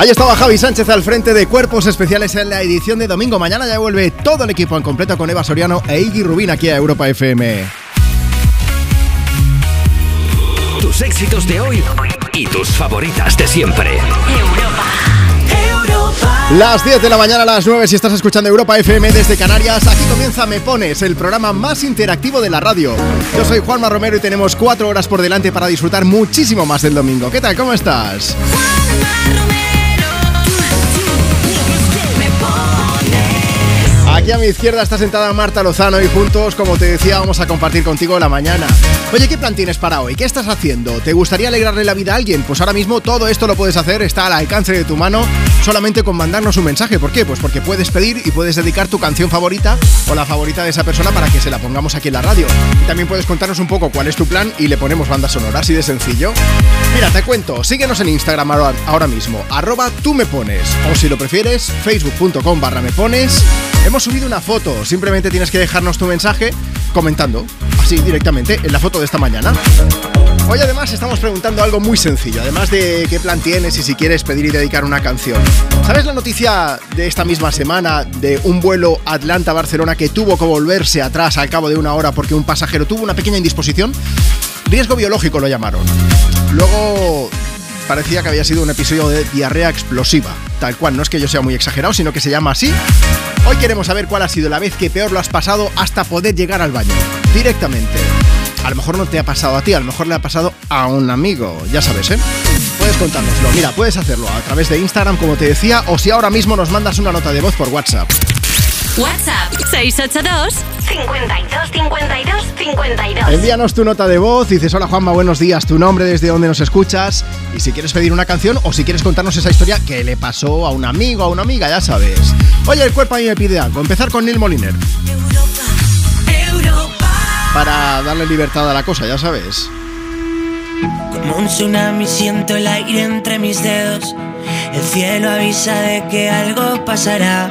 Ahí estaba Javi Sánchez al frente de Cuerpos Especiales en la edición de domingo. Mañana ya vuelve todo el equipo en completo con Eva Soriano e Iggy Rubín aquí a Europa FM. Tus éxitos de hoy y tus favoritas de siempre. Las 10 de la mañana a las 9 si estás escuchando Europa FM desde Canarias, aquí comienza Me Pones, el programa más interactivo de la radio. Yo soy Juanma Romero y tenemos cuatro horas por delante para disfrutar muchísimo más del domingo. ¿Qué tal? ¿Cómo estás? A mi izquierda está sentada Marta Lozano y juntos, como te decía, vamos a compartir contigo la mañana. Oye, ¿qué plan tienes para hoy? ¿Qué estás haciendo? ¿Te gustaría alegrarle la vida a alguien? Pues ahora mismo todo esto lo puedes hacer, está al alcance de tu mano, solamente con mandarnos un mensaje. ¿Por qué? Pues porque puedes pedir y puedes dedicar tu canción favorita o la favorita de esa persona para que se la pongamos aquí en la radio. Y también puedes contarnos un poco cuál es tu plan y le ponemos banda sonora, así de sencillo. Mira, te cuento, síguenos en Instagram ahora mismo, arroba tú me pones, o si lo prefieres, facebook.com barra me pones. Hemos subido una foto, simplemente tienes que dejarnos tu mensaje comentando, así directamente, en la foto de esta mañana. Hoy además estamos preguntando algo muy sencillo, además de qué plan tienes y si quieres pedir y dedicar una canción. ¿Sabes la noticia de esta misma semana de un vuelo Atlanta-Barcelona que tuvo que volverse atrás al cabo de una hora porque un pasajero tuvo una pequeña indisposición? Riesgo biológico lo llamaron. Luego parecía que había sido un episodio de diarrea explosiva. Tal cual, no es que yo sea muy exagerado, sino que se llama así. Hoy queremos saber cuál ha sido la vez que peor lo has pasado hasta poder llegar al baño. Directamente. A lo mejor no te ha pasado a ti, a lo mejor le ha pasado a un amigo. Ya sabes, ¿eh? Puedes contárnoslo. Mira, puedes hacerlo a través de Instagram, como te decía, o si ahora mismo nos mandas una nota de voz por WhatsApp. WhatsApp 682 52 52 52. Envíanos tu nota de voz, dices hola Juanma, buenos días, tu nombre, desde donde nos escuchas y si quieres pedir una canción o si quieres contarnos esa historia que le pasó a un amigo, a una amiga, ya sabes. Oye, el cuerpo a mí me pide algo, empezar con Neil Moliner. Para darle libertad a la cosa, ya sabes. Como un tsunami siento el aire entre mis dedos. El cielo avisa de que algo pasará.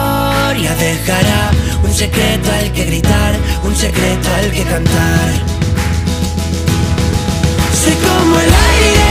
dejará un secreto al que gritar, un secreto al que cantar. Soy como el aire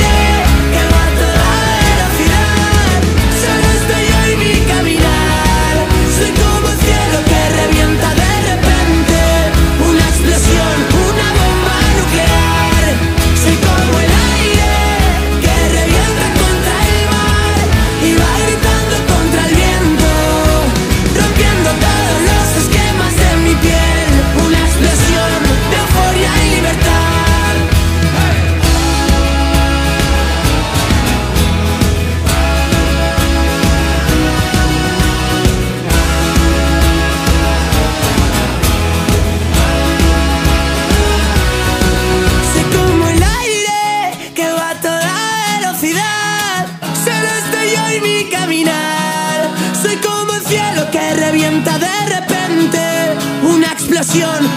canción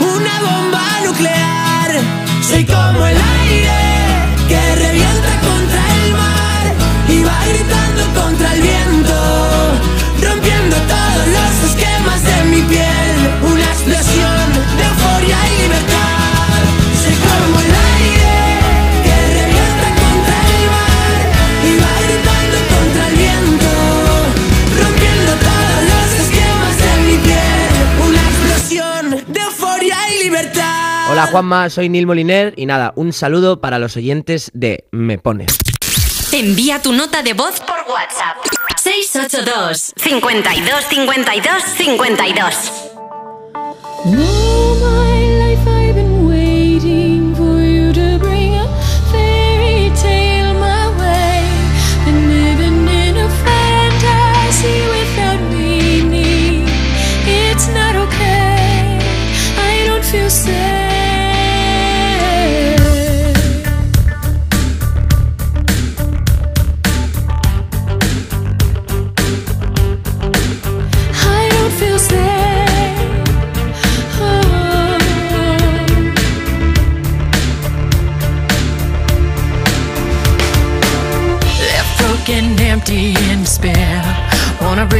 Hola Juanma, soy Neil Moliner y nada, un saludo para los oyentes de Me Pones. Envía tu nota de voz por WhatsApp. 682 52 52 52. No,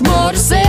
amores.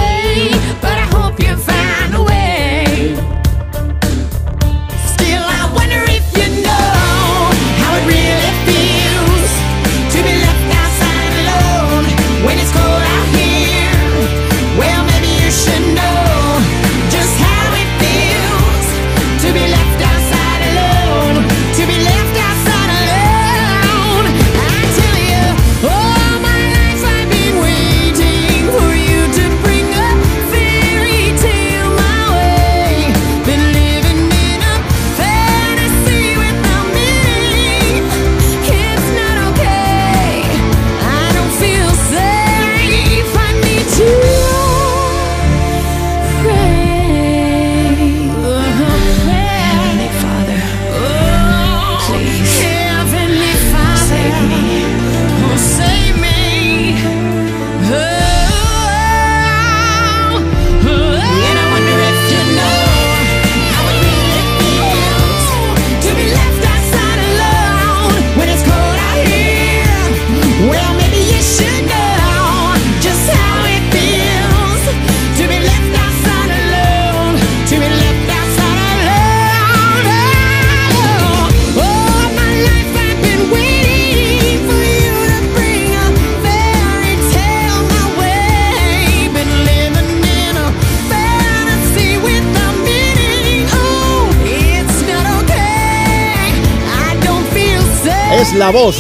la voz.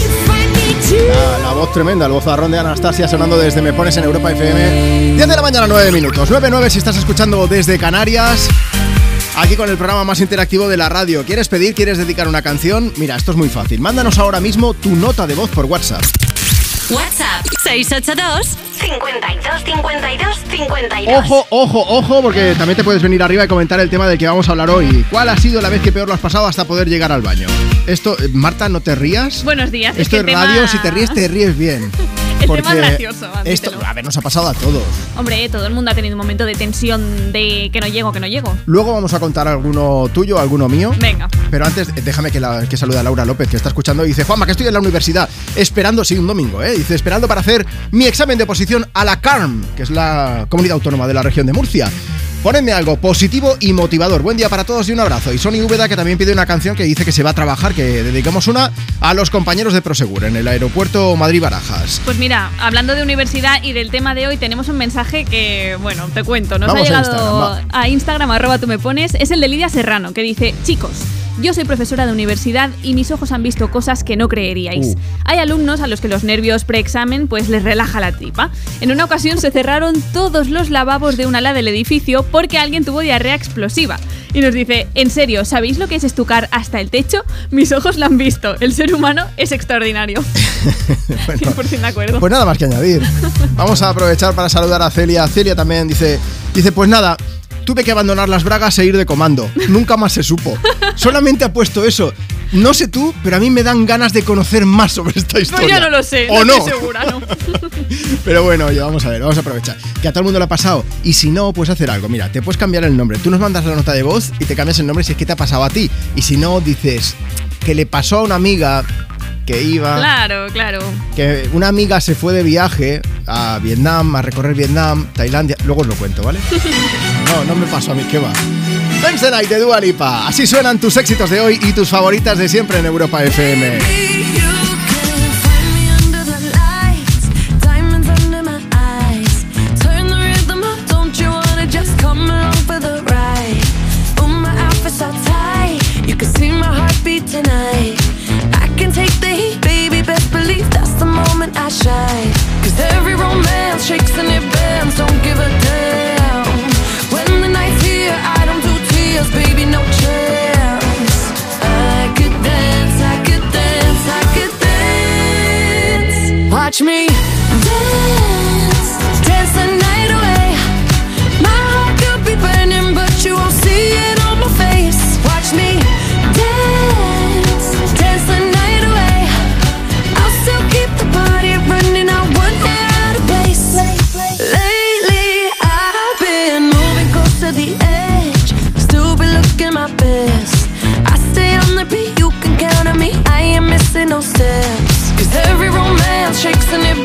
La, la, voz tremenda, el vozarrón de Anastasia sonando desde Me Pones en Europa FM. 10 de la mañana, 9 minutos. 9-9 si estás escuchando desde Canarias. Aquí con el programa más interactivo de la radio. ¿Quieres pedir? ¿Quieres dedicar una canción? Mira, esto es muy fácil. Mándanos ahora mismo tu nota de voz por WhatsApp. WhatsApp 682 52 52 52. Ojo, ojo, ojo, porque también te puedes venir arriba y comentar el tema del que vamos a hablar hoy. ¿Cuál ha sido la vez que peor lo has pasado hasta poder llegar al baño? Esto, eh, Marta, no te rías. Buenos días. Esto es, radio, si te ríes, te ríes bien. el Porque tema gracioso. Esto, a ver, nos ha pasado a todos. Hombre, todo el mundo ha tenido un momento de tensión de que no llego, que no llego. Luego vamos a contar alguno tuyo, alguno mío. Venga. Pero antes, eh, déjame que, la, que salude a Laura López, que está escuchando. Y dice, Juanma, que estoy en la universidad, esperando, sí, un domingo, ¿eh? Dice, esperando para hacer mi examen de oposición a la CARM, que es la comunidad autónoma de la región de Murcia. Ponedme algo positivo y motivador. Buen día para todos y un abrazo. Y Sony Úbeda, que también pide una canción que dice que se va a trabajar, que dedicamos una a los compañeros de Prosegur en el aeropuerto Madrid-Barajas. Pues mira, hablando de universidad y del tema de hoy, tenemos un mensaje que, bueno, te cuento. Nos Vamos a ha llegado Instagram, a Instagram, arroba tú me pones. Es el de Lidia Serrano, que dice: Chicos, yo soy profesora de universidad y mis ojos han visto cosas que no creeríais. Uh. Hay alumnos a los que los nervios preexamen pues les relaja la tripa. En una ocasión se cerraron todos los lavabos de un ala del edificio porque alguien tuvo diarrea explosiva. Y nos dice, en serio, ¿sabéis lo que es estucar hasta el techo? Mis ojos lo han visto. El ser humano es extraordinario. 100% de acuerdo. Pues nada más que añadir. Vamos a aprovechar para saludar a Celia. Celia también dice, dice, pues nada, tuve que abandonar las bragas e ir de comando. Nunca más se supo. Solamente ha puesto eso. No sé tú, pero a mí me dan ganas de conocer más sobre esta Pues historia. yo no lo sé, ¿O no, no? estoy segura, ¿no? Pero bueno, oye, vamos a ver, vamos a aprovechar. Que a todo el mundo le ha pasado. Y si no, puedes hacer algo. Mira, te puedes cambiar el nombre. Tú nos mandas la nota de voz y te cambias el nombre si es que te ha pasado a ti. Y si no, dices que le pasó a una amiga que iba. Claro, claro. Que una amiga se fue de viaje a Vietnam, a recorrer Vietnam, Tailandia. Luego os lo cuento, ¿vale? No, no me pasó a mí, ¿qué va? Night de Dua Lipa. Así suenan tus éxitos de hoy y tus favoritas de siempre en Europa FM. Dance. Watch me dance, romance shakes and it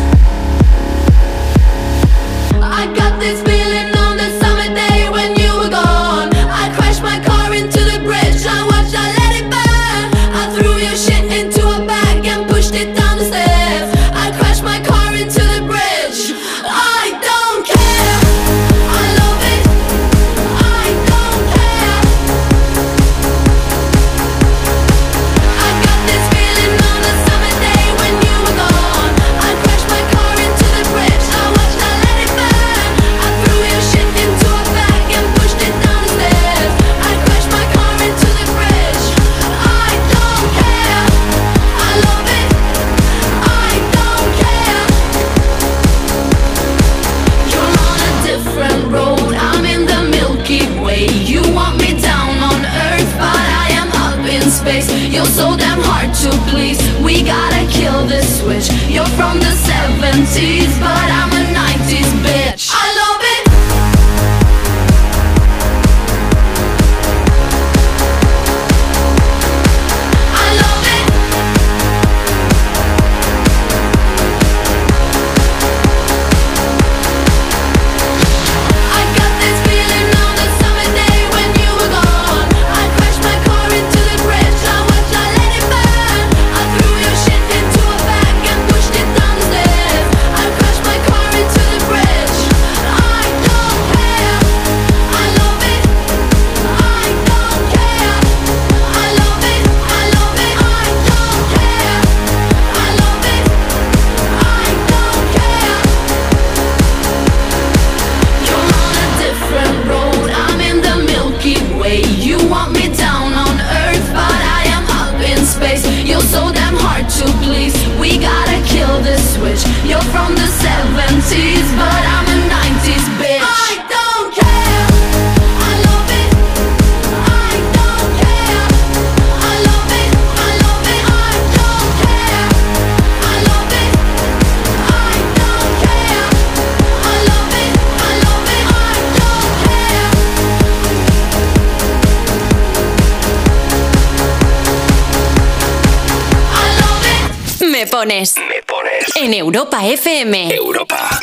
FM Europa.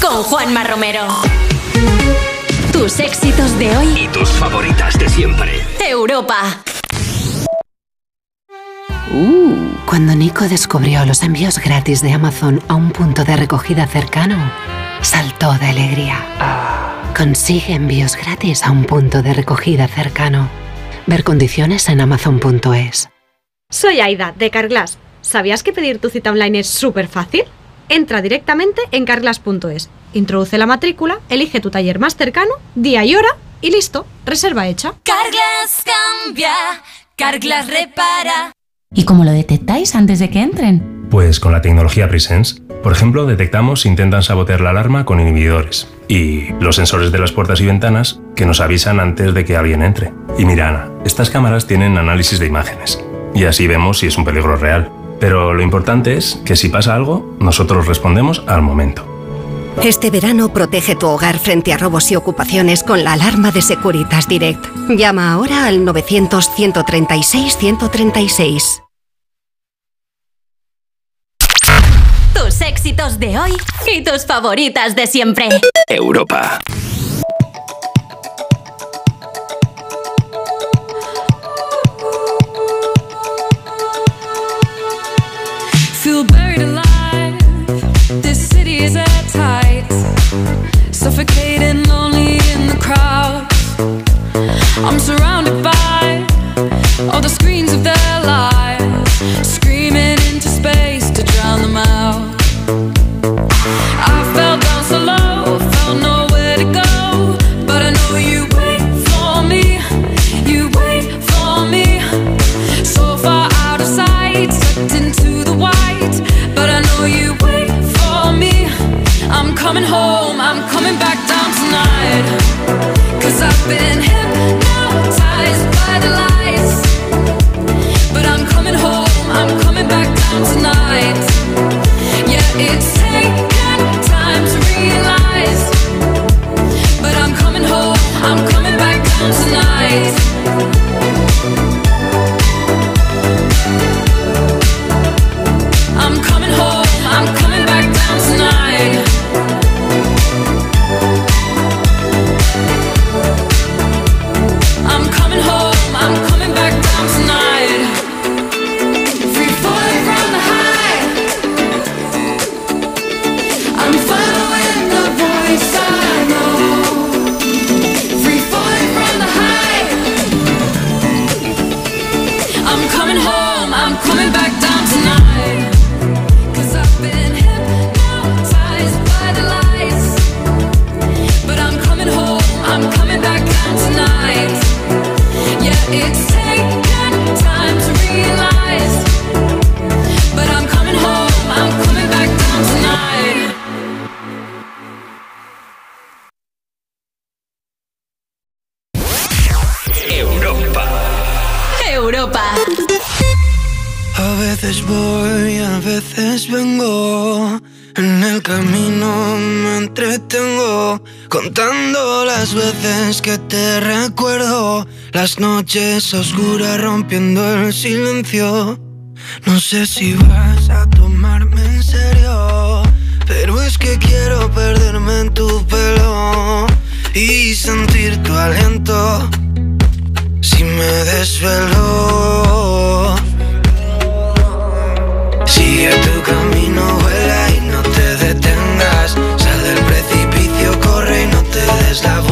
con Juanma Romero. Tus éxitos de hoy, Y tus favoritas de siempre. Europa. Cuando Nico descubrió los envíos gratis de Amazon a un punto de recogida cercano, saltó de alegría. Consigue envíos gratis a un punto de recogida cercano. Ver condiciones en amazon.es. Soy Aida, de Carglass. ¿Sabías que pedir tu cita online es súper fácil? Entra directamente en carglass.es, introduce la matrícula, elige tu taller más cercano, día y hora y listo, reserva hecha. Carglass cambia, Carglass repara. ¿Y cómo lo detectáis antes de que entren? Pues con la tecnología Presence. Por ejemplo, detectamos si intentan sabotear la alarma con inhibidores. Y los sensores de las puertas y ventanas que nos avisan antes de que alguien entre. Y mira, Ana, estas cámaras tienen análisis de imágenes. Y así vemos si es un peligro real. Pero lo importante es que si pasa algo, nosotros respondemos al momento. Este verano protege tu hogar frente a robos y ocupaciones con la alarma de Securitas Direct. Llama ahora al 900-136-136. Tus éxitos de hoy y tus favoritas de siempre. Europa. Suffocating, lonely in the crowd. I'm surrounded by all the screens of their lives, screaming into space to drown them out. I fell down so low, felt nowhere to go, but I know you wait for me. You wait for me, so far out of sight, sucked into the white. But I know you wait for me. I'm coming home, it's Las noches oscuras rompiendo el silencio. No sé si vas a tomarme en serio, pero es que quiero perderme en tu pelo y sentir tu aliento. Si me desvelo, sigue tu camino, vuela y no te detengas. Sal del precipicio, corre y no te des la vuelta.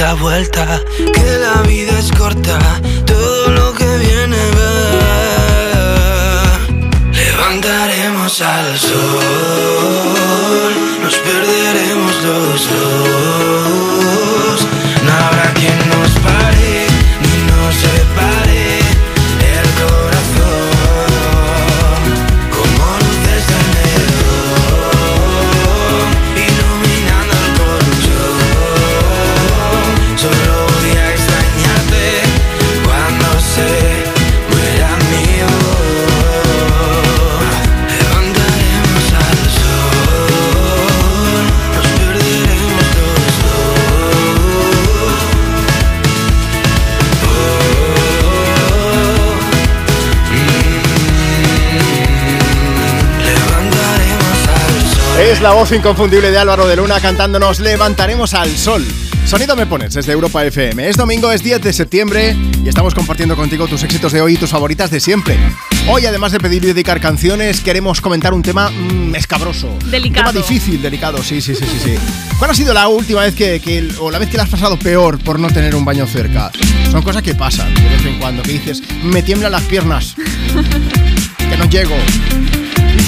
La vuelta. Es la voz inconfundible de Álvaro de Luna cantándonos Levantaremos al Sol. Sonido me pones desde Europa FM. Es domingo, es 10 de septiembre y estamos compartiendo contigo tus éxitos de hoy y tus favoritas de siempre. Hoy, además de pedir y dedicar canciones, queremos comentar un tema mm, escabroso. Delicado. Un tema difícil, delicado, sí, sí, sí, sí, sí. ¿Cuál ha sido la última vez que, que- o la vez que la has pasado peor por no tener un baño cerca? Son cosas que pasan de vez en cuando, que dices, me tiemblan las piernas, que no llego.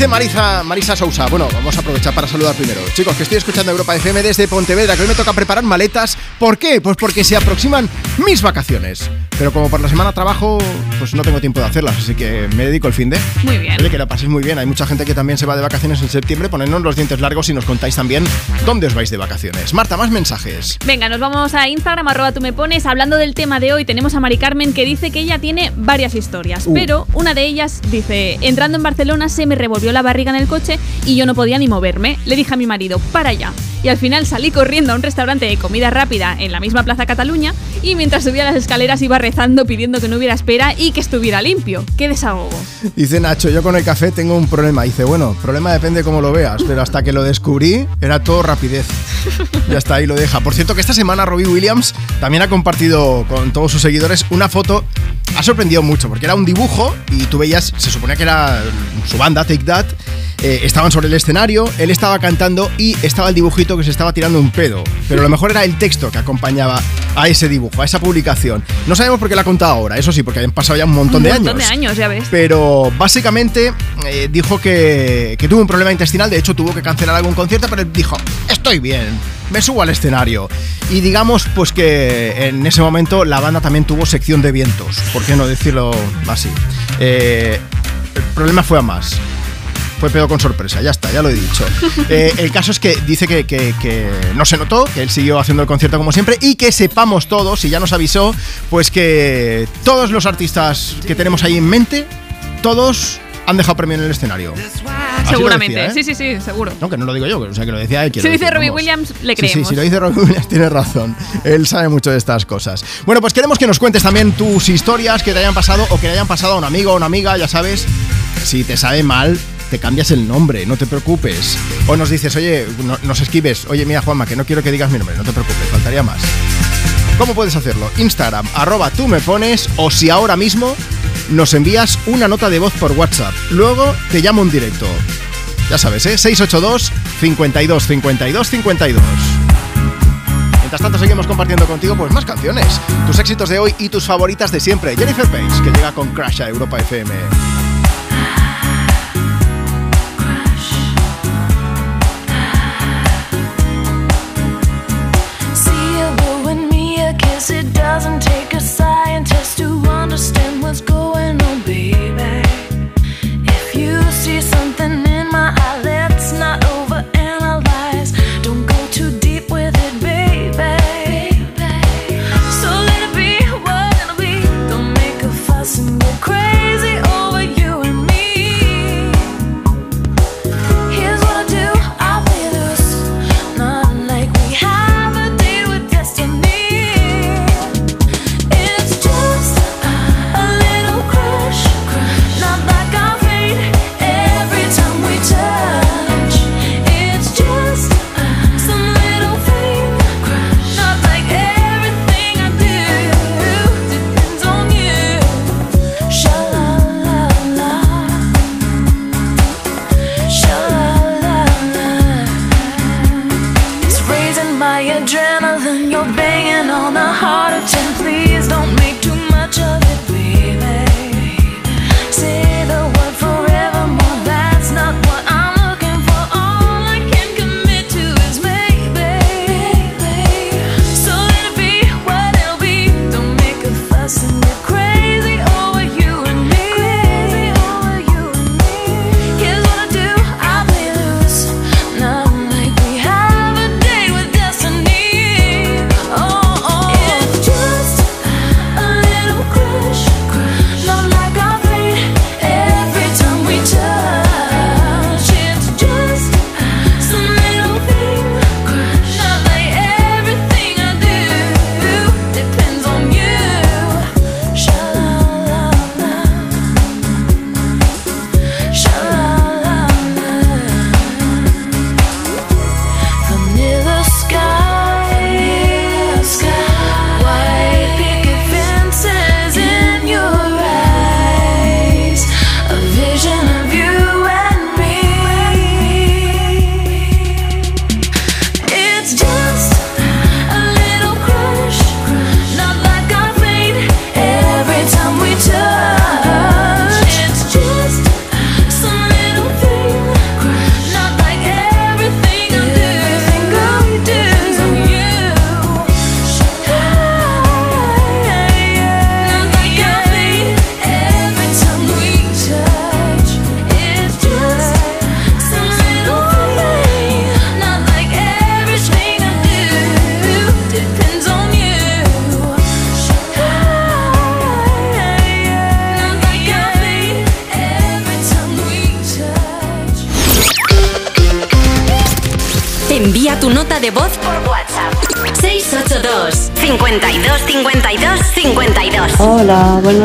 Marisa, Marisa Sousa, bueno, vamos a aprovechar para saludar primero. Chicos, que estoy escuchando Europa FM desde Pontevedra, que hoy me toca preparar maletas. ¿Por qué? Pues porque se aproximan mis vacaciones. Pero como por la semana trabajo, pues no tengo tiempo de hacerlas, así que me dedico el fin de. Muy bien. Oye, que la paséis muy bien. Hay mucha gente que también se va de vacaciones en septiembre. Ponednos los dientes largos y nos contáis también dónde os vais de vacaciones. Marta, más mensajes. Venga, nos vamos a Instagram, arroba tú me pones. Hablando del tema de hoy, tenemos a Mari Carmen que dice que ella tiene varias historias, Uh. pero una de ellas dice, entrando en Barcelona se me revolvió la barriga en el coche y yo no podía ni moverme. Le dije a mi marido, para allá. Y al final salí corriendo a un restaurante de comida rápida en la misma Plaza Cataluña y mientras subía las escaleras iba rezando pidiendo que no hubiera espera y que estuviera limpio. ¡Qué desahogo! Dice Nacho, yo con el café tengo un problema. Dice, bueno, problema depende cómo lo veas, pero hasta que lo descubrí era todo rapidez. Ya está, ahí lo deja. Por cierto, que esta semana Robbie Williams también ha compartido con todos sus seguidores una foto. Ha sorprendido mucho, porque era un dibujo y tú veías, se suponía que era su banda, Take That. Eh, estaban sobre el escenario, él estaba cantando y estaba el dibujito que se estaba tirando un pedo. Pero lo mejor era el texto que acompañaba a ese dibujo, a esa publicación. No sabemos por qué la ha contado ahora, eso sí, porque han pasado ya un montón un de montón años. de años, ya ves. Pero básicamente eh, dijo que, que tuvo un problema intestinal, de hecho tuvo que cancelar algún concierto, pero dijo, estoy bien, me subo al escenario. Y digamos pues que en ese momento la banda también tuvo sección de vientos, ¿por qué no decirlo así? Eh, el problema fue a más. Fue pedo con sorpresa, ya está, ya lo he dicho. Eh, el caso es que dice que, que- que no se notó, que él siguió haciendo el concierto como siempre y que sepamos todos, y ya nos avisó, pues que todos los artistas que tenemos ahí en mente, todos han dejado premio en el escenario. Así lo Seguramente, decía, ¿eh? sí, sí, sí, seguro. No, que no lo digo yo, o sea, que lo decía él. Si dice decir, Robbie vamos. Williams, le Sí, creemos. Sí, si lo dice Robbie Williams, tiene razón. Él sabe mucho de estas cosas. Bueno, pues queremos que nos cuentes también tus historias que te hayan pasado o que le hayan pasado a un amigo o una amiga, ya sabes. Si te sabe mal, te cambias el nombre, no te preocupes. O nos dices, oye, no- nos escribes, oye, mira, Juanma, que no quiero que digas mi nombre, no te preocupes, faltaría más. ¿Cómo puedes hacerlo? Instagram, arroba tú me pones, o si ahora mismo nos envías una nota de voz por WhatsApp. Luego te llamo en directo. Ya sabes, ¿eh? 682 52 52 52. Mientras tanto seguimos compartiendo contigo pues más canciones, tus éxitos de hoy y tus favoritas de siempre. Jennifer Page, que llega con Crash a Europa FM. Doesn't take a scientist to understand what's going on,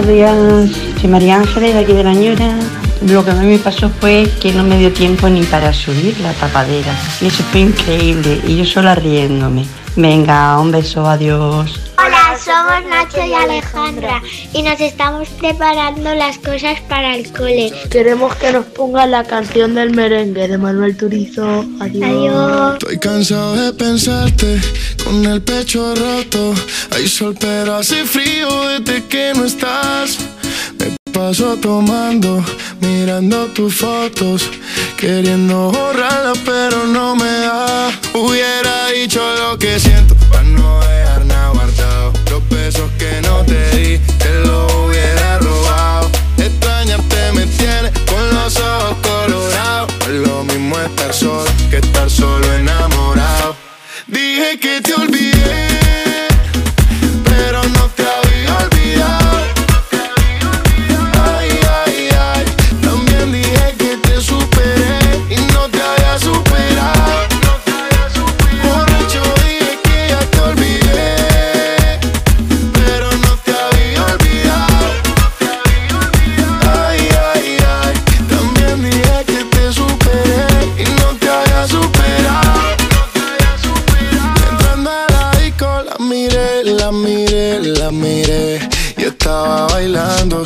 días. Soy María Ángeles de aquí de la Ñura. Lo que a mí me pasó fue que no me dio tiempo ni para subir la tapadera. Y eso fue increíble. Y yo sola riéndome. Venga, un beso, adiós. Somos Nacho y Alejandra y nos estamos preparando las cosas para el cole. Queremos que nos pongan la canción del merengue de Manuel Turizo. Adiós. Adiós. Estoy cansado de pensarte con el pecho roto. Hay sol, pero hace frío desde que no estás. Me paso tomando, mirando tus fotos, queriendo borrarlas, pero no me da. Hubiera dicho lo que siento para no dejar besos que no te di, te los hubiera robado. Extrañarte me tiene con los ojos colorados. Es lo mismo estar solo que estar solo enamorado. Dije que te olvidé,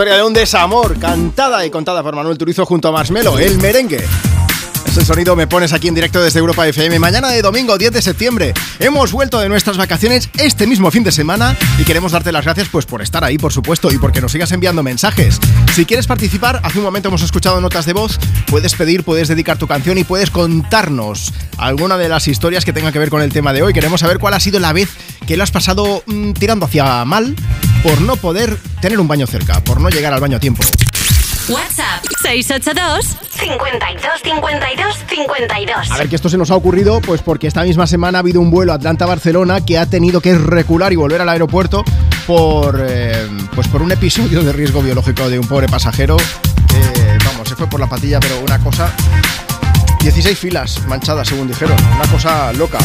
historia de un desamor, cantada y contada por Manuel Turizo junto a Marshmello, el merengue. Ese sonido me pones aquí en directo desde Europa FM. Mañana de domingo 10 de septiembre. Hemos vuelto de nuestras vacaciones este mismo fin de semana y queremos darte las gracias pues por estar ahí, por supuesto, y porque nos sigas enviando mensajes. Si quieres participar, hace un momento hemos escuchado notas de voz, puedes pedir, puedes dedicar tu canción y puedes contarnos alguna de las historias que tengan que ver con el tema de hoy. Queremos saber cuál ha sido la vez que lo has pasado mm, tirando hacia mal por no poder tener un baño cerca, por no llegar al baño a tiempo. WhatsApp 682 52 52 52. A ver, que esto se nos ha ocurrido pues porque esta misma semana ha habido un vuelo Atlanta-Barcelona que ha tenido que recular y volver al aeropuerto por, eh, pues por un episodio de riesgo biológico de un pobre pasajero. que, vamos, se fue por la patilla, pero una cosa... 16 filas manchadas, según dijeron. Una cosa loca.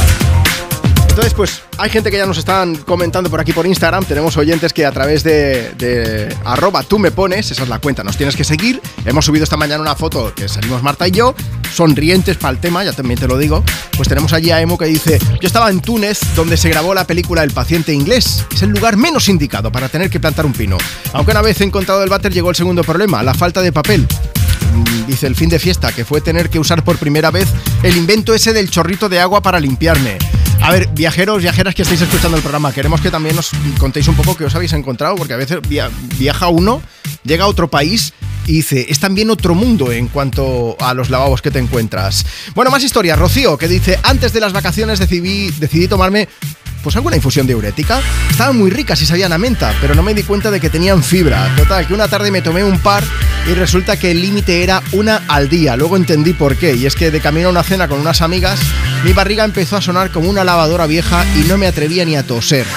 Entonces, pues hay gente que ya nos están comentando por aquí por Instagram. Tenemos oyentes que a través de, de arroba tú me pones, esa es la cuenta, nos tienes que seguir. Hemos subido esta mañana una foto que salimos Marta y yo, sonrientes para el tema, ya también te lo digo. Pues tenemos allí a Emo que dice, yo estaba en Túnez donde se grabó la película El paciente inglés. Es el lugar menos indicado para tener que plantar un pino. Aunque una vez encontrado el váter llegó el segundo problema, la falta de papel Mm, dice el fin de fiesta, que fue tener que usar por primera vez el invento ese del chorrito de agua para limpiarme. A ver, viajeros, viajeras que estáis escuchando el programa, queremos que también nos contéis un poco qué os habéis encontrado, porque a veces via- viaja uno, llega a otro país y dice, es también otro mundo en cuanto a los lavabos que te encuentras. Bueno, más historias. Rocío, que dice, antes de las vacaciones decidí, decidí tomarme pues alguna infusión diurética. Estaban muy ricas y sabían a menta, pero no me di cuenta de que tenían fibra. Total, que una tarde me tomé un par y resulta que el límite era una al día. Luego entendí por qué, y es que de camino a una cena con unas amigas, mi barriga empezó a sonar como una lavadora vieja y no me atrevía ni a toser.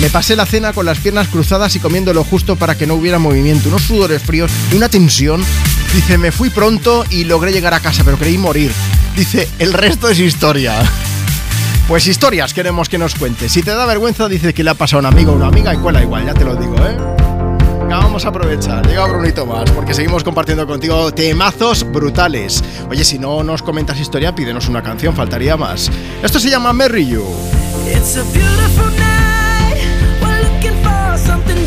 Me pasé la cena con las piernas cruzadas y comiendo lo justo para que no hubiera movimiento, unos sudores fríos, una tensión. Dice, me fui pronto y logré llegar a casa, pero creí morir. Dice, el resto es historia. Pues historias queremos que nos cuentes. Si te da vergüenza, dice que le ha pasado a un amigo o una amiga y cuela igual, ya te lo digo, ¿eh? Vamos a aprovechar. Llega Brunito más, porque seguimos compartiendo contigo temazos brutales. Oye, si no nos comentas historia, pídenos una canción, faltaría más. Esto se llama Merry You. It's a beautiful. We're looking for something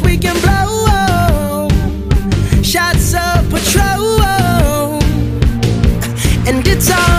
we can blow. Shots of patrol. And it's on,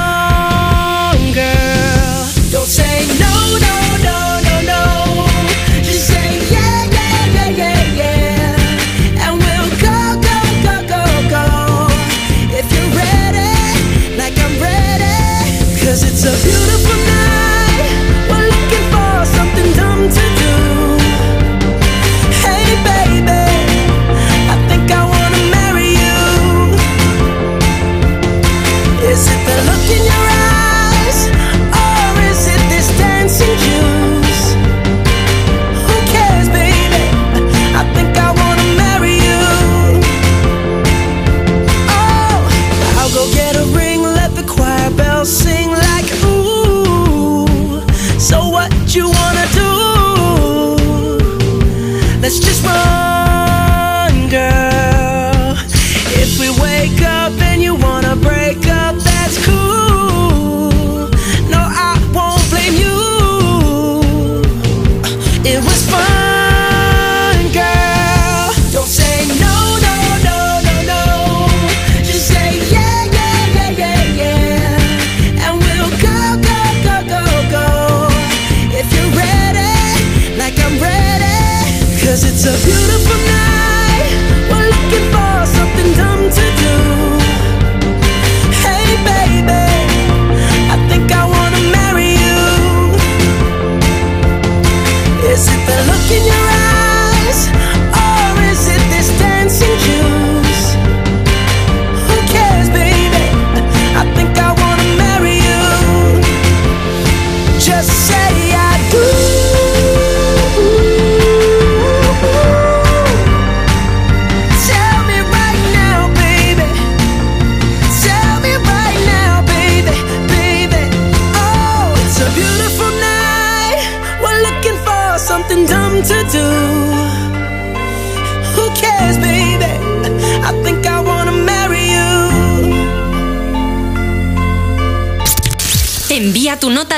fun,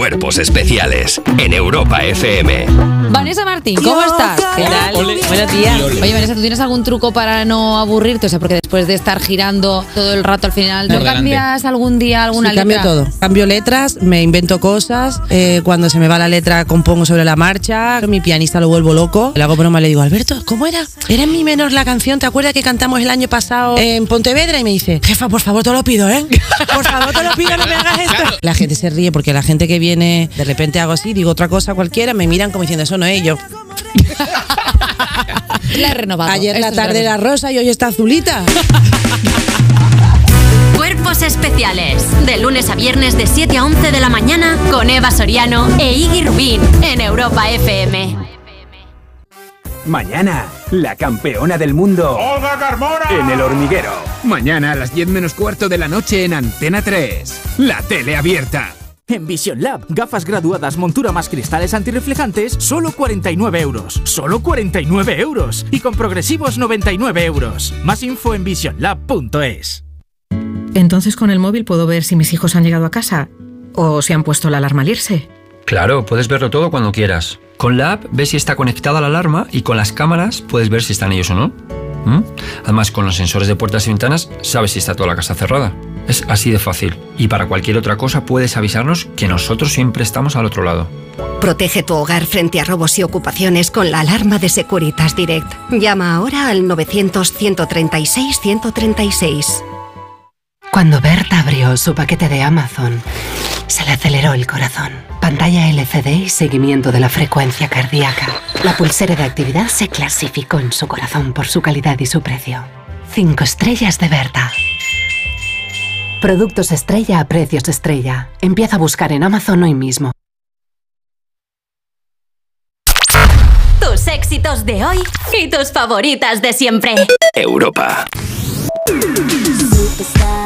Cuerpos especiales en Europa FM. Vanessa Martín, ¿cómo estás? ¿Qué tal? Buenos días. Oye, Vanessa, ¿tú tienes algún truco para no aburrirte? O sea, porque después de estar girando todo el rato al final, ¿no Por delante. cambias algún día alguna Sí, cambio letra? todo. Cambio letras, me invento cosas. eh, cuando se me va la letra, compongo sobre la marcha. Mi pianista lo vuelvo loco. Le hago broma, le digo, Alberto, ¿cómo era? Era en mi menor la canción. ¿Te acuerdas que cantamos el año pasado en Pontevedra? Y me dice, jefa, por favor, te lo pido, ¿eh? Por favor, te lo pido, no me hagas esto. La gente se ríe porque la gente que viene, de repente hago así, digo otra cosa cualquiera, me miran como diciendo, eso no es yo. La he renovado. Ayer la tarde era rosa y hoy está azulita. Cuerpos especiales. De lunes a viernes de 7 a 11 de la mañana con Eva Soriano e Iggy Rubín en Europa FM. Mañana, la campeona del mundo. ¡Olga Carmona! En el hormiguero. Mañana a las 10 menos cuarto de la noche en Antena 3. La tele abierta. En Vision Lab, gafas graduadas, montura más cristales antirreflejantes, solo 49 euros. Solo 49 euros. Y con progresivos 99 euros. Más info en visionlab.es. Entonces con el móvil puedo ver si mis hijos han llegado a casa o si han puesto la alarma al irse. Claro, puedes verlo todo cuando quieras. Con la app ves si está conectada la alarma y con las cámaras puedes ver si están ellos o no. ¿Mm? Además, con los sensores de puertas y ventanas sabes si está toda la casa cerrada. Es así de fácil. Y para cualquier otra cosa puedes avisarnos que nosotros siempre estamos al otro lado. Protege tu hogar frente a robos y ocupaciones con la alarma de Securitas Direct. Llama ahora al 900-136-136. Cuando Berta abrió su paquete de Amazon, se le aceleró el corazón. Pantalla LCD y seguimiento de la frecuencia cardíaca. La pulsera de actividad se clasificó en su corazón por su calidad y su precio. Cinco estrellas de Berta. Productos estrella a precios estrella. Empieza a buscar en Amazon hoy mismo. Tus éxitos de hoy y tus favoritas de siempre. Europa. Superstar,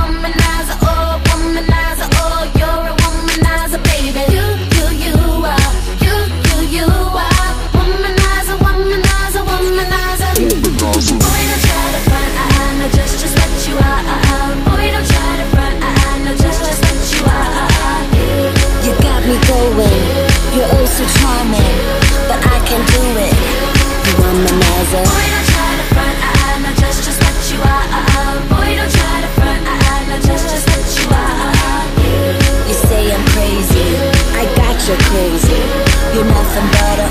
womanizer. Boy, don't try to front, I, I know just, just what you are. Boy, don't try to front, I, I know just, just what you are. You say I'm crazy, I got you crazy. You're nothing but a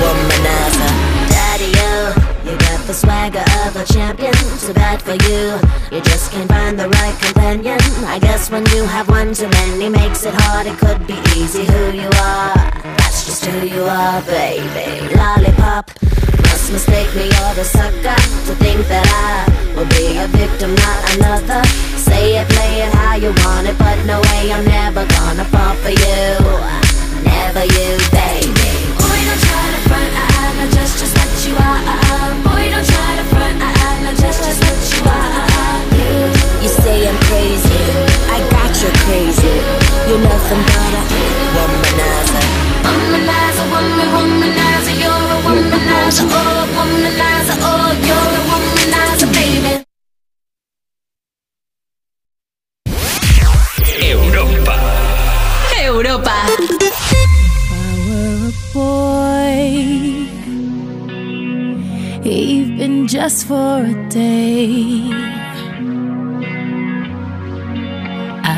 womanizer. Daddy, you, you got the swagger of a champion. Too bad for you, you just can't find the right companion. I guess when you have one too many makes it hard. It could be easy who you are. That's just who you are, baby. Lollipop. Must mistake me or the sucker to think that I will be a victim, not another. Say it, play it how you want it, but no way I'm never gonna fall for you. Never you, baby. Boy, don't try to front, I, I know just just what you are. Boy, don't try to front, I, I know just just what you are. You say I'm crazy, I got you crazy. You're nothing but a womanizer. Womanizer, woman, womanizer, a womanizer, oh, womanizer, oh, you're a womanizer, baby. Europa. Europa. boy, even just for a day.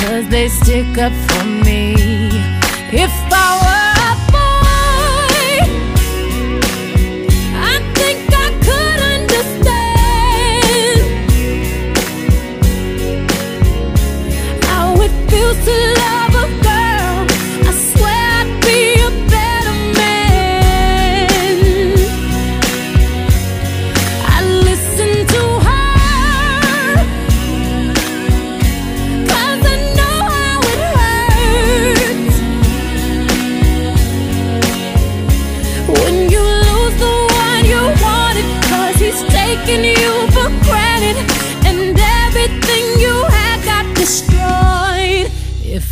Cause they stick up for me. If I were a boy, I think I could understand how it feels to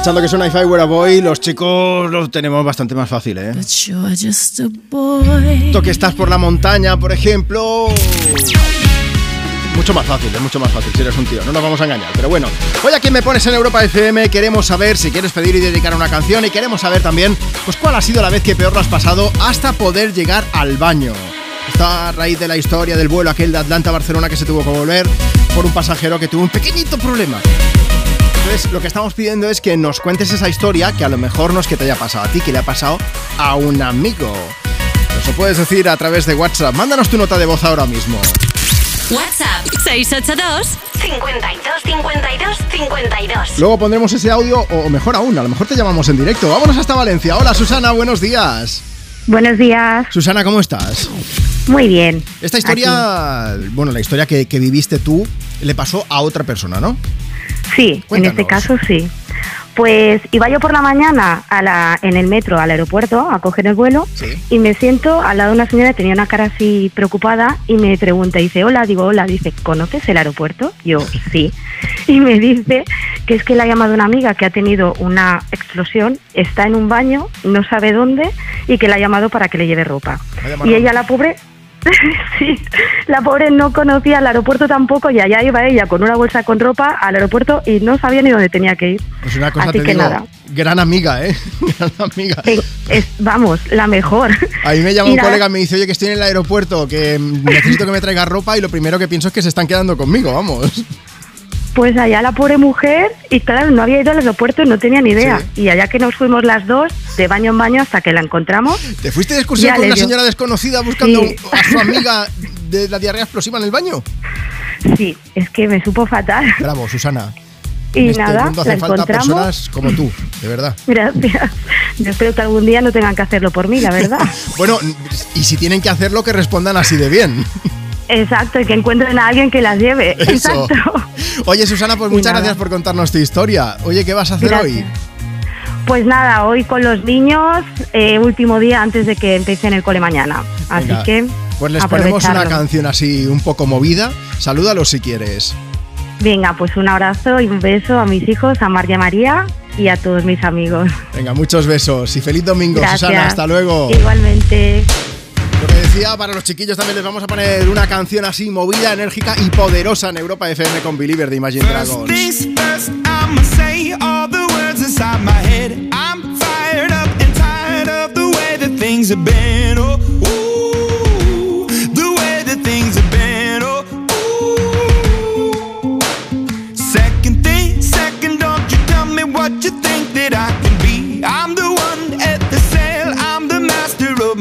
Aprovechando que es una If I Were a Boy, los chicos lo tenemos bastante más fácil, ¿eh? Tú que estás por la montaña, por ejemplo. Mucho más fácil, es mucho más fácil si eres un tío, no nos vamos a engañar. Pero bueno, hoy aquí me pones en Europa FM, queremos saber si quieres pedir y dedicar una canción y queremos saber también, pues cuál ha sido la vez que peor lo has pasado hasta poder llegar al baño. Está a raíz de la historia del vuelo aquel de Atlanta a Barcelona que se tuvo que volver por un pasajero que tuvo un pequeñito problema. Entonces, lo que estamos pidiendo es que nos cuentes esa historia que a lo mejor no es que te haya pasado a ti, que le ha pasado a un amigo. Nos lo puedes decir a través de WhatsApp. Mándanos tu nota de voz ahora mismo. WhatsApp 682 52 52 52. Luego pondremos ese audio, o mejor aún, a lo mejor te llamamos en directo. Vámonos hasta Valencia. Hola Susana, buenos días. Buenos días. Susana, ¿cómo estás? Muy bien. Esta historia, bueno, la historia que, que viviste tú, le pasó a otra persona, ¿no? Sí, en este caso sí. Pues iba yo por la mañana a la, en el metro al aeropuerto a coger el vuelo y me siento al lado de una señora que tenía una cara así preocupada y me pregunta, dice, hola, digo, hola, dice, ¿conoces el aeropuerto? Yo, sí. Y me dice que es que le ha llamado una amiga que ha tenido una explosión, está en un baño, no sabe dónde y que le ha llamado para que le lleve ropa. Y ella, la pobre, sí, la pobre no conocía el aeropuerto tampoco y allá iba ella con una bolsa con ropa al aeropuerto y no sabía ni dónde tenía que ir. Pues una cosa Así te que digo, nada. gran amiga, ¿eh? gran amiga. Es, vamos, la mejor. A mí me llama Y un nada, colega y me dice, oye, que estoy en el aeropuerto, que necesito que me traigas ropa y lo primero que pienso es que se están quedando conmigo, vamos. Pues allá la pobre mujer, y claro, no había ido al aeropuerto no tenía ni idea. Y allá que nos fuimos las dos, de baño en baño hasta que la encontramos. ¿Te fuiste de excursión con una dio- señora desconocida buscando Sí. a su amiga de la diarrea explosiva en el baño? Sí, es que me supo fatal. Bravo, Susana. Y en este nada, mundo la hace falta encontramos. personas como tú, de verdad. Gracias. Yo espero que algún día no tengan que hacerlo por mí, la verdad. Bueno, y si tienen que hacerlo, que respondan así de bien. Exacto, y que encuentren a alguien que las lleve. Eso. Exacto. Oye, Susana, pues Y muchas nada. gracias por contarnos tu historia. Oye, ¿qué vas a hacer Gracias. hoy? Pues nada, hoy con los niños, eh, último día antes de que empiecen el cole mañana. Así Venga, que. Pues les ponemos una canción así un poco movida. Salúdalos si quieres. Venga, pues un abrazo y un beso a mis hijos, a María María y a todos mis amigos. Venga, muchos besos y feliz domingo, Gracias. Susana. Hasta luego. Igualmente. Lo que decía, para los chiquillos también les vamos a poner una canción así movida, enérgica y poderosa en Europa FM con Believer de Imagine Dragons. first,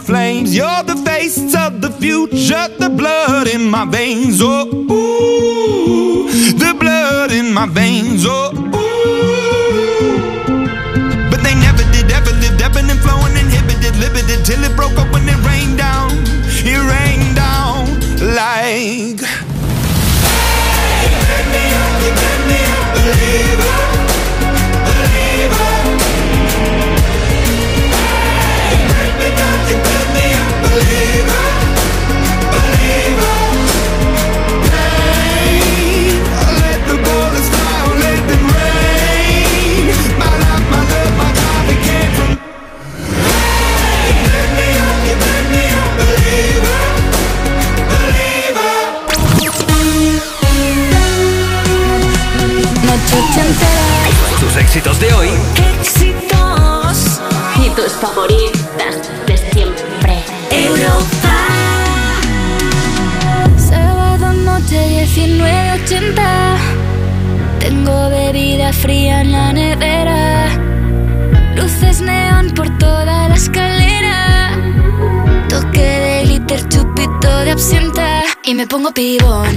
Flames. You're the face of the future, the blood in my veins. Oh, ooh, the blood in my veins. Oh, ooh. But they never did, ever lived, ebbing and flowing, inhibited, limited till it broke up when it rained down. It rained down like. Hey, you me a, you me believer, believer. Tus éxitos de hoy. Éxitos. Y tus favoritas de siempre. Europa. Sábado noche 1980 Tengo bebida fría en la nevera. Luces neón por toda la escalera. Toque de glitter, chupito de absenta. Y me pongo pibón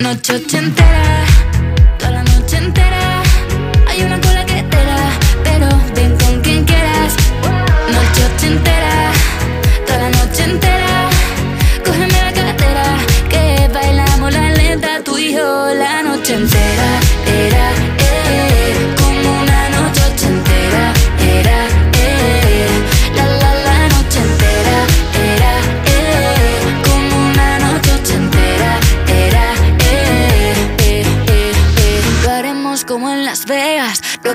Noche ochentera, toda la noche entera. Hay una cola que te da, pero ven con quien quieras. Noche ochentera,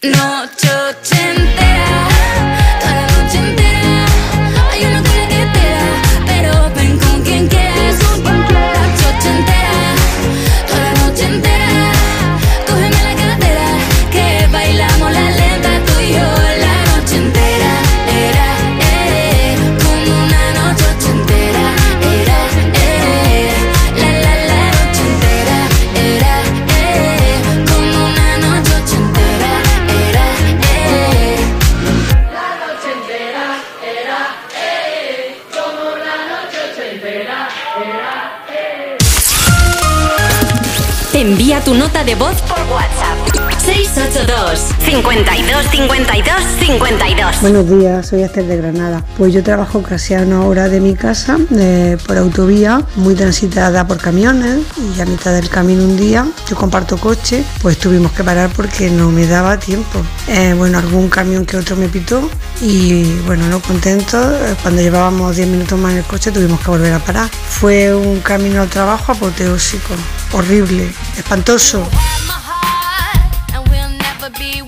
Noche tu nota de voz. 682 52 52 52 Buenos días, soy Esther de Granada. Pues yo trabajo casi a una hora de mi casa por autovía, muy transitada por camiones y a mitad del camino un día, yo comparto coche, pues tuvimos que parar porque no me daba tiempo. Eh, bueno, algún camión que otro me pitó y bueno, no contento, eh, cuando llevábamos 10 minutos más en el coche tuvimos que volver a parar. Fue un camino al trabajo apoteósico, horrible, espantoso. And we'll never be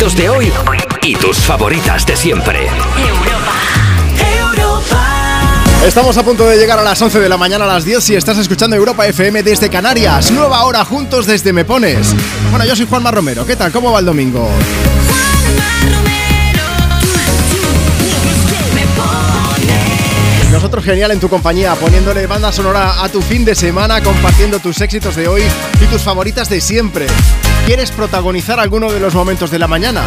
éxitos de hoy y tus favoritas de siempre. Estamos a punto de llegar a las 11 de la mañana a las 10 si estás escuchando Europa FM desde Canarias. Nueva hora juntos desde Me Pones. Bueno, yo soy Juanma Romero. ¿Qué tal? ¿Cómo va el domingo? Nosotros genial en tu compañía, poniéndole banda sonora a tu fin de semana, compartiendo tus éxitos de hoy y tus favoritas de siempre. ¿Quieres protagonizar alguno de los momentos de la mañana?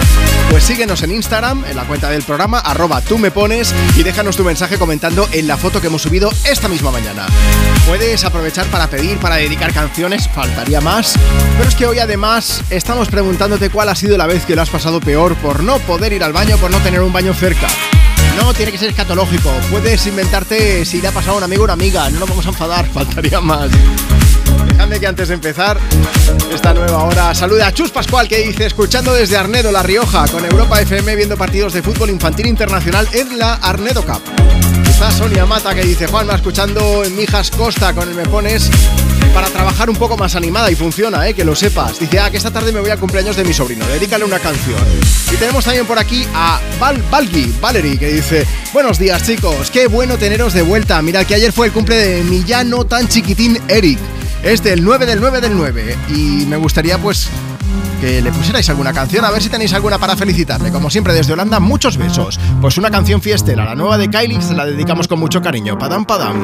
Pues síguenos en Instagram, en la cuenta del programa, arroba tú me pones y déjanos tu mensaje comentando en la foto que hemos subido esta misma mañana. Puedes aprovechar para pedir, para dedicar canciones, faltaría más. Pero es que hoy además estamos preguntándote cuál ha sido la vez que lo has pasado peor por no poder ir al baño, por no tener un baño cerca. No, tiene que ser escatológico. Puedes inventarte si le ha pasado a un amigo o una amiga. No nos vamos a enfadar, faltaría más. Que antes de empezar esta nueva hora salude a Chus Pascual que dice escuchando desde Arnedo, La Rioja, con Europa FM viendo partidos de fútbol infantil internacional en la Arnedo Cup. Está Sonia Mata que dice, Juan, va escuchando en Mijas Costa con el Me Pones para trabajar un poco más animada y funciona, ¿eh? que lo sepas. Dice, ah, que esta tarde me voy al cumpleaños de mi sobrino, dedícale una canción. Y tenemos también por aquí a Val Valgi, Valerie, que dice, buenos días chicos, qué bueno teneros de vuelta. Mira que ayer fue el cumple de mi ya no tan chiquitín Eric. Es del 9 del 9 del 9 y me gustaría pues que le pusierais alguna canción, a ver si tenéis alguna para felicitarle. Como siempre, desde Holanda, muchos besos. Pues una canción fiestera, la nueva de Kylie, se la dedicamos con mucho cariño. Padam, padam.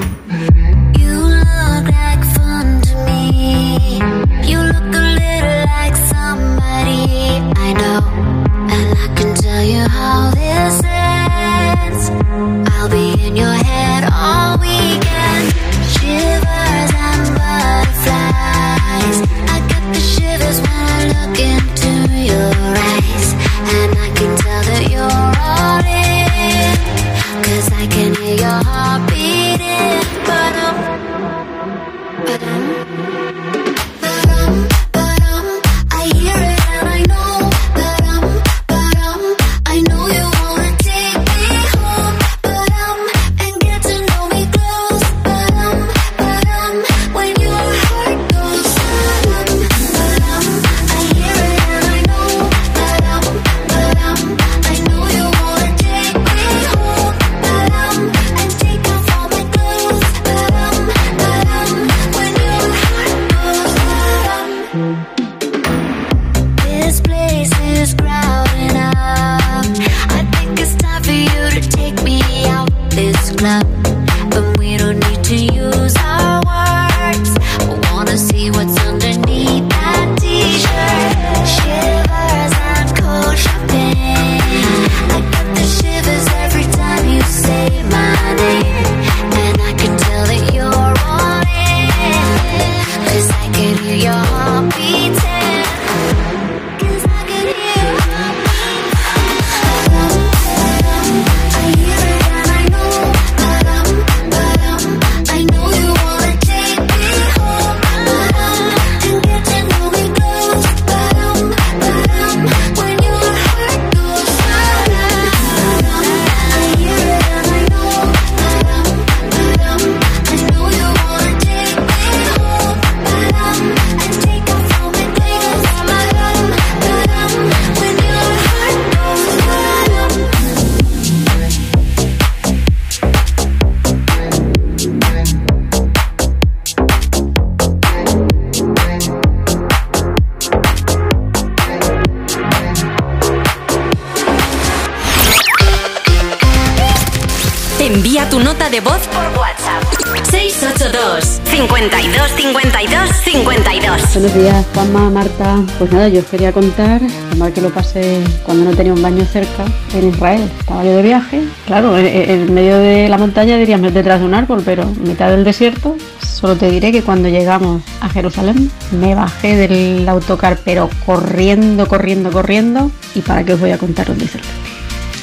Yo os quería contar lo mal que lo pasé cuando no tenía un baño cerca en Israel. Estaba yo de viaje, claro, en, medio de la montaña diríamos detrás de un árbol, pero en mitad del desierto. Solo te diré que cuando llegamos a Jerusalén me bajé del autocar, pero corriendo, corriendo, corriendo. ¿Y para qué os voy a contar dónde hice?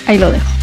Ahí lo dejo.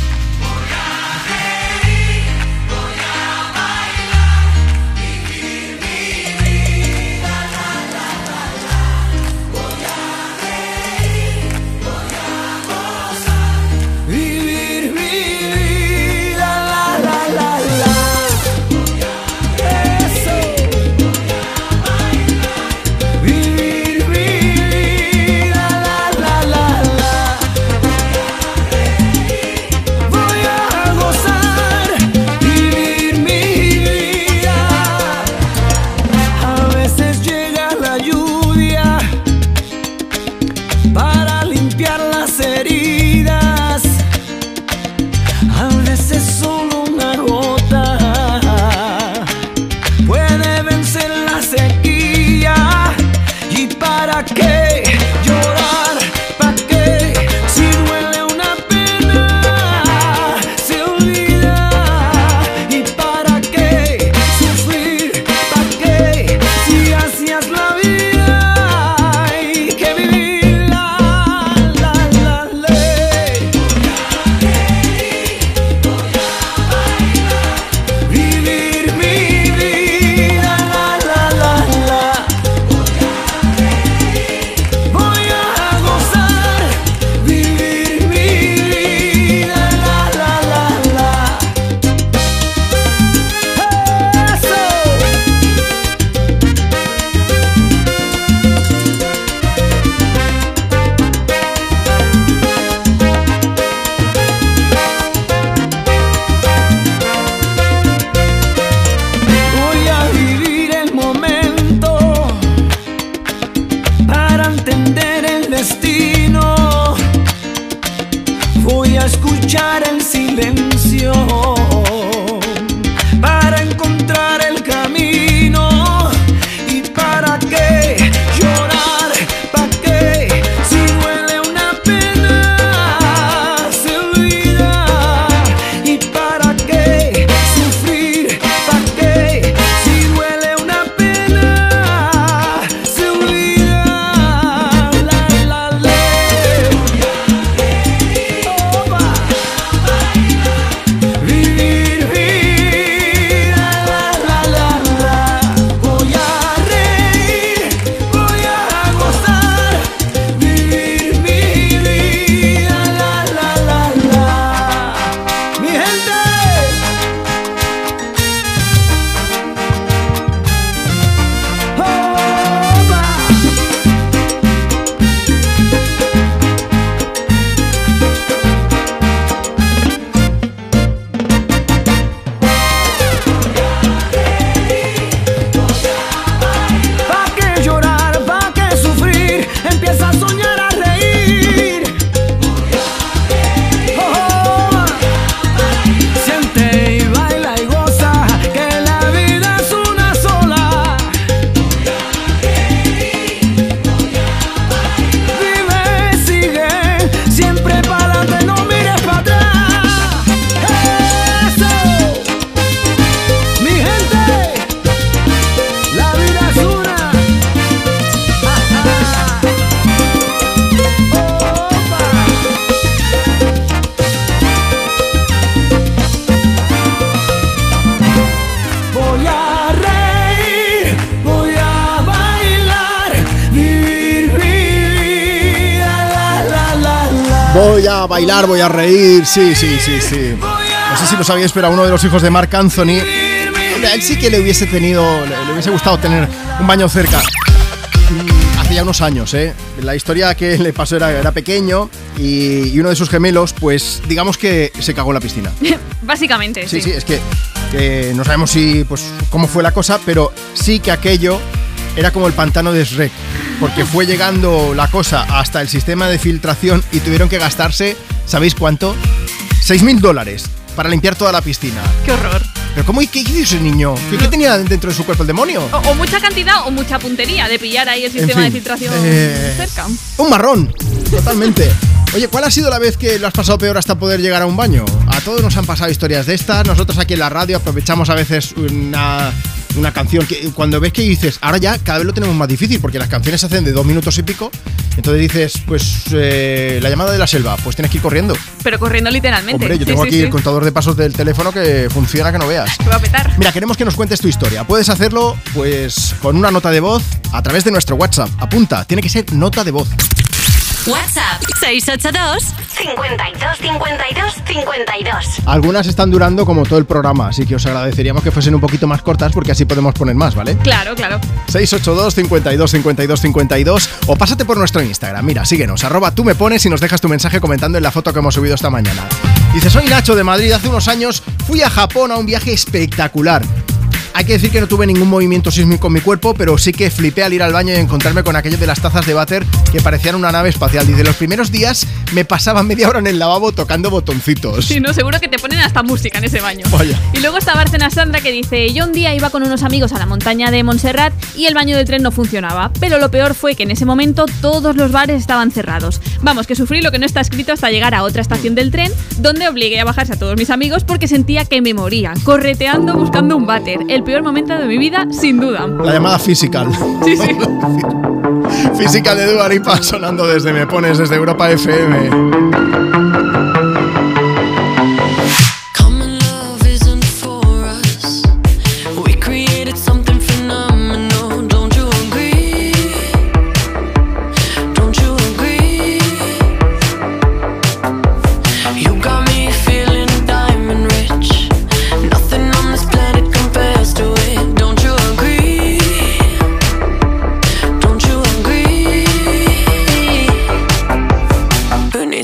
Voy a bailar, voy a reír, sí, sí, sí, sí. No sé si lo sabíais, pero a uno de los hijos de Marc Anthony, a él sí que le hubiese tenido, le, le hubiese gustado tener un baño cerca. Mm, Hace ya unos años, ¿eh? La historia que le pasó era, era pequeño y, y uno de sus gemelos, pues digamos que se cagó en la piscina. Básicamente, Sí, sí, es que, que no sabemos si, pues, cómo fue la cosa, pero sí que aquello era como el pantano de Shrek, porque fue llegando la cosa hasta el sistema de filtración y tuvieron que gastarse, ¿sabéis cuánto? 6.000 dólares para limpiar toda la piscina. Qué horror. ¿Pero cómo qué hizo ese niño? ¿Qué, qué tenía dentro de su cuerpo el demonio? O, o mucha cantidad o mucha puntería de pillar ahí el sistema fin, de filtración eh, cerca. Un marrón, totalmente. Oye, ¿cuál ha sido la vez que lo has pasado peor hasta poder llegar a un baño? A todos nos han pasado historias de estas. Nosotros aquí en la radio aprovechamos a veces una, una canción que cuando ves que dices, ahora ya cada vez lo tenemos más difícil porque las canciones se hacen de dos minutos y pico. Entonces dices, pues eh, la llamada de la selva, pues tienes que ir corriendo. Pero corriendo literalmente. Hombre, yo tengo sí, aquí sí. el contador de pasos del teléfono que funciona que no veas. Que va a petar. Mira, queremos que nos cuentes tu historia. Puedes hacerlo, pues, con una nota de voz a través de nuestro WhatsApp. Apunta, tiene que ser nota de voz. WhatsApp 682 52 52 52. Algunas están durando como todo el programa, así que os agradeceríamos que fuesen un poquito más cortas porque así podemos poner más, ¿vale? Claro, claro. 682 52 52 52 o pásate por nuestro Instagram. Mira, síguenos, arroba tú me pones y nos dejas tu mensaje comentando en la foto que hemos subido esta mañana. Dice, soy Nacho de Madrid, hace unos años fui a Japón a un viaje espectacular. Hay que decir que no tuve ningún movimiento sísmico en mi cuerpo, pero sí que flipé al ir al baño y encontrarme con aquello de las tazas de váter que parecían una nave espacial. Dice, los primeros días me pasaba media hora en el lavabo tocando botoncitos. Sí, no, seguro que te ponen hasta música en ese baño. Vaya. Y luego está Bárcena Sandra que dice, yo un día iba con unos amigos a la montaña de Montserrat y el baño del tren no funcionaba, pero lo peor fue que en ese momento todos los bares estaban cerrados. Vamos, que sufrí lo que no está escrito hasta llegar a otra estación del tren, donde obligué a bajarse a todos mis amigos porque sentía que me moría, correteando buscando un váter. El peor momento de mi vida, sin duda. La llamada Physical. Sí, sí. Física de Dua Lipa sonando desde Me Pones, desde Europa FM.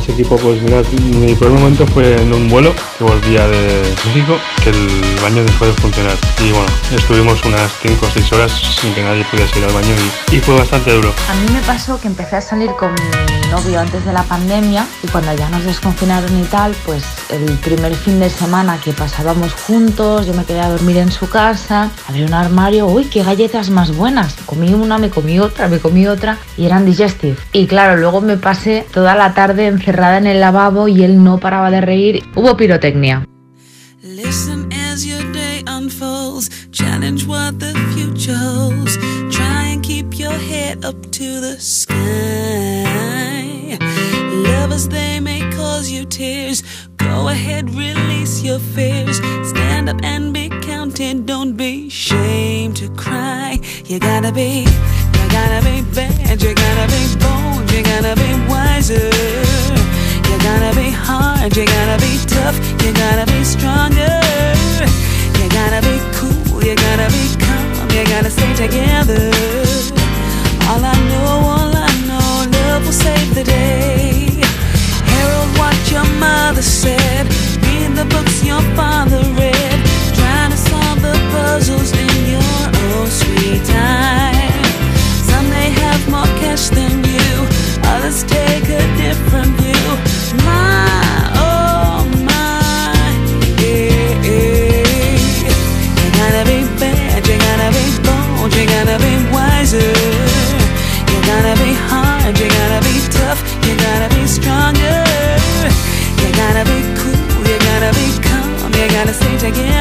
52 Buenas equipo, pues mirad, mi peor momento fue en un vuelo que volvía de México, que el baño dejó de funcionar. Y bueno, estuvimos unas 5 o 6 horas sin que nadie pudiese ir al baño y, y fue bastante duro. A mí me pasó que empecé a salir con mi novio antes de la pandemia y cuando ya nos desconfinaron y tal, pues el primer fin de semana que pasábamos juntos, yo me quedé a dormir en su casa, abrí un armario, uy, qué galletas más buenas. Comí una, me comí otra, me comí otra y eran digestive. Y claro, luego me pasé toda la tarde encerrada en el lavabo y él no paraba de reír. Hubo pirotecnia. You gotta be bad. You gotta be bold. You gotta be wiser. You gotta be hard, you gotta be tough, you gotta be stronger. You gotta be cool, you gotta be calm, you gotta stay together. All I know, all I know, love will save the day. Herald what your mother said, read the books your father read, trying to solve the puzzles in your own sweet time. Some may have more cash than you, others take a different view. Gotta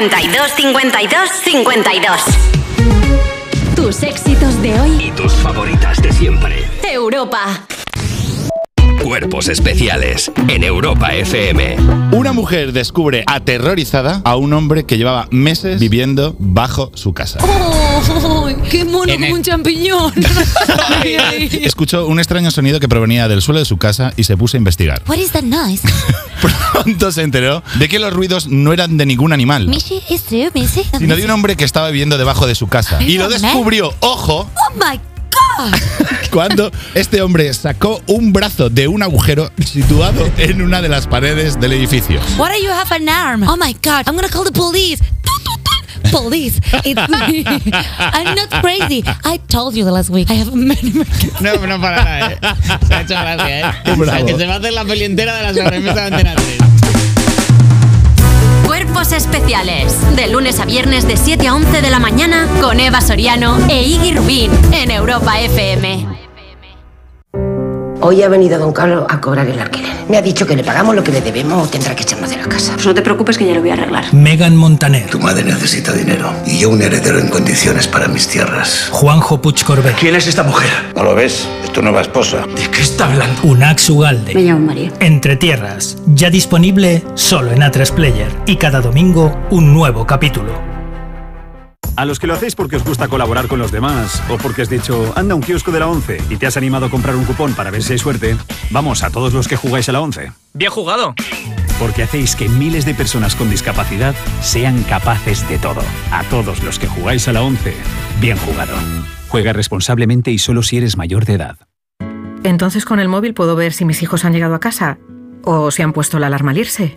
52 52 52 Tus éxitos de hoy. Y tus favoritas de siempre. Europa. Cuerpos especiales en Europa FM. Una mujer descubre aterrorizada a un hombre que llevaba meses viviendo bajo su casa. ¡Qué mono como el- un champiñón! Escuchó un extraño sonido que provenía del suelo de su casa y se puso a investigar. What is that noise? Pronto se enteró de que los ruidos no eran de ningún animal, true, sino de un hombre que estaba viviendo debajo de su casa. Y lo descubrió, ojo, Oh my god! cuando este hombre sacó un brazo de un agujero situado en una de las paredes del edificio. What are you have an arm? Oh my god, I'm gonna call the police. Police, it's me. I'm not crazy. I told you the last week. I have many, many No, no para nada, ¿eh? Se ha hecho gracia, ¿eh? O sea, que se va a hacer la peli entera de la sobremesa de Antena 3. Cuerpos especiales. De lunes a viernes de 7 a 11 de la mañana con Eva Soriano e Iggy Rubín en Europa FM. Hoy ha venido don Carlos a cobrar el alquiler. Me ha dicho que le pagamos lo que le debemos o tendrá que echarnos de la casa. Pues no te preocupes que ya lo voy a arreglar. Megan Montaner, Tu madre necesita dinero y yo un heredero en condiciones para mis tierras. Juanjo Puig Corbet, ¿Quién es esta mujer? ¿No lo ves? Es tu nueva esposa. ¿De qué está hablando? Unax Ugalde. Me llamo María. Entre Tierras, ya disponible solo en A3 Player y cada domingo un nuevo capítulo. A los que lo hacéis porque os gusta colaborar con los demás o porque has dicho, anda un kiosco de la 11 y te has animado a comprar un cupón para ver si hay suerte, vamos a todos los que jugáis a la 11. Bien jugado. Porque hacéis que miles de personas con discapacidad sean capaces de todo. A todos los que jugáis a la 11, bien jugado. Juega responsablemente y solo si eres mayor de edad. Entonces con el móvil puedo ver si mis hijos han llegado a casa o si han puesto la alarma al irse.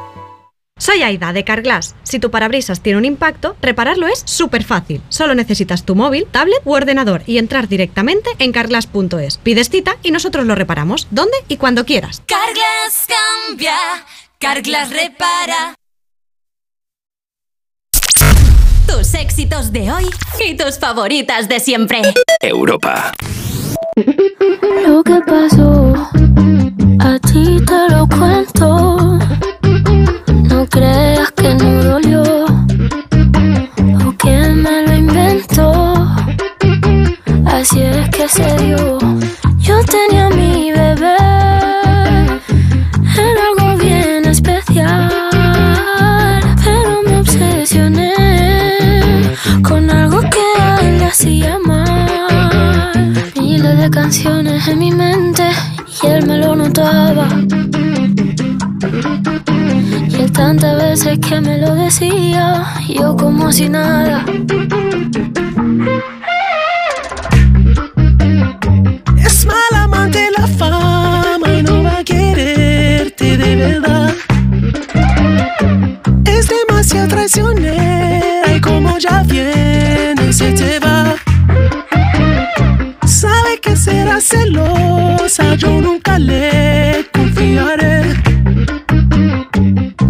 Soy Aida de Carglass. Si tu parabrisas tiene un impacto, repararlo es súper fácil. Solo necesitas tu móvil, tablet u ordenador y entrar directamente en carglass.es. Pides cita y nosotros lo reparamos, donde y cuando quieras. Carglass cambia, Carglass repara. Tus éxitos de hoy y tus favoritas de siempre. Europa. Lo que pasó, a ti te lo cuento. No dolió o que me lo inventó. Así es que se dio. Yo tenía mi bebé, era algo bien especial, pero me obsesioné con algo que a él le hacía mal. Miles de canciones en mi mente y él me lo notaba. Y tantas veces que me lo decía, yo como si nada. Es mal amante la fama y no va a quererte de verdad. Es demasiado traicionera y como ya viene se te va. Sabe que será celosa, yo nunca le confiaré.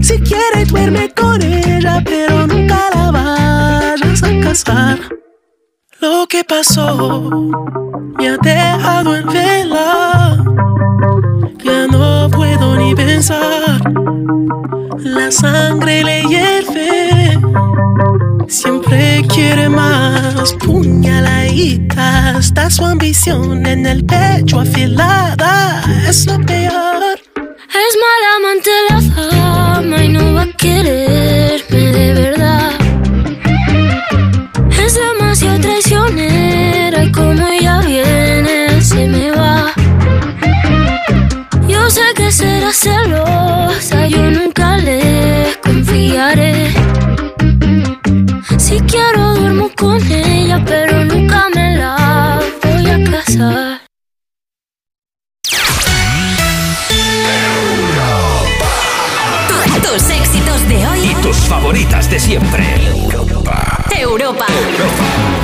Si quiere duerme con ella, pero nunca la vayas a casar. Lo que pasó me ha dejado en vela. Ya no puedo ni pensar. La sangre le hierve. Siempre quiere más. Puñaladita. Está su ambición en el pecho afilada. Es lo peor. Es mala amante la fama y no va a quererme de verdad. Es demasiado traicionera y como ella viene se me va. Yo sé que será celosa, yo nunca le confiaré. Si quiero duermo con ella, pero nunca me la tus favoritas de siempre. Europa. Gravity's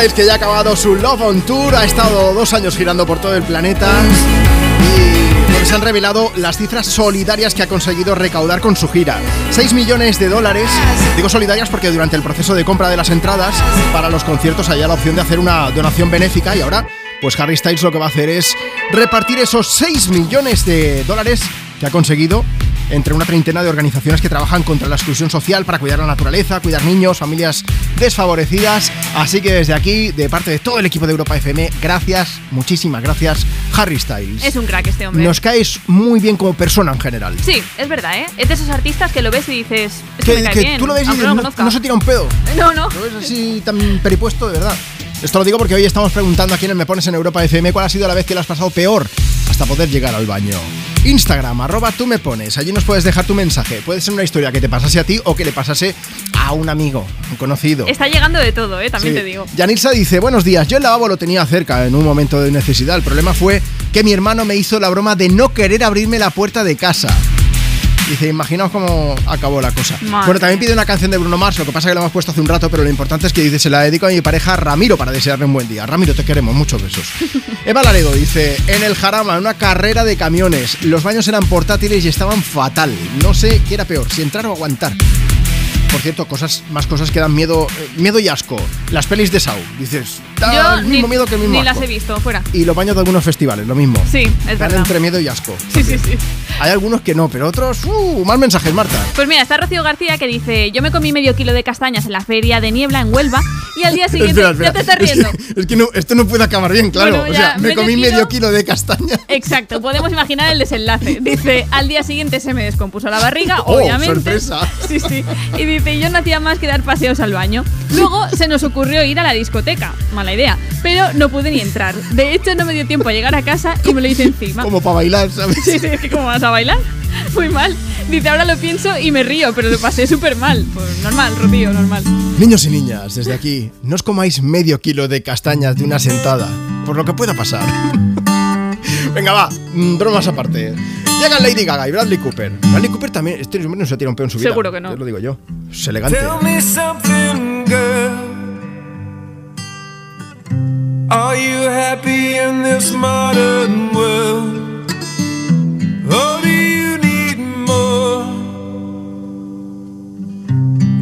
Que ya ha acabado su Love on Tour, ha estado dos años girando por todo el planeta y bueno, se han revelado las cifras solidarias que ha conseguido recaudar con su gira. 6 millones de dólares, digo solidarias porque durante el proceso de compra de las entradas para los conciertos había la opción de hacer una donación benéfica y ahora pues Harry Styles lo que va a hacer es repartir esos 6 millones de dólares que ha conseguido entre una treintena de organizaciones que trabajan contra la exclusión social para cuidar la naturaleza, cuidar niños, familias desfavorecidas. Así que desde aquí, de parte de todo el equipo de Europa FM, gracias, muchísimas gracias, Harry Styles. Es un crack este hombre. Nos caes muy bien como persona en general. Sí, es verdad, ¿eh? Es de esos artistas que lo ves y dices. "Es Que, me cae que bien, tú lo ves y dices, no no, lo conozca". no se tira un pedo. No, no. Lo ves así tan peripuesto, de verdad. Esto lo digo porque hoy estamos preguntando aquí en el Me Pones en Europa FM cuál ha sido la vez que lo has pasado peor hasta poder llegar al baño. Instagram, arroba tú me pones. Allí nos puedes dejar tu mensaje. Puede ser una historia que te pasase a ti o que le pasase a un amigo, un conocido. Está llegando de todo, ¿eh? También Sí. te digo. Yanitza dice, buenos días, yo el lavabo lo tenía cerca en un momento de necesidad. El problema fue que mi hermano me hizo la broma de no querer abrirme la puerta de casa. Dice, imaginaos cómo acabó la cosa. Madre Bueno, también pide una canción de Bruno Mars, lo que pasa es que la hemos puesto hace un rato, pero lo importante es que dice, se la dedico a mi pareja Ramiro para desearle un buen día. Ramiro, te queremos, muchos besos. Eva Laredo dice, en el Jarama, en una carrera de camiones, los baños eran portátiles y estaban fatal. No sé qué era peor, si entrar o aguantar. Por cierto, cosas, más cosas que dan miedo, eh, miedo y asco. Las pelis de Sau, dices, da Yo el mismo ni, miedo que el mismo ni las he visto, fuera. Y los baños de algunos festivales, lo mismo. Sí, es Dan verdad. entre miedo y asco. Sí, sí, sí. Hay algunos que no, pero otros, uh, más mensajes, Marta. Pues mira, está Rocío García que dice: Yo me comí medio kilo de castañas en la feria de niebla en Huelva y al día siguiente. Espera, espera. Ya te estás Es que- riendo. Es que, no, esto no puede acabar bien, claro. Bueno, o sea, me comí kilo. medio kilo de castaña. Exacto, podemos imaginar el desenlace. Dice, al día siguiente se me descompuso la barriga, Oh, obviamente. sorpresa. Sí, sí. Y dice, yo no hacía más que dar paseos al baño. Luego se nos ocurrió ir a la discoteca. Mala idea. Pero no pude ni entrar. De hecho, no me dio tiempo a llegar a casa y me lo hice encima. Como para bailar, ¿sabes? Sí, sí, es que ¿cómo vas a bailar? Muy mal. Dice, ahora lo pienso y me río, pero lo pasé súper mal. Pues normal, Rocío, normal. Niños y niñas, desde aquí, no os comáis medio kilo de castañas de una sentada, por lo que pueda pasar. Venga, va, mm, bromas aparte. Llegan Lady Gaga y Bradley Cooper. Bradley Cooper también, este hombre no se tira un peo en su vida. Seguro que no. Te lo digo yo. Es elegante. Tell me something, girl. Are you happy in this modern world?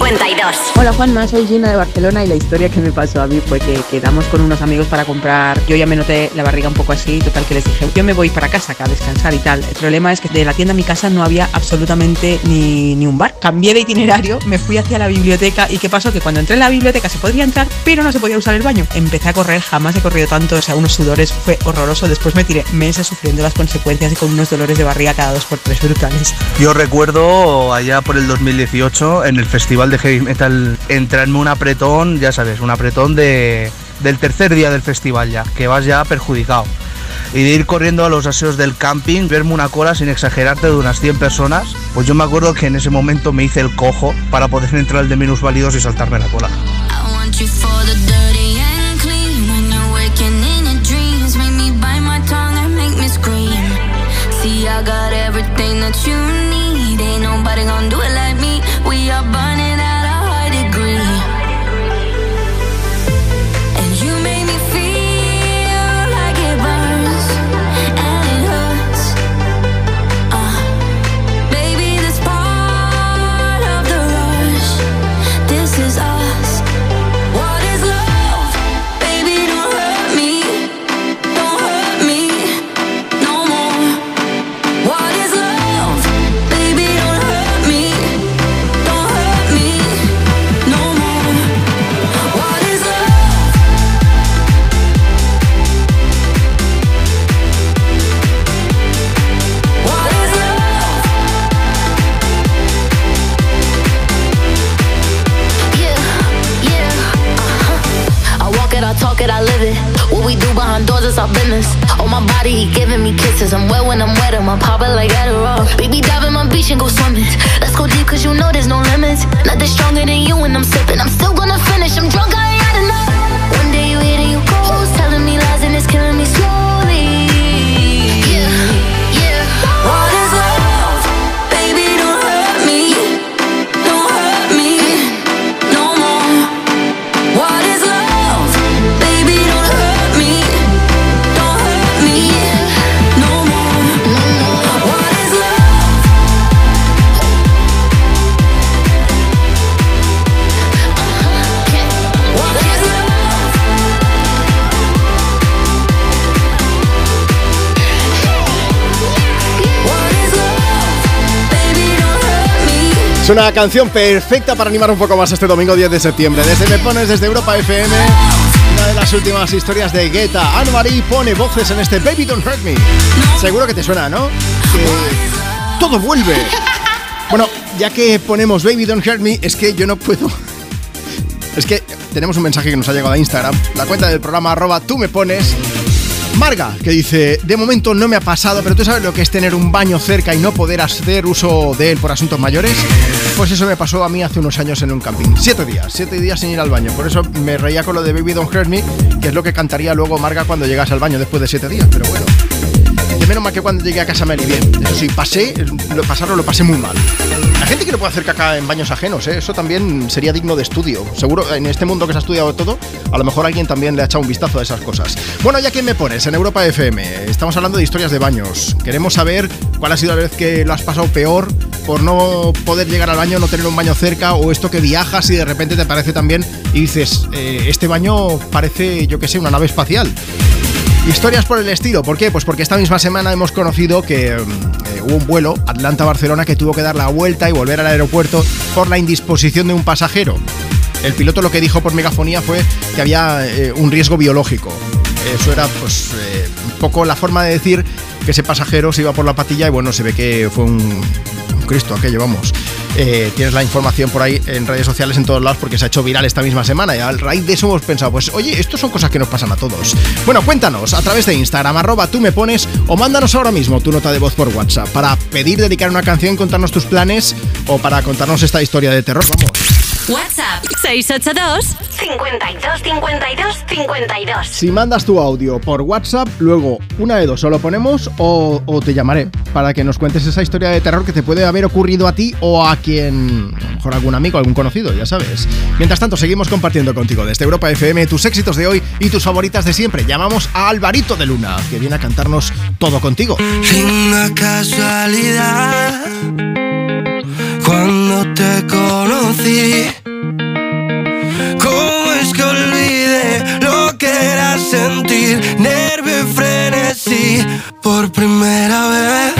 52 52 Hola Juanma, soy Gina de Barcelona y la historia que me pasó a mí fue que quedamos con unos amigos para comprar. Yo ya me noté la barriga un poco así, total que les dije, yo me voy para casa acá a descansar y tal. El problema es que de la tienda a mi casa no había absolutamente ni, ni un bar. Cambié de itinerario, me fui hacia la biblioteca y ¿qué pasó? Que cuando entré en la biblioteca se podía entrar, pero no se podía usar el baño. Empecé a correr, jamás he corrido tanto, o sea, unos sudores, fue horroroso. Después me tiré meses sufriendo las consecuencias y con unos dolores de barriga cada dos por tres brutales. Yo recuerdo allá por el 2018 en el festival de heavy metal entrarme un apretón, ya sabes, un apretón de, del tercer día del festival ya, que vas ya perjudicado. Y de ir corriendo a los aseos del camping, verme una cola sin exagerarte de unas 100 personas, pues yo me acuerdo que en ese momento me hice el cojo para poder entrar al de minusválidos y saltarme la cola. Is our business. On my body, he giving me kisses. I'm wet when I'm wet, I'm popping like Adderall. Baby, dive in my beach and go swimming. Let's go deep, cause you know there's no limits. Nothing stronger than you when I'm sipping. I'm still gonna finish, I'm drunk, I ain't had enough. One day you hit and you ghost, Es una canción perfecta para animar un poco más este domingo 10 de septiembre. Desde Me Pones, desde Europa FM, una de las últimas historias de Guetta. Anne-Marie pone voces en este Baby Don't Hurt Me. Seguro que te suena, ¿no? Que todo vuelve. Bueno, ya que ponemos Baby Don't Hurt Me, es que yo no puedo... Es que tenemos un mensaje que nos ha llegado a Instagram, la cuenta del programa arroba tú me pones. Marga, que dice, de momento no me ha pasado, pero tú sabes lo que es tener un baño cerca y no poder hacer uso de él por asuntos mayores. Pues eso me pasó a mí hace unos años en un camping. Siete días, siete días sin ir al baño. Por eso me reía con lo de Baby Don't Hurt Me, que es lo que cantaría luego Marga cuando llegas al baño después de siete días. Pero bueno, menos mal que cuando llegué a casa me alivié. Eso sí, pasé, lo pasarlo lo pasé muy mal. La gente que no puede hacer caca en baños ajenos, ¿eh? eso también sería digno de estudio. Seguro, en este mundo que se ha estudiado todo, a lo mejor alguien también le ha echado un vistazo a esas cosas. Bueno, ya que me pones en Europa FM, estamos hablando de historias de baños. Queremos saber cuál ha sido la vez que lo has pasado peor por no poder llegar al baño, no tener un baño cerca, o esto que viajas y de repente te parece también y dices, eh, este baño parece, yo que sé, una nave espacial. Historias por el estilo, ¿por qué? Pues porque esta misma semana hemos conocido que mm, eh, hubo un vuelo Atlanta-Barcelona que tuvo que dar la vuelta y volver al aeropuerto por la indisposición de un pasajero. El piloto lo que dijo por megafonía fue que había eh, un riesgo biológico. Eso era pues eh, un poco la forma de decir que ese pasajero se iba por la patilla y bueno, se ve que fue un, un Cristo aquello, vamos. Eh, tienes la información por ahí en redes sociales en todos lados porque se ha hecho viral esta misma semana y a raíz de eso hemos pensado, pues oye, esto son cosas que nos pasan a todos. Bueno, cuéntanos a través de Instagram, arroba tú me pones o mándanos ahora mismo tu nota de voz por WhatsApp para pedir dedicar una canción, contarnos tus planes o para contarnos esta historia de terror, vamos. WhatsApp 682 52 52 52. Si mandas tu audio por WhatsApp, luego una de dos, o lo ponemos o, o te llamaré para que nos cuentes esa historia de terror que te puede haber ocurrido a ti o a quien, a lo mejor algún amigo, algún conocido, ya sabes. Mientras tanto, seguimos compartiendo contigo desde Europa FM tus éxitos de hoy y tus favoritas de siempre. Llamamos a Alvarito de Luna, que viene a cantarnos todo contigo. Una casualidad cuando te conocí. ¿Cómo es que olvidé lo que era sentir nervio y frenesí por primera vez?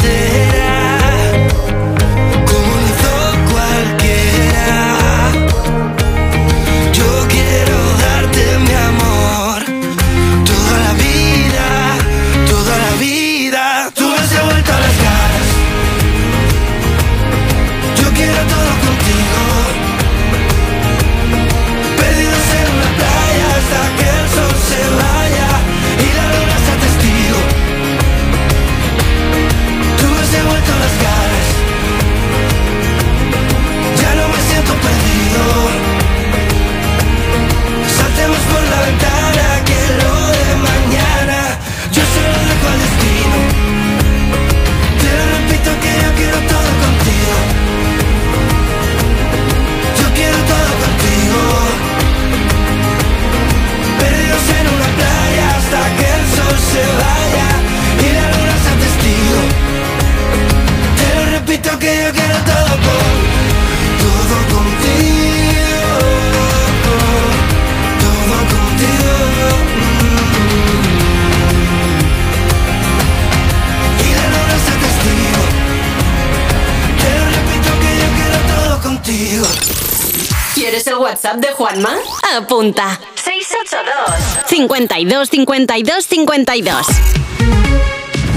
el WhatsApp de Juanma? Apunta. 682 52 52 52.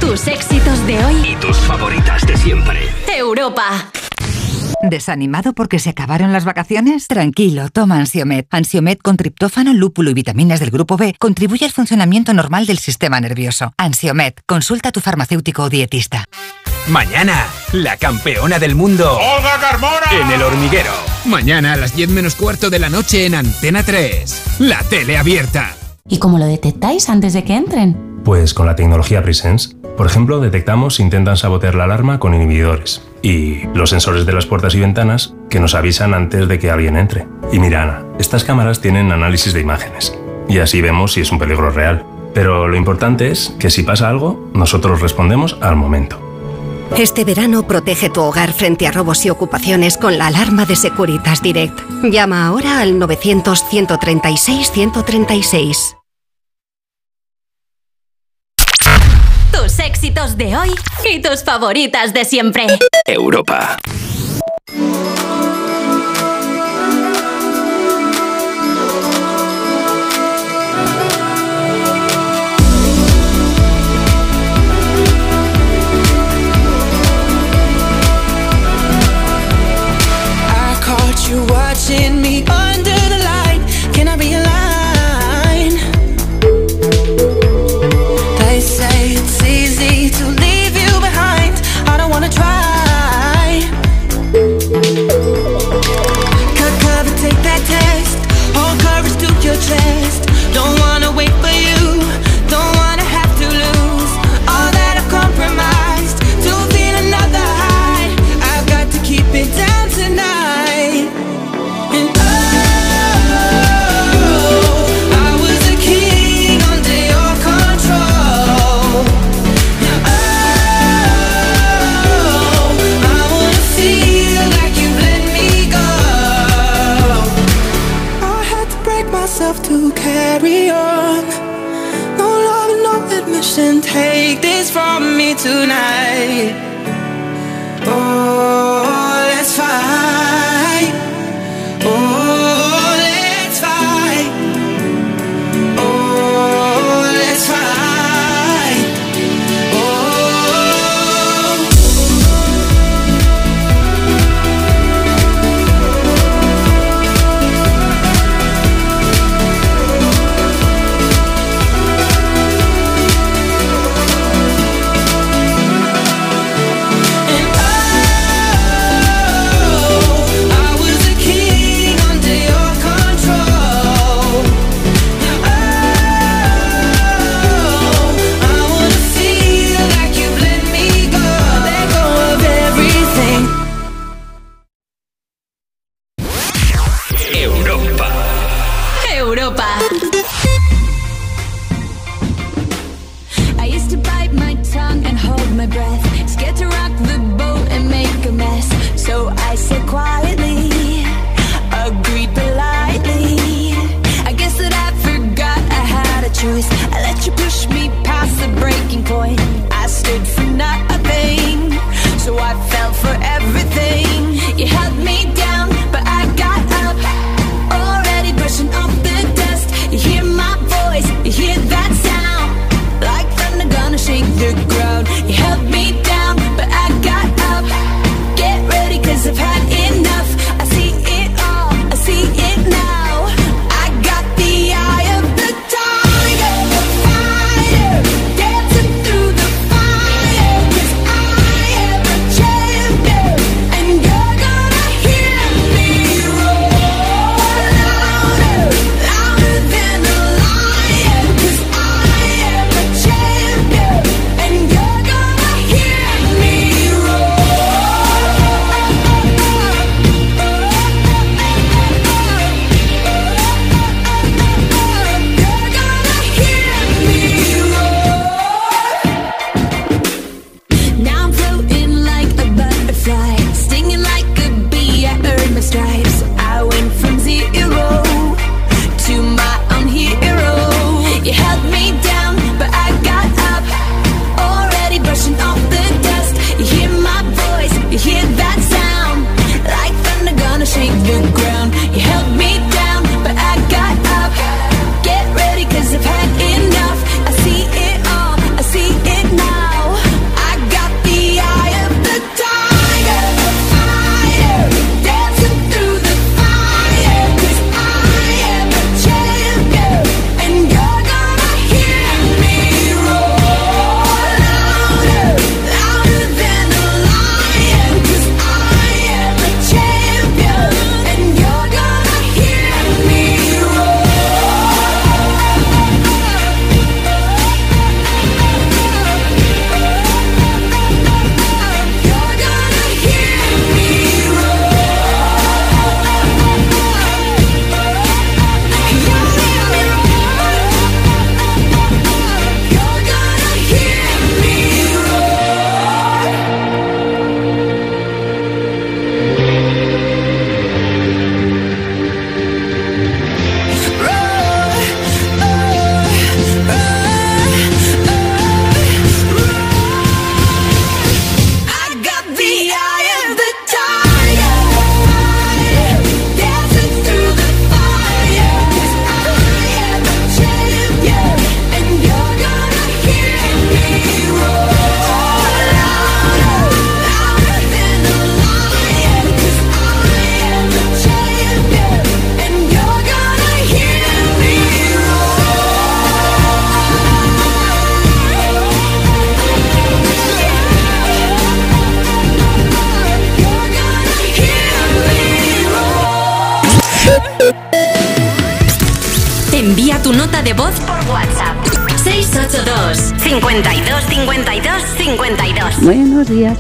Tus éxitos de hoy. Y tus favoritas de siempre. Europa. ¿Desanimado porque se acabaron las vacaciones? Tranquilo, toma Ansiomet. Ansiomet con triptófano, lúpulo y vitaminas del grupo B contribuye al funcionamiento normal del sistema nervioso. Ansiomet, consulta a tu farmacéutico o dietista. Mañana, la campeona del mundo. ¡Olga Carmona! En el hormiguero. Mañana a las 10 menos cuarto de la noche en Antena 3. La tele abierta. ¿Y cómo lo detectáis antes de que entren? Pues con la tecnología Presence. Por ejemplo, detectamos si intentan sabotear la alarma con inhibidores. Y los sensores de las puertas y ventanas que nos avisan antes de que alguien entre. Y mira, Ana, estas cámaras tienen análisis de imágenes. Y así vemos si es un peligro real. Pero lo importante es que si pasa algo, nosotros respondemos al momento. Este verano protege tu hogar frente a robos y ocupaciones con la alarma de Securitas Direct. Llama ahora al 900-136-136. Tus éxitos de hoy y tus favoritas de siempre. Europa.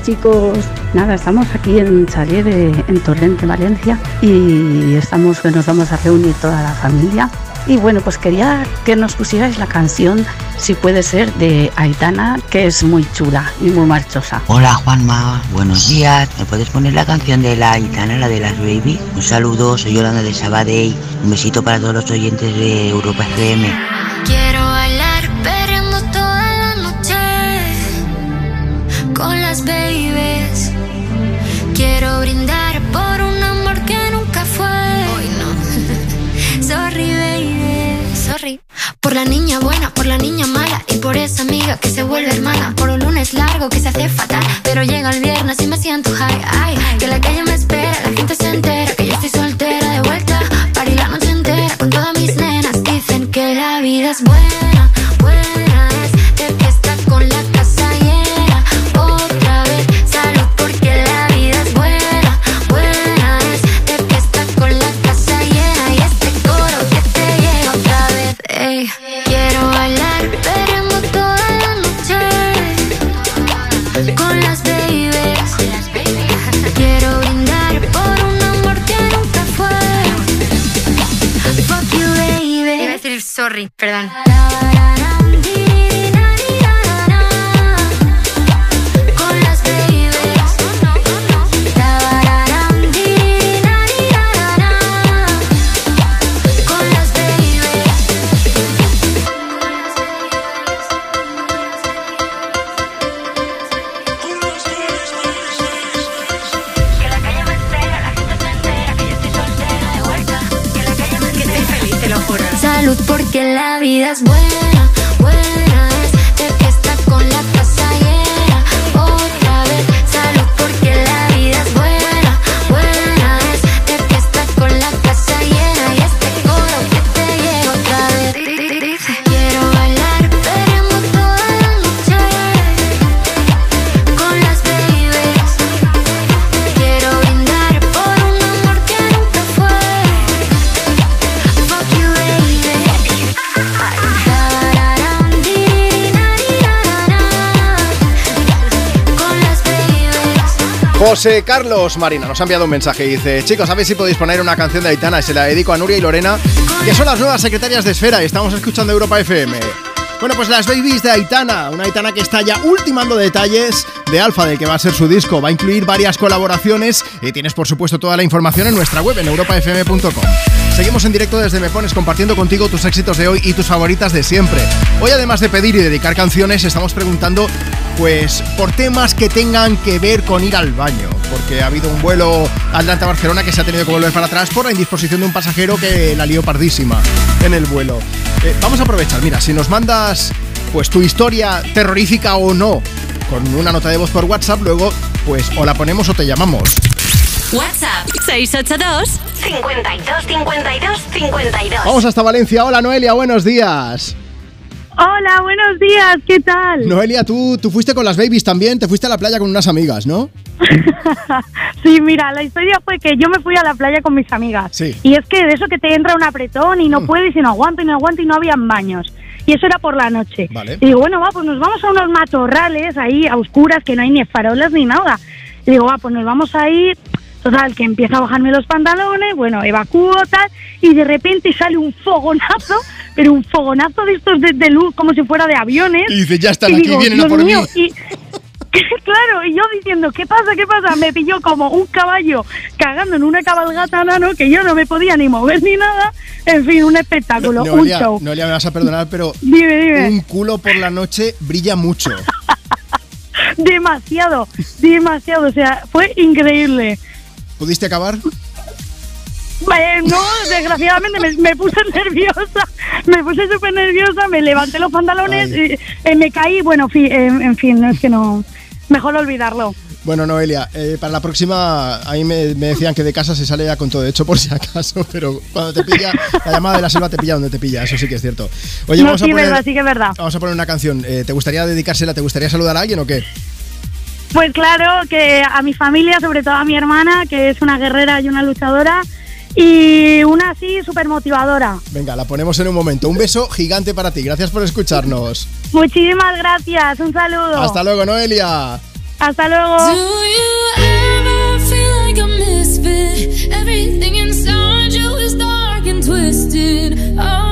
chicos. Nada, estamos aquí en Chalet, en Torrente, Valencia, y estamos que nos vamos a reunir toda la familia. Y bueno, pues quería que nos pusierais la canción, si puede ser, de Aitana, que es muy chula y muy marchosa. Hola Juanma, buenos días. ¿Me puedes poner la canción de la Aitana, la de las Baby? Un saludo, soy Yolanda de Sabadell. Un besito para todos los oyentes de Europa FM. Por la niña buena, por la niña mala y por esa amiga que se vuelve hermana. Por un lunes largo que se hace fatal, pero llega el viernes y me siento high. Ay, buena Carlos Marina nos ha enviado un mensaje y dice Chicos, a ver si podéis poner una canción de Aitana se la dedico a Nuria y Lorena Que son las nuevas secretarias de Esfera y estamos escuchando Europa FM Bueno, pues las babies de Aitana Una Aitana que está ya ultimando detalles de Alfa del que va a ser su disco. Va a incluir varias colaboraciones Y tienes por supuesto toda la información en nuestra web en europafm.com Seguimos en directo desde Me Pones compartiendo contigo tus éxitos de hoy y tus favoritas de siempre. Hoy además de pedir y dedicar canciones, estamos preguntando pues por temas que tengan que ver con ir al baño, porque ha habido un vuelo Atlanta-Barcelona que se ha tenido que volver para atrás por la indisposición de un pasajero que la lió pardísima en el vuelo. Eh, vamos a aprovechar, mira, si nos mandas pues tu historia terrorífica o no con una nota de voz por WhatsApp, luego pues o la ponemos o te llamamos. WhatsApp 682 52 52 52. Vamos hasta Valencia. Hola Noelia, buenos días. Hola, buenos días, ¿qué tal? Noelia, tú, tú fuiste con las babies también, te fuiste a la playa con unas amigas, ¿no? Sí, mira, la historia fue que yo me fui a la playa con mis amigas. Sí. Y es que de eso que te entra un apretón y no puedes y no aguanto y no aguanto y no habían baños. Y eso era por la noche. Vale. Y digo, bueno, va, pues nos vamos a unos matorrales ahí a oscuras que no hay ni farolas ni nada. Y digo, va, pues nos vamos a ir. Total, que empieza a bajarme los pantalones, bueno, evacúo tal, y de repente sale un fogonazo, pero un fogonazo de estos de, de luz, como si fuera de aviones. Y dice, ya están Y aquí, digo, vienen a "Dios por mío", mí. y- claro, y yo diciendo, ¿qué pasa? ¿Qué pasa? Me pilló como un caballo cagando en una cabalgata nano que yo no me podía ni mover ni nada. En fin, un espectáculo, un show. Noelia, me vas a perdonar, pero Dime, dime. un culo por la noche brilla mucho. Demasiado, demasiado. O sea, fue increíble. ¿Pudiste acabar? Eh, no, desgraciadamente me, me puse nerviosa, me puse súper nerviosa, me levanté los pantalones, y, eh, me caí, bueno, fi- eh, en fin, no es que no, mejor olvidarlo. Bueno, Noelia, eh, para la próxima, a mí me, me decían que de casa se sale ya con todo hecho por si acaso, pero cuando te pilla, la llamada de la selva te pilla donde te pilla, eso sí que es cierto. Oye, no, vamos a poner, verdad, sí que es verdad. vamos a poner una canción. ¿Te gustaría dedicársela, te gustaría saludar a alguien o qué? Pues claro, que a mi familia, sobre todo a mi hermana, que es una guerrera y una luchadora, y una así súper motivadora. Venga, la ponemos en un momento. Un beso gigante para ti, gracias por escucharnos. Muchísimas gracias, un saludo. Hasta luego, Noelia. Hasta luego. Do you ever feel like a misfit? Everything inside you is dark and twisted. Oh,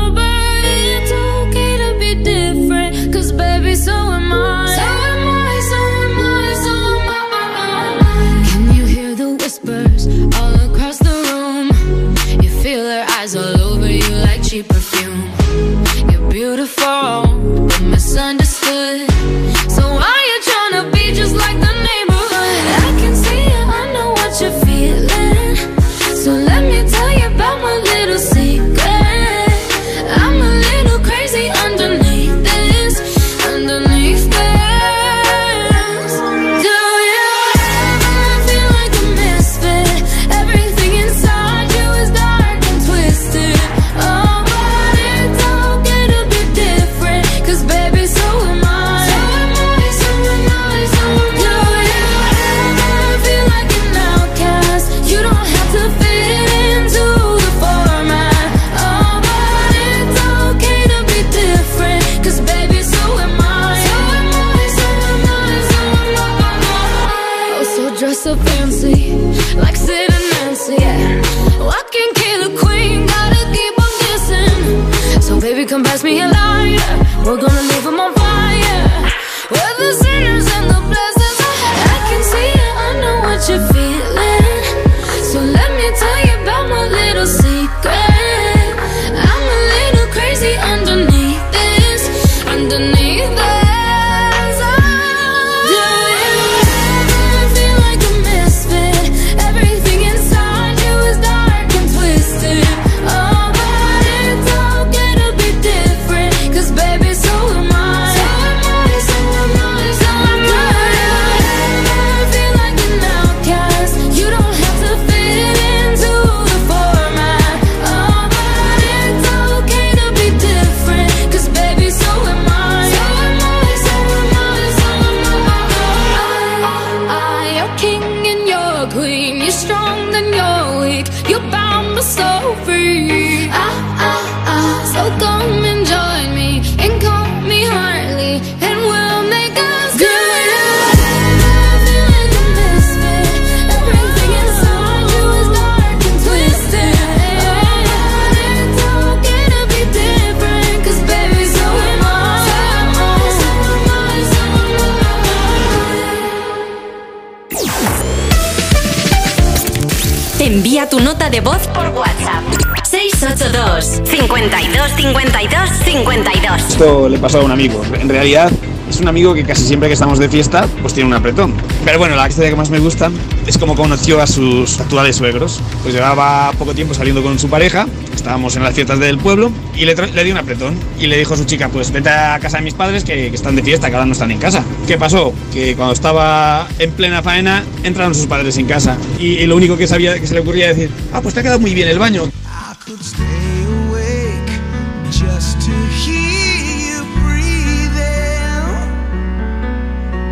de voz por WhatsApp. 682 52 52 52. Esto le pasó a un amigo. En realidad es un amigo que casi siempre que estamos de fiesta pues tiene un apretón. Pero bueno, la historia que más me gusta es cómo conoció a sus actuales suegros. Pues llevaba poco tiempo saliendo con su pareja, estábamos en las fiestas del pueblo y le, le dio un apretón. Y le dijo a su chica, pues vete a casa de mis padres que, que están de fiesta, que ahora no están en casa. ¿Qué pasó? Que cuando estaba en plena faena entraron sus padres en casa. Y, y lo único que sabía que se le ocurría decir, ah, pues te ha quedado muy bien el baño.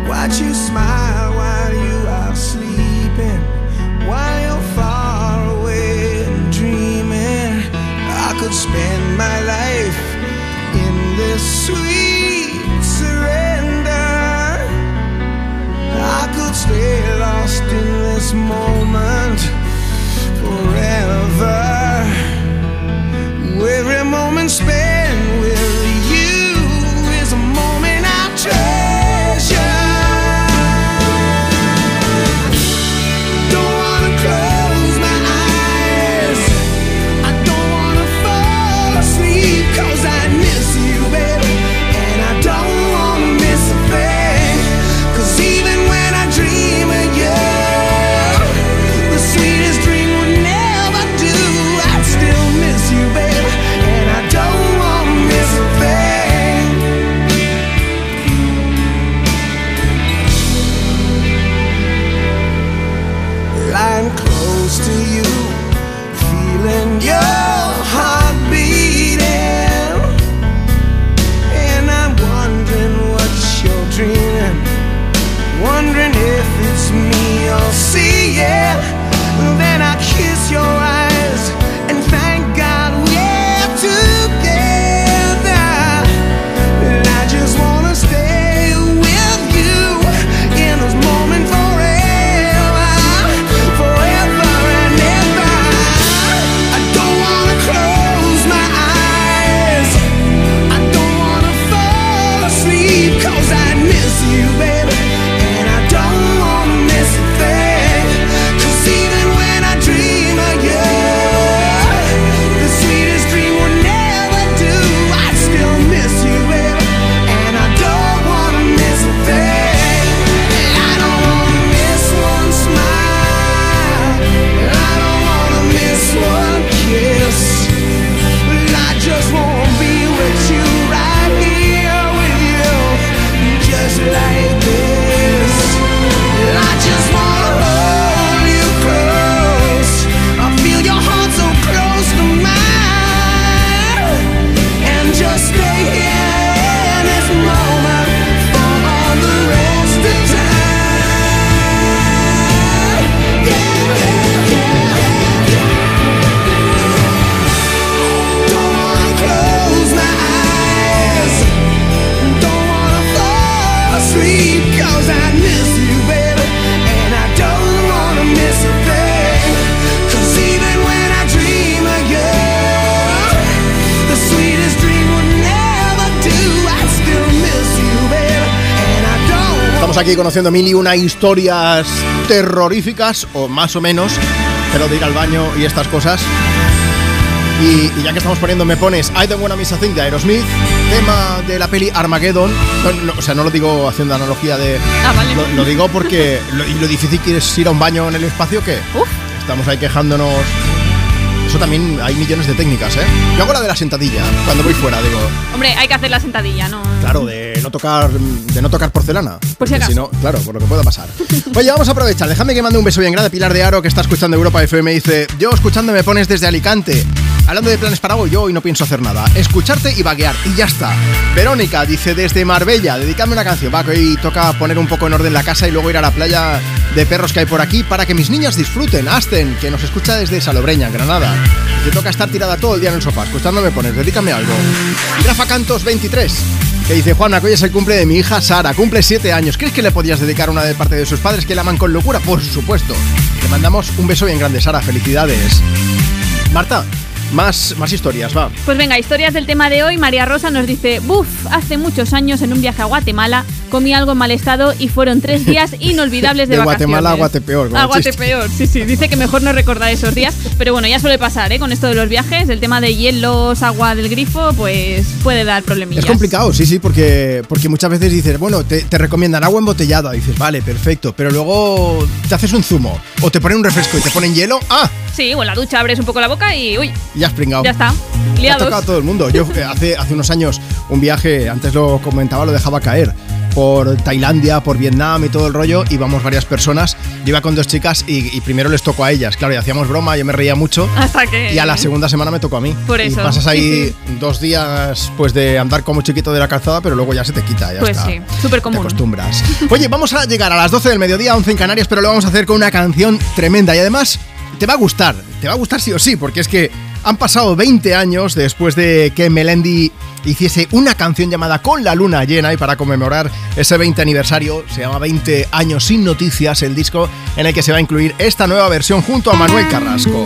Watch you smile stay lost in this moment forever. Every moment spent Estamos aquí conociendo mil y una historias terroríficas, o más o menos, pero de ir al baño y estas cosas. Y, y ya que estamos poniendo Me Pones I Don't Wanna Miss a Thing de Aerosmith, tema de la peli Armageddon. No, no, o sea, no lo digo haciendo analogía de. Ah, vale. Lo, lo digo porque. Lo, y lo difícil que es ir a un baño en el espacio, que estamos ahí quejándonos. Eso también hay millones de técnicas, ¿eh? Yo hago la de la sentadilla cuando voy fuera, digo. Hombre, hay que hacer la sentadilla, ¿no? Claro, de no tocar, de no tocar porcelana. Por si acaso. no, claro, por lo que pueda pasar. Oye, vamos a aprovechar. Déjame que mande un beso bien grande a Pilar de Aro, que está escuchando Europa FM. Dice: Yo escuchando me pones desde Alicante. Hablando de planes para hoy, yo hoy no pienso hacer nada. Escucharte y vaguear, y ya está. Verónica dice: Desde Marbella, dedícame una canción. Va, que hoy toca poner un poco en orden la casa y luego ir a la playa de perros que hay por aquí para que mis niñas disfruten. Asten, que nos escucha desde Salobreña, Granada. Te toca estar tirada todo el día en el sofá. Escuchando me pones, dedícame algo. Rafa Cantos 23. Que dice Juana, que hoy es el cumple de mi hija Sara, cumple 7 años. ¿Crees que le podías dedicar una de parte de sus padres que la aman con locura? Por supuesto. Le mandamos un beso bien grande, Sara, felicidades. Marta, más, más historias, va. Pues venga, historias del tema de hoy. María Rosa nos dice, buf, hace muchos años en un viaje a Guatemala comí algo en mal estado y fueron tres días inolvidables de, De vacaciones. Guatemala a Guatepeor. A. Guatepeor, sí, sí. Dice que mejor no recordar esos días. Pero bueno, ya suele pasar, ¿eh? Con esto de los viajes, el tema de hielos, agua del grifo, pues puede dar problemillas. Es complicado, sí, sí, porque, porque muchas veces dices, bueno, te, te recomiendan agua embotellada. Dices, vale, perfecto. Pero luego te haces un zumo o te ponen un refresco y te ponen hielo. ¡Ah! Sí, o en la ducha abres un poco la boca y uy, Ya has pringado. ya está. Le ha Liados. tocado a todo el mundo. Yo eh, hace, hace unos años un viaje, antes lo comentaba, lo dejaba caer. Por Tailandia, por Vietnam y todo el rollo, íbamos varias personas. Yo iba con dos chicas y, y primero les tocó a ellas. Claro, y hacíamos broma, yo me reía mucho. Hasta que. Y a la segunda semana me tocó a mí. Por Y eso, pasas ahí sí, dos días pues de andar como chiquito de la calzada, pero luego ya se te quita, ya Pues está. sí, súper Te común. acostumbras. Oye, vamos a llegar a las 12 del mediodía, 11 en Canarias, pero lo vamos a hacer con una canción tremenda y además te va a gustar, te va a gustar sí o sí, porque es que han pasado 20 años después de que Melendi hiciese una canción llamada Con la luna llena y para conmemorar ese 20 aniversario, se llama 20 años sin noticias, el disco en el que se va a incluir esta nueva versión junto a Manuel Carrasco.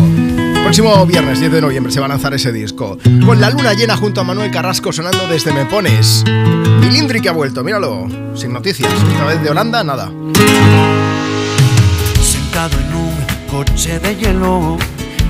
Próximo viernes 10 de noviembre se va a lanzar ese disco. Con la luna llena junto a Manuel Carrasco sonando desde Me Pones. Milindri que ha vuelto, míralo. Sin noticias. Esta vez de Holanda, nada. Sentado en un coche de hielo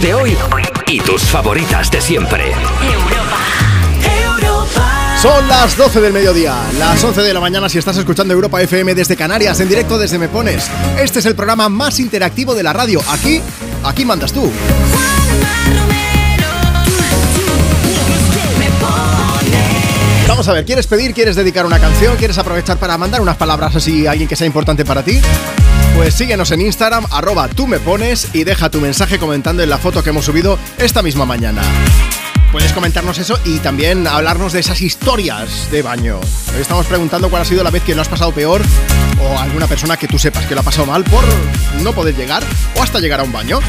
Éxitos de hoy y tus favoritas de siempre. Son las 12 del mediodía, las 11 de la mañana si estás escuchando Europa FM desde Canarias, en directo desde Me Pones. Este es el programa más interactivo de la radio. Aquí, aquí mandas tú. Vamos a ver, ¿quieres pedir? ¿Quieres dedicar una canción? ¿Quieres aprovechar para mandar unas palabras así a alguien que sea importante para ti? Pues síguenos en Instagram, arroba tú me pones y deja tu mensaje comentando en la foto que hemos subido esta misma mañana. Puedes comentarnos eso y también hablarnos de esas historias de baño. Hoy estamos preguntando cuál ha sido la vez que no has pasado peor o alguna persona que tú sepas que lo ha pasado mal por no poder llegar o hasta llegar a un baño.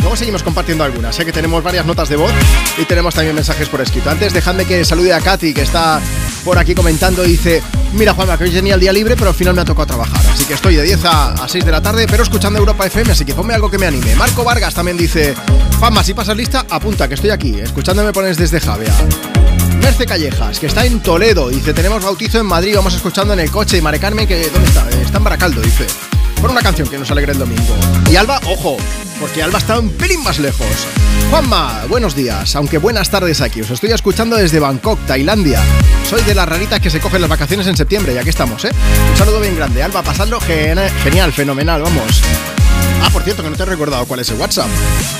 Luego seguimos compartiendo algunas, sé que tenemos varias notas de voz y tenemos también mensajes por escrito. Antes dejadme que salude a Katy que está por aquí comentando dice, mira Juanma, que hoy tenía el día libre pero al final me ha tocado trabajar. Así que estoy de 10 a, a 6 de la tarde pero escuchando Europa FM, así que ponme algo que me anime. Marco Vargas también dice, Juanma, si pasas lista, apunta que estoy aquí, escuchándome pones desde Javea. Merce Callejas, que está en Toledo, dice, tenemos bautizo en Madrid, vamos escuchando en el coche. Y Mare Carmen, que ¿dónde está? Está en Baracaldo, dice. Por una canción que nos alegre el domingo. Y Alba, ojo, porque Alba está un pelín más lejos. Juanma, buenos días, aunque buenas tardes aquí. Os estoy escuchando desde Bangkok, Tailandia. Soy de las raritas que se cogen las vacaciones en septiembre y aquí estamos, ¿eh? Un saludo bien grande. Alba, pasadlo gen- genial, fenomenal, vamos. Ah, por cierto, que no te he recordado cuál es el WhatsApp.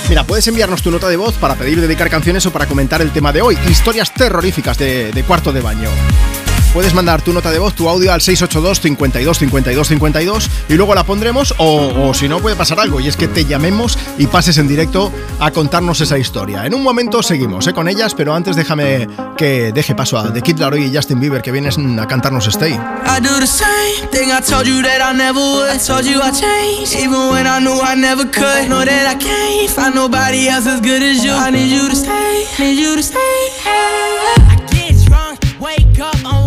Mira, puedes enviarnos tu nota de voz para pedir dedicar canciones o para comentar el tema de hoy. Historias terroríficas de cuarto de baño. Puedes mandar tu nota de voz, tu audio al 682 52 52 52 y luego la pondremos o, o si no puede pasar algo y es que te llamemos y pases en directo a contarnos esa historia. En un momento seguimos ¿eh? con ellas, pero antes déjame que deje paso a The Kid Laroi y Justin Bieber que vienen a cantarnos Stay. I do the same thing I told you that I never would. I told you I changed, even when I knew I never could. Know that I can't find nobody else as good as you. I need you to stay, need you to stay. I get wake up, I'm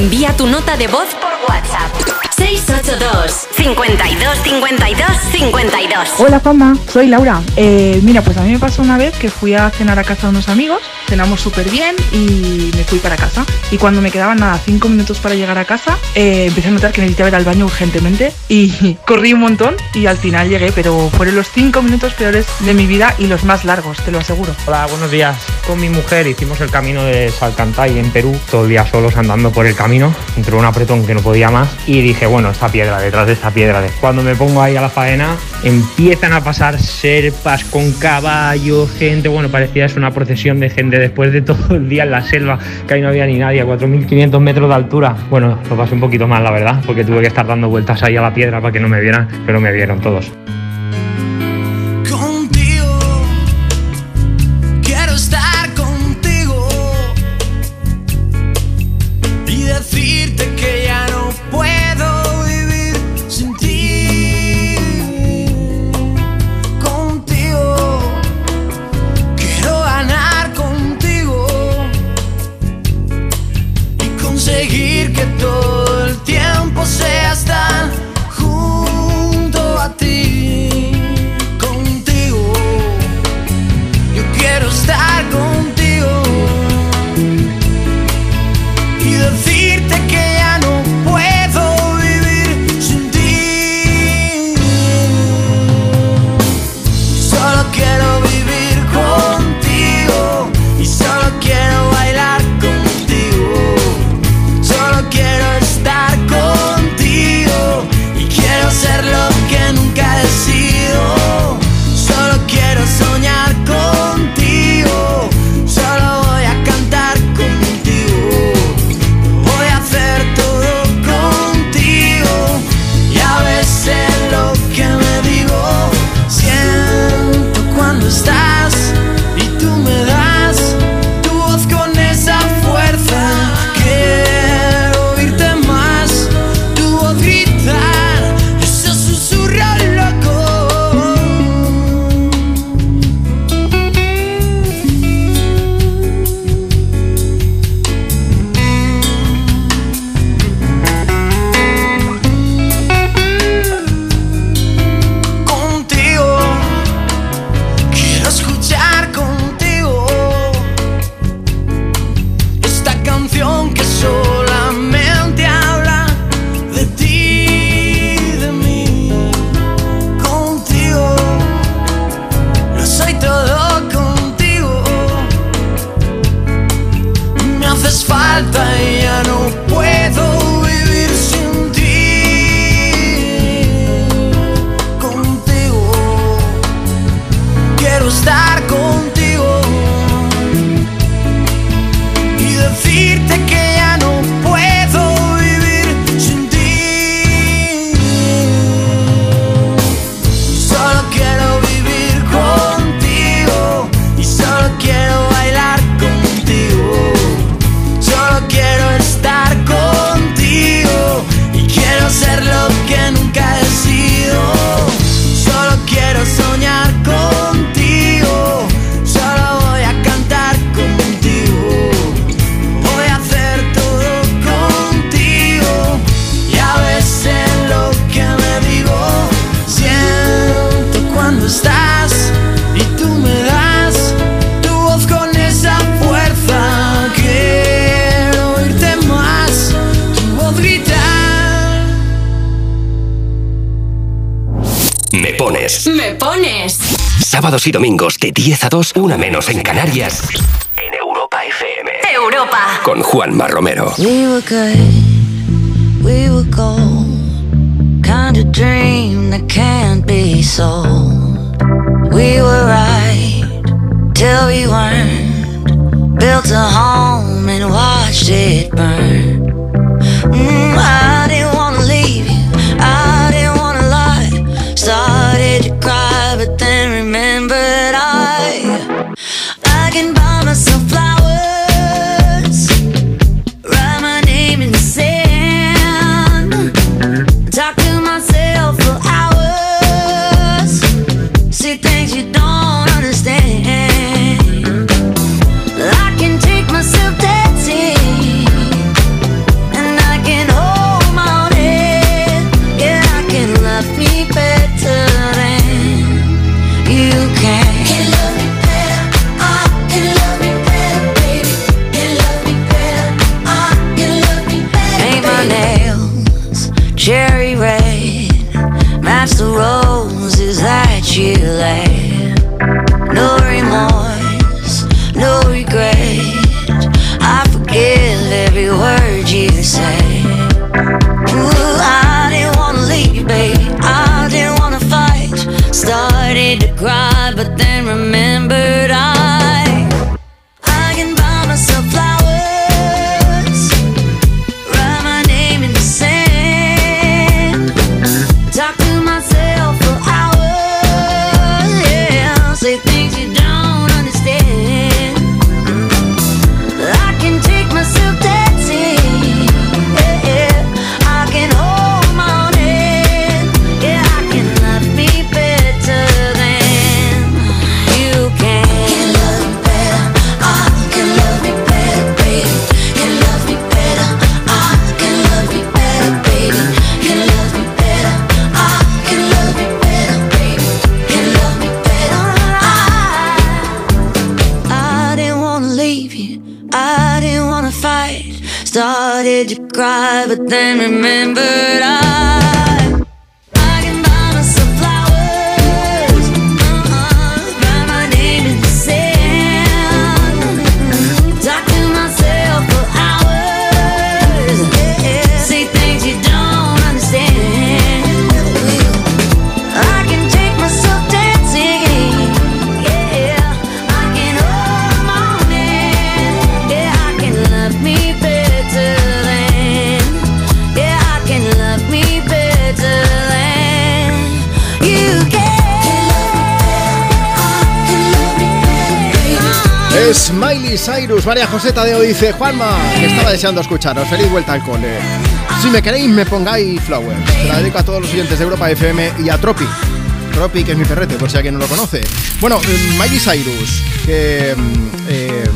Envía tu nota de voz por WhatsApp. 682 52 52 52 Hola Fama, soy Laura. Eh, mira, pues a mí me pasó una vez que fui a cenar a casa de unos amigos, cenamos súper bien y me fui para casa. Y cuando me quedaban nada, cinco minutos para llegar a casa, eh, empecé a notar que necesitaba ir al baño urgentemente y corrí un montón y al final llegué, pero fueron los cinco minutos peores de mi vida y los más largos, te lo aseguro. Hola, buenos días. Con mi mujer hicimos el camino de Salcantay en Perú, todo el día solos andando por el camino, entró un apretón que no podía más y dije, bueno, esta piedra, detrás de esta piedra. Cuando me pongo ahí a la faena, empiezan a pasar serpas con caballos, gente, bueno, parecía eso una procesión de gente después de todo el día en la selva, que ahí no había ni nadie, a 4.500 metros de altura. Bueno, lo pasé un poquito mal, la verdad, porque tuve que estar dando vueltas ahí a la piedra para que no me vieran, pero me vieron todos. haces falta y ya no puedo vivir sin ti. Contigo quiero estar contigo. hacerlo sábados y domingos de 10 a 2, una menos en Canarias. En Europa FM. Europa. Con Juanma Romero. We were good, we were gold. Kind of dream that can't be sold. We were right till we weren't. Built a home and watched it burn. Mm, I Cyrus, María José Tadeo dice Juanma, que estaba deseando escucharos. Feliz vuelta al cole. Si me queréis, me pongáis flower. Se la dedico a todos los oyentes de Europa FM y a Tropi. Tropi, que es mi perrete, por si alguien no lo conoce. Bueno, eh, Miley Cyrus, que mm, eh,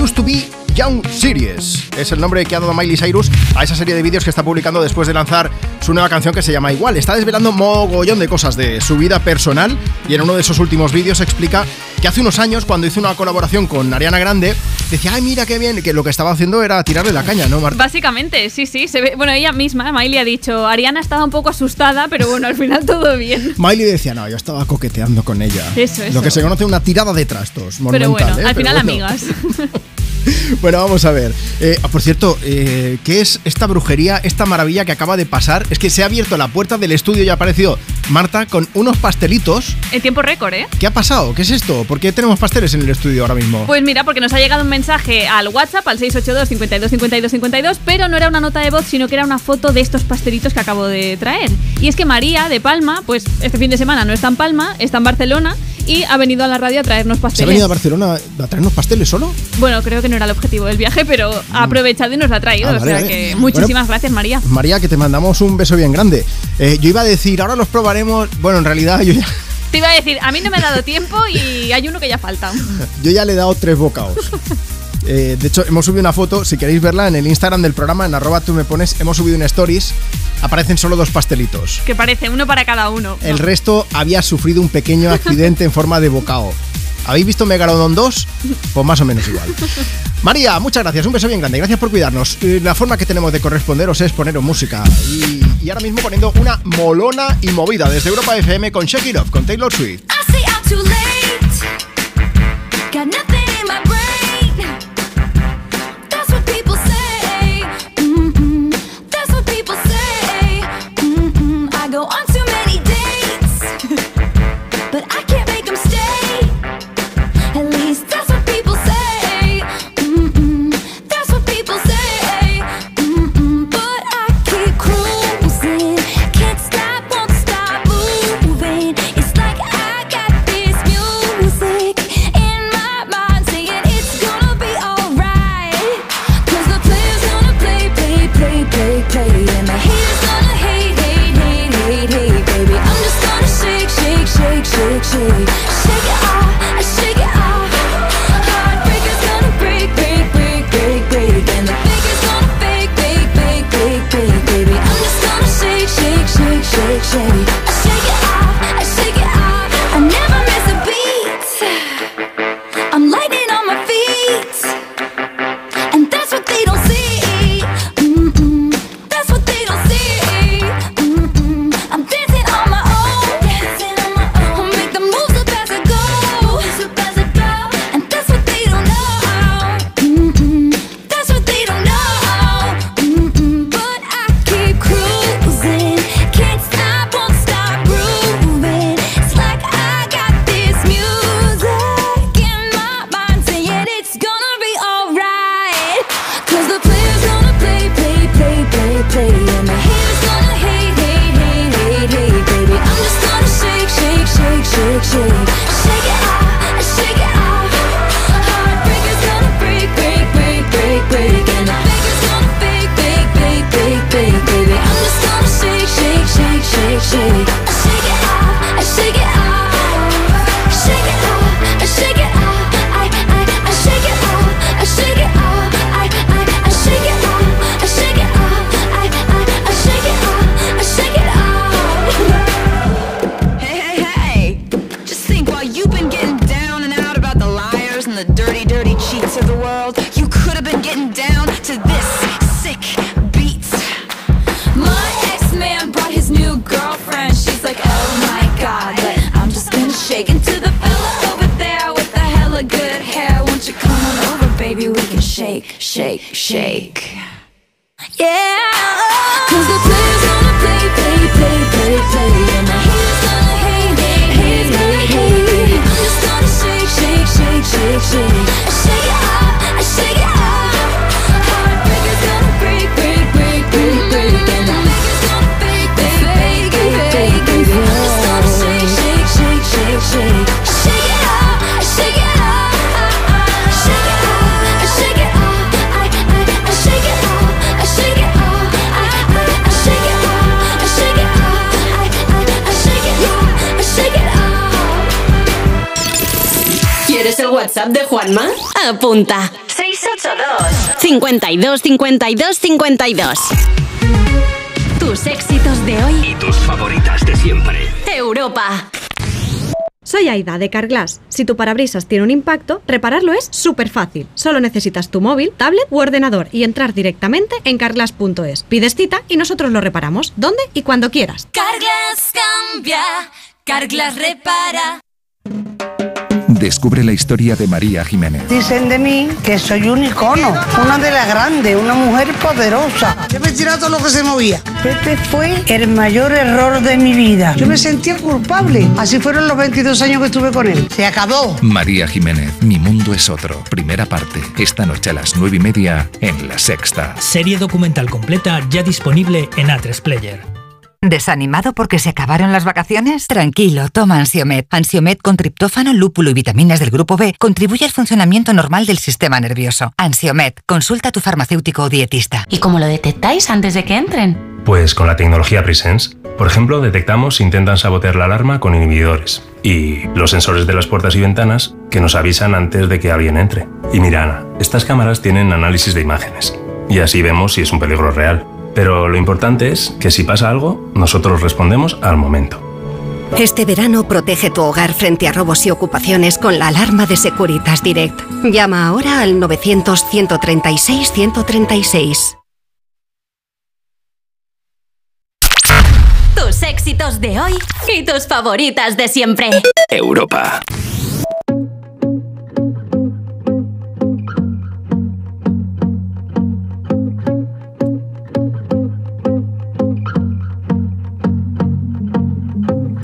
used to be Young Series. Es el nombre que ha dado Miley Cyrus a esa serie de vídeos que está publicando después de lanzar su nueva canción que se llama Igual. Está desvelando mogollón de cosas de su vida personal y en uno de esos últimos vídeos explica que hace unos años, cuando hizo una colaboración con Ariana Grande, decía, ay, mira qué bien, que lo que estaba haciendo era tirarle la caña, ¿no, Marta? Básicamente, sí, sí. Se ve, bueno, ella misma, Miley, ha dicho, Ariana estaba un poco asustada, pero bueno, al final todo bien. Miley decía, no, yo estaba coqueteando con ella. Eso, eso. Lo que se conoce una tirada de trastos. Pero bueno, ¿eh? al Pero final bueno. amigas. Bueno, vamos a ver. Eh, ah, por cierto, eh, ¿qué es esta brujería, esta maravilla que acaba de pasar? Es que se ha abierto la puerta del estudio y ha aparecido Marta con unos pastelitos. En tiempo récord, ¿eh? ¿Qué ha pasado? ¿Qué es esto? ¿Por qué tenemos pasteles en el estudio ahora mismo? Pues mira, porque nos ha llegado un mensaje al WhatsApp, al 682 52 52 52, pero no era una nota de voz, sino que era una foto de estos pastelitos que acabo de traer. Y es que María, de Palma, pues este fin de semana no está en Palma, está en Barcelona y ha venido a la radio a traernos ¿Se ha pasteles. venido a Barcelona a traernos pasteles solo? Bueno, creo que no era el objetivo del viaje, pero ha aprovechado y nos lo ha traído. Ah, o vale, sea vale. que muchísimas gracias, María. María, que te mandamos un beso bien grande. Eh, yo iba a decir, ahora los probaremos. Bueno, en realidad yo ya, Te iba a decir, a mí no me ha dado tiempo y hay uno que ya falta. yo ya le he dado tres bocados. Eh, de hecho, hemos subido una foto, si queréis verla, en el Instagram del programa, en arroba tú me pones, hemos subido un stories, aparecen solo dos pastelitos. Que parece uno para cada uno. El resto había sufrido un pequeño accidente en forma de bocado. ¿Habéis visto Megalodon 2? Pues más o menos igual. María, muchas gracias, un beso bien grande, gracias por cuidarnos. Eh, La forma que tenemos de corresponderos es poneros música. Y, y ahora mismo poniendo una molona y movida desde Europa FM con Shake It Off, con Taylor Swift. I Apunta. 682 52 52 52 Tus éxitos de hoy. Y tus favoritas de siempre. Europa. Soy Aida de Carglass. Si tu parabrisas tiene un impacto, repararlo es súper fácil. Solo necesitas tu móvil, tablet u ordenador y entrar directamente en carglass.es. Pides cita y nosotros lo reparamos, donde y cuando quieras. Carglass cambia, Carglass repara. Descubre la historia de María Jiménez. Dicen de mí que soy un icono, una de las grandes, una mujer poderosa. Yo me tiraba todo lo que se movía. Este fue el mayor error de mi vida. Yo me sentía culpable. Así fueron los 22 años que estuve con él. Se acabó. María Jiménez, Mi Mundo es Otro. Primera parte. Esta noche a las nueve y media en La Sexta. Serie documental completa ya disponible en A3 Player. ¿Desanimado porque se acabaron las vacaciones? Tranquilo, toma Ansiomet. Ansiomet con triptófano, lúpulo y vitaminas del grupo B contribuye al funcionamiento normal del sistema nervioso. Ansiomet, consulta a tu farmacéutico o dietista. ¿Y cómo lo detectáis antes de que entren? Pues con la tecnología Presence. Por ejemplo, detectamos si intentan sabotear la alarma con inhibidores. Y los sensores de las puertas y ventanas que nos avisan antes de que alguien entre. Y mira, Ana, estas cámaras tienen análisis de imágenes. Y así vemos si es un peligro real. Pero lo importante es que si pasa algo, nosotros respondemos al momento. Este verano protege tu hogar frente a robos y ocupaciones con la alarma de Securitas Direct. Llama ahora al 900-136-136. Tus éxitos de hoy y tus favoritas de siempre. Europa.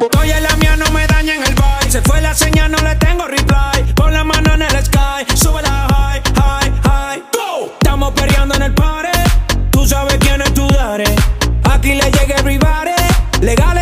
Estoy en la mía, no me dañen el vibe. Se fue la señal, no le tengo reply. Pon la mano en el sky, sube la high, high, high. Go. Estamos peleando en el party. Tú sabes quién es tu dare. Aquí le llega everybody. Legales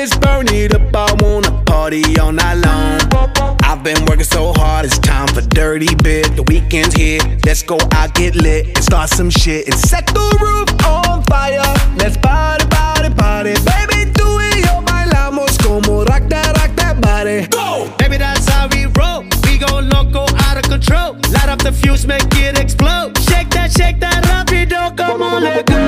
Let's burn it up. I wanna party all night long. I've been working so hard, it's time for dirty bit. The weekend's here. Let's go out, get lit, and start some shit. And set the roof on fire. Let's party, party, party. Baby, tú y yo bailamos como rock that, rock that body. Go! Baby, that's how we roll. We go loco, out of control. Light up the fuse, make it explode. Shake that, shake that rapido. Come on, let go.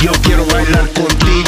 Yo quiero bailar contigo.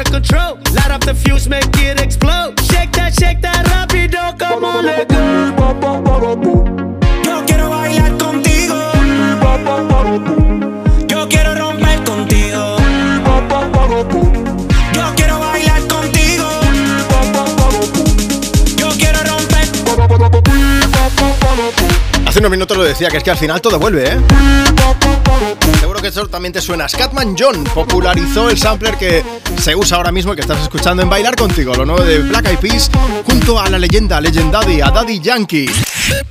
Out of control. Light up the fuse, make it explode. Shake that, shake that on, let go. Yo quiero bailar contigo. Yo quiero romper contigo. Yo quiero bailar contigo. Yo quiero romper. Hace unos minutos lo decía, que es que al final todo vuelve, ¿eh? Seguro que eso también te suena. Scatman John popularizó el sampler que se usa ahora mismo y que estás escuchando en Bailar Contigo, lo nuevo de Black Eyed Peas, junto a la leyenda, Legendaddy, a Daddy Yankee.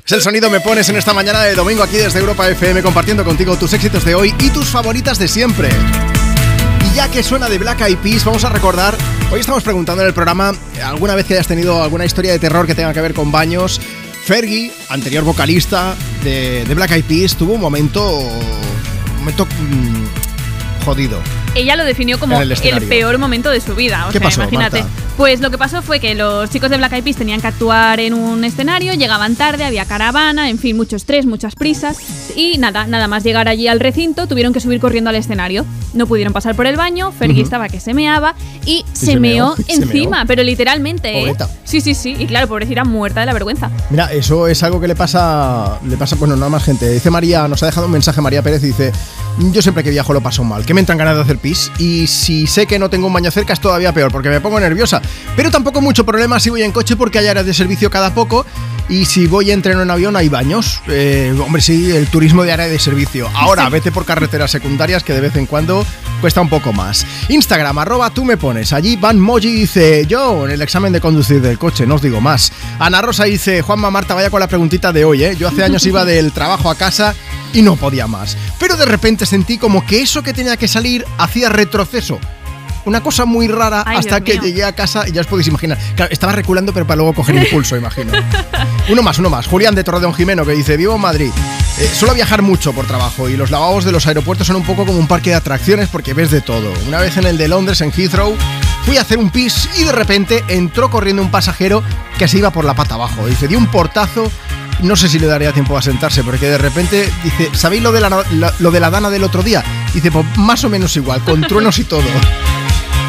Es el sonido me pones en esta mañana de domingo aquí desde Europa FM compartiendo contigo tus éxitos de hoy y tus favoritas de siempre. Y ya que suena de Black Eyed Peas, vamos a recordar, hoy estamos preguntando en el programa, alguna vez que hayas tenido alguna historia de terror que tenga que ver con baños, Fergie, anterior vocalista de, Black Eyed Peas, tuvo un momento, un momento mm, jodido. Ella lo definió como el peor momento de su vida. O ¿Qué sea, pasó, imagínate. Marta? Pues lo que pasó fue que los chicos de Black Eyed Peas tenían que actuar en un escenario, llegaban tarde, había caravana, en fin, mucho estrés, muchas prisas. Y nada, nada más llegar allí al recinto, tuvieron que subir corriendo al escenario. No pudieron pasar por el baño, Fergie estaba que se meaba y, se, se meó, meó, se encima, meó. pero literalmente, ¿eh? Sí, sí, sí. Y claro, pobrecita muerta de la vergüenza. Mira, eso es algo que le pasa, le pasa, bueno, no a más gente. Dice María, nos ha dejado un mensaje María Pérez y dice, yo siempre que viajo lo paso mal, que me entran ganas de hacer pis y si sé que no tengo un baño cerca es todavía peor porque me pongo nerviosa. Pero tampoco mucho problema si voy en coche porque hay áreas de servicio cada poco y si voy en tren o en avión hay baños. Eh, hombre, sí, el turismo de área de servicio. Ahora, vete por carreteras secundarias que de vez en cuando cuesta un poco más. Instagram, arroba tú me pones. Allí Van Moji dice, yo en el examen de conducir del coche, no os digo más. Ana Rosa dice, Juanma Marta, vaya con la preguntita de hoy, ¿eh? Yo hace años iba del trabajo a casa y no podía más. Pero de repente sentí como que eso que tenía que salir hacía retroceso. Una cosa muy rara Ay, hasta Dios que mío. llegué a casa y ya os podéis imaginar. Claro, estaba reculando pero para luego coger impulso, imagino. Uno más, uno más. Julián de Torredón Jimeno que dice, vivo en Madrid. Eh, suelo viajar mucho por trabajo y los lavabos de los aeropuertos son un poco como un parque de atracciones porque ves de todo. Una vez en el de Londres, en Heathrow, fui a hacer un pis y de repente entró corriendo un pasajero que se iba por la pata abajo. Dice, dio un portazo. No sé si le daría tiempo a sentarse, porque de repente dice, ¿sabéis lo de la, la- lo de la dana del otro día? Dice, pues más o menos igual, con truenos y todo.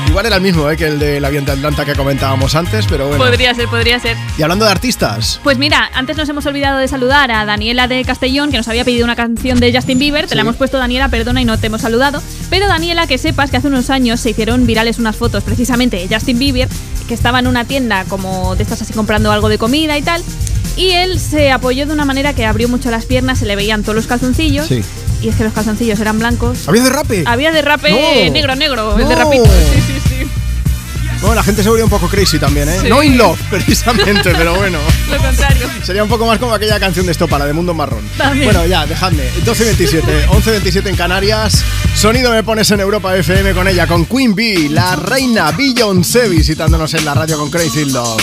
Igual era el mismo ¿eh? que el de la Vienta Atlanta que comentábamos antes, pero bueno. Podría ser, podría ser. Y hablando de artistas, Pues mira, antes nos hemos olvidado de saludar a Daniela de Castellón, que nos había pedido una canción de Justin Bieber. Te la hemos puesto, Daniela, perdona y no te hemos saludado. Pero Daniela, que sepas que hace unos años se hicieron virales unas fotos precisamente de Justin Bieber, que estaba en una tienda como de estas así comprando algo de comida y tal. Y él se apoyó de una manera que abrió mucho las piernas, se le veían todos los calzoncillos. Sí. Y es que los calzoncillos eran blancos. ¿había derrape? Había derrape No. negro, negro, el No. derrapito. Sí, sí, sí. Bueno, la gente se volvió un poco crazy también, ¿eh? Sí. No in love, precisamente, pero bueno. Lo contrario. Sería un poco más como aquella canción de Estopa, la de Mundo Marrón. También. Bueno, ya, dejadme. 12.27, 11.27 en Canarias. Sonido me pones en Europa FM con ella, con Queen Bee, la reina Beyoncé visitándonos en la radio con Crazy Love.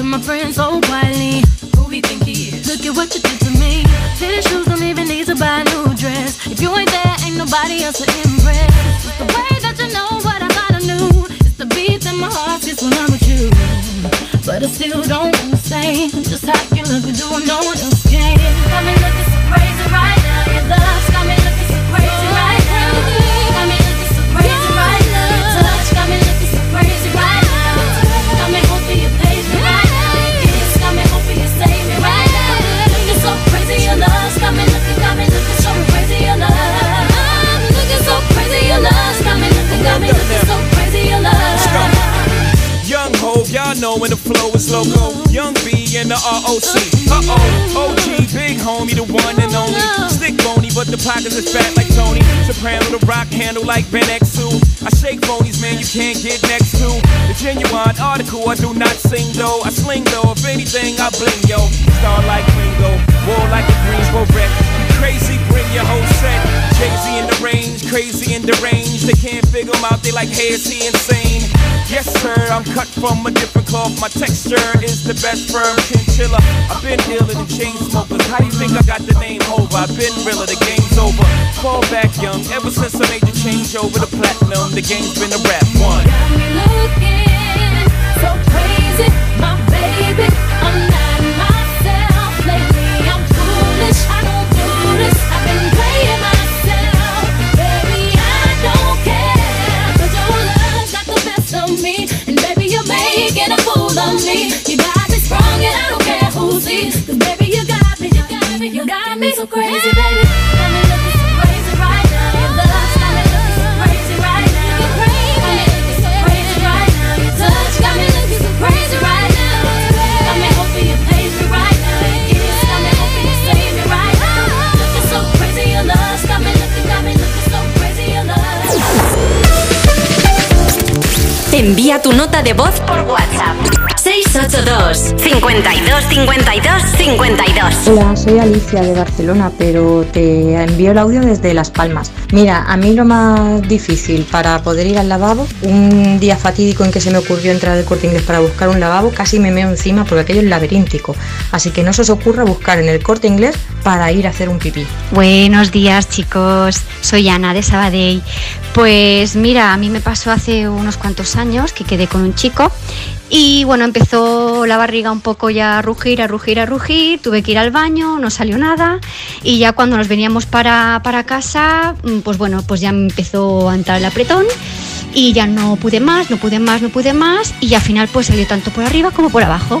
to my friends oh, so quietly, who we think he is? Look at what you did to me. Fitted shoes don't even need to buy a new dress. If you ain't there, ain't nobody else to impress. It's the way that you know what I thought I knew. It's the beat that my heart gets when I'm with you. But I still don't understand just how you look and do what no one else can. Got me looking so crazy right now. Your love's the flow is loco. Young B and the ROC. Uh oh, OG, big homie, the one and only. Stick bony, but the pockets is fat like Tony. Soprano, the rock handle like Ben X2. I shake phonies, man, you can't get next to. The genuine article, I do not sing though. I sling though, if anything, I bling yo. Star like Ringo, war like a Greensboro wreck. Crazy, bring your whole set. Z in the range, crazy in the range. They can't figure him out, they like, hey, is he insane? Yes, sir, I'm cut from a different cloth. My texture is the best firm chinchilla. I've been dealing in chain smokers. How do you think I got the name over? I've been realer, the game's over. Fall back young, ever since I made the change over to platinum, the game's been a rap one. Got me looking so crazy, my baby. Making a fool of me. You got me and I don't care who baby you got me, you got me, you got me so crazy, baby. Envía tu nota de voz por WhatsApp. 682 52 52 52. Hola, soy Alicia de Barcelona, pero te envío el audio desde Las Palmas. Mira, a mí lo más difícil para poder ir al lavabo, un día fatídico en que se me ocurrió entrar al corte inglés para buscar un lavabo, casi me meo encima porque aquello es laberíntico. Así que no se os ocurra buscar en el corte inglés para ir a hacer un pipí. Buenos días chicos, soy Ana de Sabadell. Pues mira, a mí me pasó hace unos cuantos años que quedé con un chico y bueno, empezó la barriga un poco ya a rugir, a rugir, a rugir, tuve que ir al baño, no salió nada. Y ya cuando nos veníamos para, para casa, mm, pues bueno, pues ya empezó a entrar el apretón. Y ya no pude más, no pude más, no pude más. Y al final pues salió tanto por arriba como por abajo.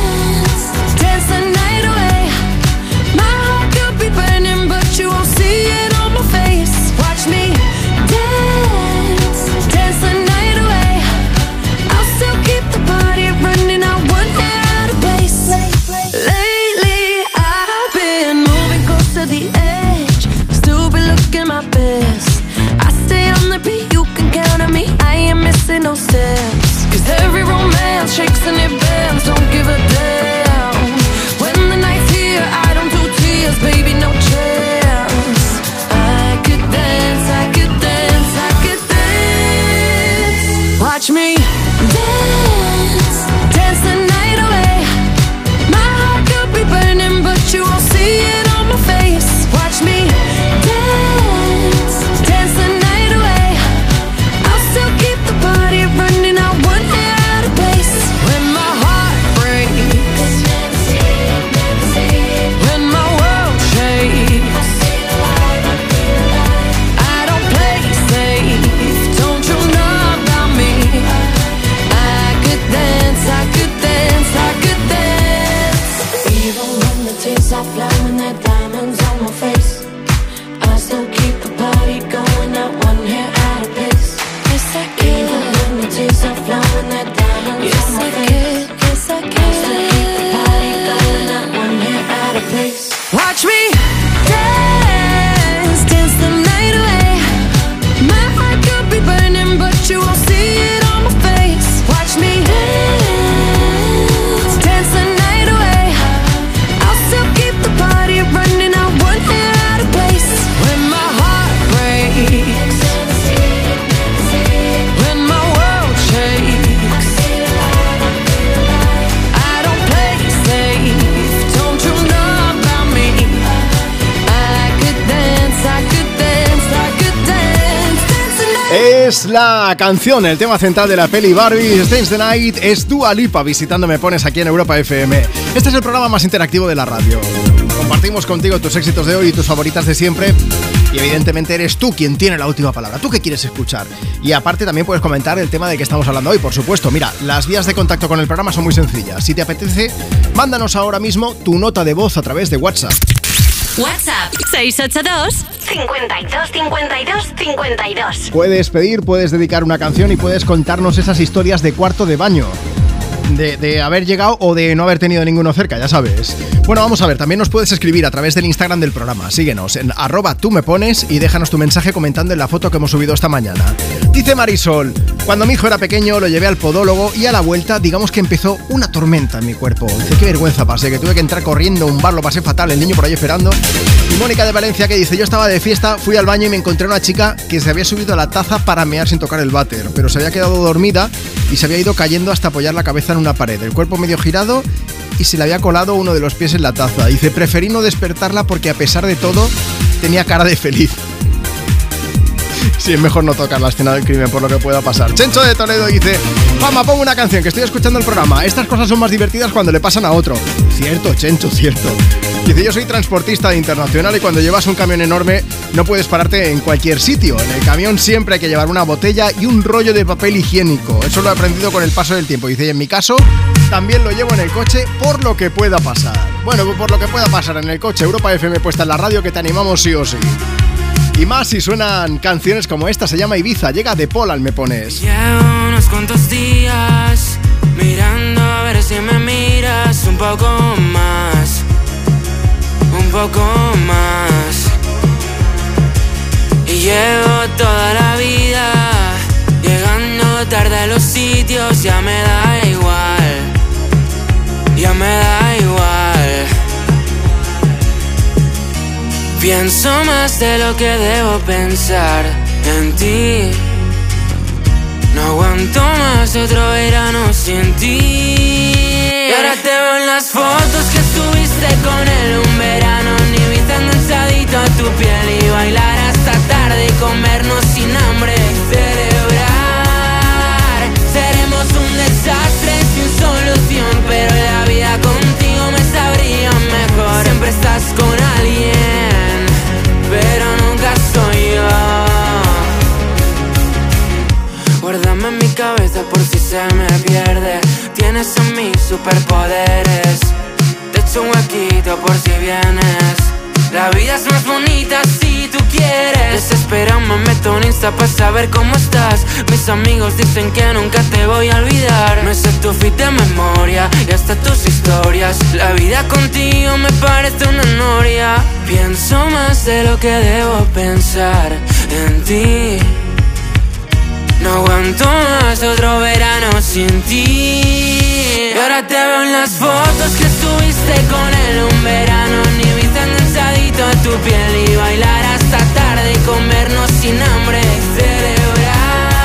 la canción, el tema central de la peli Barbie, Dance the Night, es Dua Lipa visitando Me Pones aquí en Europa FM. Este es el programa más interactivo de la radio. Compartimos contigo tus éxitos de hoy y tus favoritas de siempre. Y evidentemente eres tú quien tiene la última palabra. ¿Tú qué quieres escuchar? Y aparte también puedes comentar el tema de que estamos hablando hoy, por supuesto. Mira, las vías de contacto con el programa son muy sencillas. Si te apetece, mándanos ahora mismo tu nota de voz a través de WhatsApp. WhatsApp 682 52 52 52. Puedes pedir, puedes dedicar una canción y puedes contarnos esas historias de cuarto de baño. De, de haber llegado o de no haber tenido ninguno cerca, ya sabes. Bueno, vamos a ver, también nos puedes escribir a través del Instagram del programa. Síguenos en arroba tú me pones y déjanos tu mensaje comentando en la foto que hemos subido esta mañana. Dice Marisol, cuando mi hijo era pequeño lo llevé al podólogo y a la vuelta digamos que empezó una tormenta en mi cuerpo. Dice, qué vergüenza pasé, que tuve que entrar corriendo un bar, lo pasé fatal, el niño por ahí esperando. Y Mónica de Valencia que dice, yo estaba de fiesta, fui al baño y me encontré una chica que se había subido a la taza para mear sin tocar el váter, pero se había quedado dormida y se había ido cayendo hasta apoyar la cabeza en una pared, el cuerpo medio girado y se le había colado uno de los pies en la taza. Dice, preferí no despertarla porque a pesar de todo tenía cara de feliz. Sí, es mejor no tocar la escena del crimen por lo que pueda pasar. Chencho de Toledo dice, Mamá, pongo una canción que estoy escuchando el programa. Estas cosas son más divertidas cuando le pasan a otro. Cierto, Chencho, cierto. Dice, yo soy transportista internacional y cuando llevas un camión enorme no puedes pararte en cualquier sitio. En el camión siempre hay que llevar una botella y un rollo de papel higiénico. Eso lo he aprendido con el paso del tiempo. Dice, y en mi caso también lo llevo en el coche por lo que pueda pasar. Bueno, por lo que pueda pasar en el coche. Europa FM puesta en la radio que te animamos sí o sí. Y más si suenan canciones como esta, se llama Ibiza, llega de Paul al Me Pones. Llevo unos cuantos días mirando a ver si me miras un poco más, un poco más. Y llevo toda la vida llegando tarde a los sitios, ya me da igual, ya me da igual. Pienso más de lo que debo pensar en ti. No aguanto más otro verano sin ti. Y ahora te veo en las fotos que estuviste con él un verano. Ni vi tan cansadito a tu piel y bailar hasta tarde y comernos sin hambre. y Celebrar, seremos un desastre sin solución. Pero la vida contigo me sabría mejor. Siempre estás con alguien. Guárdame en mi cabeza por si se me pierde. Tienes en mí superpoderes. Te echo un huequito por si vienes. La vida es más bonita si tú me meto en Insta para saber cómo estás. Mis amigos dicen que nunca te voy a olvidar. Me sé tu fit de memoria y hasta tus historias. La vida contigo me parece una noria. Pienso más de lo que debo pensar en ti. No aguanto más otro verano sin ti. Y ahora te veo en las fotos que subiste con él un verano en Ibiza enganchadito a tu piel y bailar hasta tarde y comernos sin hambre celebrar.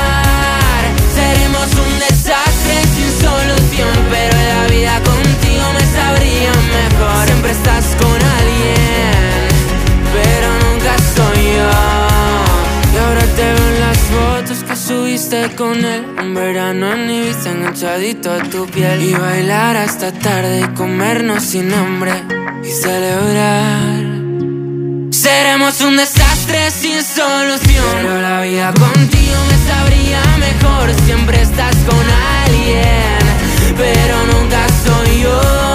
Seremos un desastre sin solución, pero la vida contigo me sabría mejor. Siempre estás con alguien, pero nunca soy yo. Y ahora te veo en las fotos que subiste con él Un verano en Ibiza enganchadito a tu piel Y bailar hasta tarde y comernos sin hambre Y celebrar Seremos un desastre sin solución. Pero la vida contigo me sabría mejor. Siempre estás con alguien Pero nunca soy yo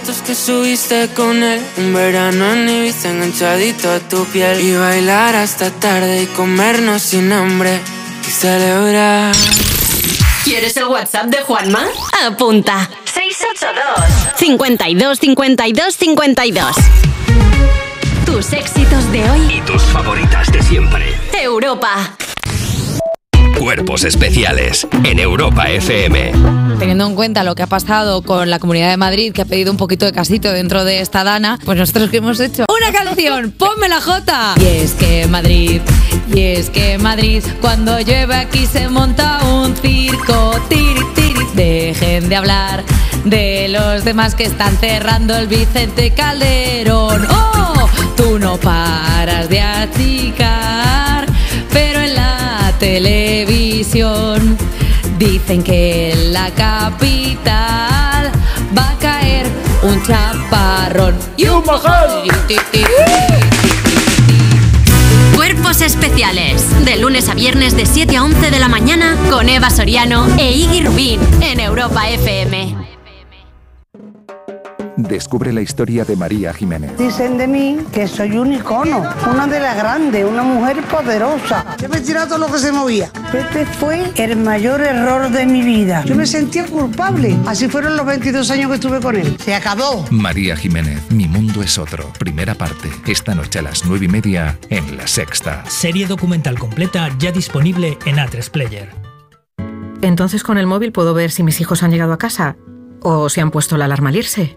fotos que subiste con él Un verano en Ibiza enganchadito a tu piel Y bailar hasta tarde y comernos sin hambre Y celebrar ¿Quieres el WhatsApp de Juanma? Apunta. 682 52 52 52 Tus éxitos de hoy. Y tus favoritas de siempre. Europa. Cuerpos especiales en Europa FM. Teniendo en cuenta lo que ha pasado con la Comunidad de Madrid, que ha pedido un poquito de casito dentro de esta dana, pues nosotros que hemos hecho una canción, ponme la Jota. Y es que Madrid, y es que Madrid, cuando llueve aquí se monta un circo, tiri, tiri. Dejen de hablar de los demás que están cerrando el Vicente Calderón. ¡Oh! Tú no paras de achicar, pero en la dicen que en la capital va a caer un chaparrón y un mojón. Cuerpos especiales. De lunes a viernes de 7 a 11 de la mañana con Eva Soriano e Iggy Rubín en Europa FM. Descubre la historia de María Jiménez. Dicen de mí que soy un icono, una de las grandes, una mujer poderosa. Yo me tiraba todo lo que se movía. Este fue el mayor error de mi vida. Yo me sentía culpable. Así fueron los 22 años que estuve con él. Se acabó. María Jiménez, Mi Mundo es Otro. Primera parte. Esta noche a las nueve y media en La Sexta. Serie documental completa ya disponible en A3 Player. Entonces con el móvil puedo ver si mis hijos han llegado a casa o si han puesto la alarma al irse.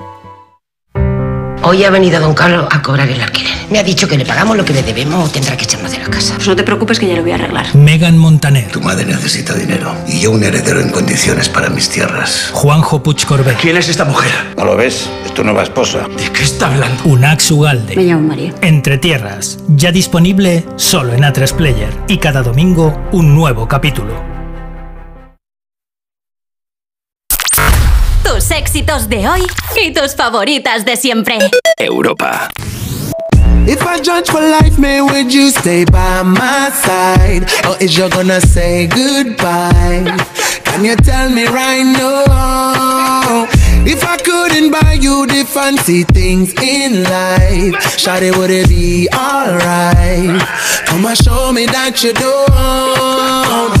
Hoy ha venido don Carlos a cobrar el alquiler. Me ha dicho que le pagamos lo que le debemos o tendrá que echarnos de la casa. Pues no te preocupes que ya lo voy a arreglar. Megan Montaner, Tu madre necesita dinero y yo un heredero en condiciones para mis tierras. Juanjo Puig Corbet, ¿Quién es esta mujer? ¿No lo ves? Es tu nueva esposa. ¿De qué está hablando? Unax Ugalde. Me llamo María. Entre Tierras, ya disponible solo en A3 Player y cada domingo un nuevo capítulo. Tus éxitos de hoy y tus favoritas de siempre. Europa. If I judge for life, man, would you stay by my side? Or is you gonna say goodbye? Can you tell me right now? If I couldn't buy you the fancy things in life, Shawty, would it be alright? Come and show me that you don't.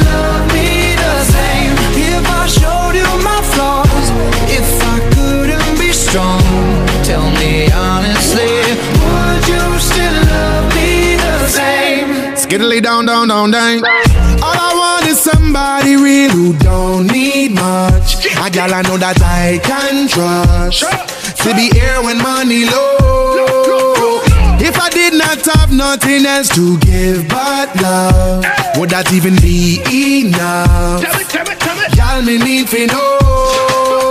Get it lay down, down, down, down. All I want is somebody real who don't need much. A gal I know that I can trust. To be here when money low. If I did not have nothing else to give but love, would that even be enough? Y'all me need to know.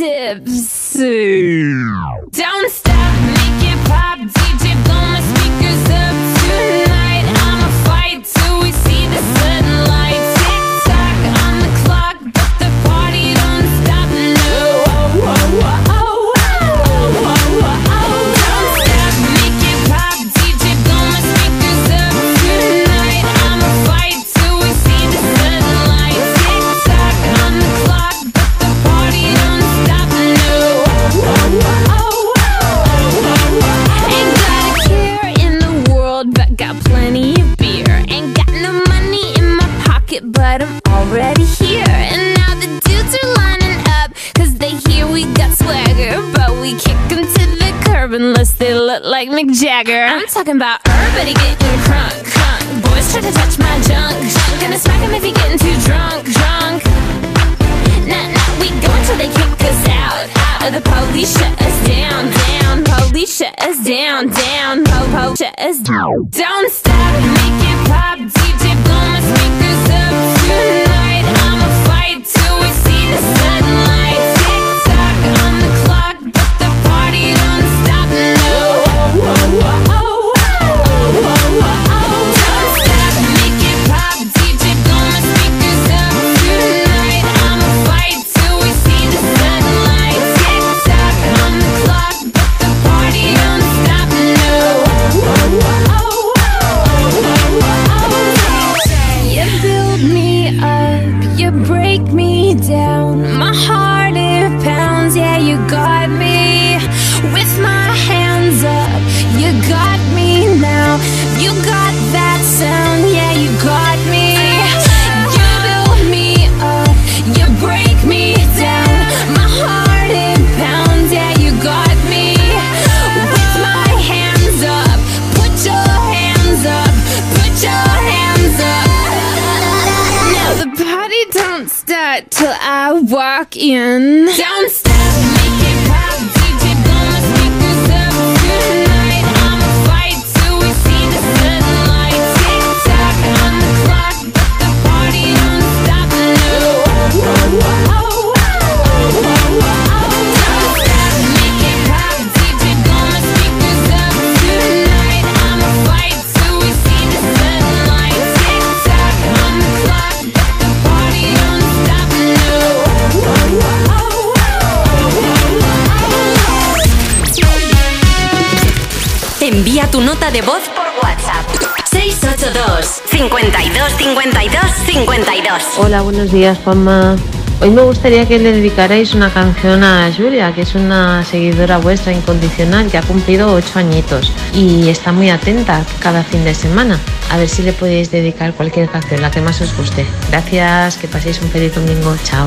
tipsy. Don't stop, make it pop. Swagger. But we kick 'em to the curb unless they look like Mick Jagger. I'm talking about everybody getting crunk, crunk. Boys try to touch my junk, junk. Gonna smack 'em if he getting too drunk, drunk. Nah, nah, we go until they kick us out. Out of the police, shut us down, down. Police, shut us down, down. Po, po, shut us down. Don't stop, make it pop. DJ, blow my speakers up tonight. I'ma fight till we see the sunlight. Walk in. Don't de voz por WhatsApp. 682 52 52 52. Hola, buenos días, Juanma. Hoy me gustaría que le dedicarais una canción a Julia, que es una seguidora vuestra incondicional que ha cumplido ocho añitos y está muy atenta cada fin de semana. A ver si le podéis dedicar cualquier canción, la que más os guste. Gracias, que paséis un feliz domingo. Chao.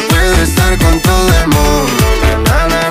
Puedes estar con todo el mundo, na, na.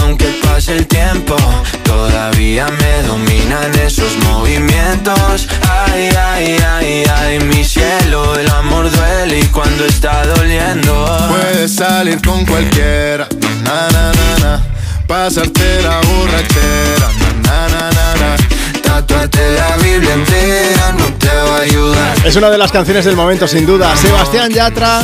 Aunque pase el tiempo, todavía me dominan esos movimientos. Ay, ay, ay, ay, mi cielo, el amor duele y cuando está doliendo. Puedes salir con cualquiera, na na na na. Pasarte la borrachera, na na na na. Tatuarte la Biblia entera no te va a ayudar. Es una de las canciones del momento, sin duda. Sebastián Yatra,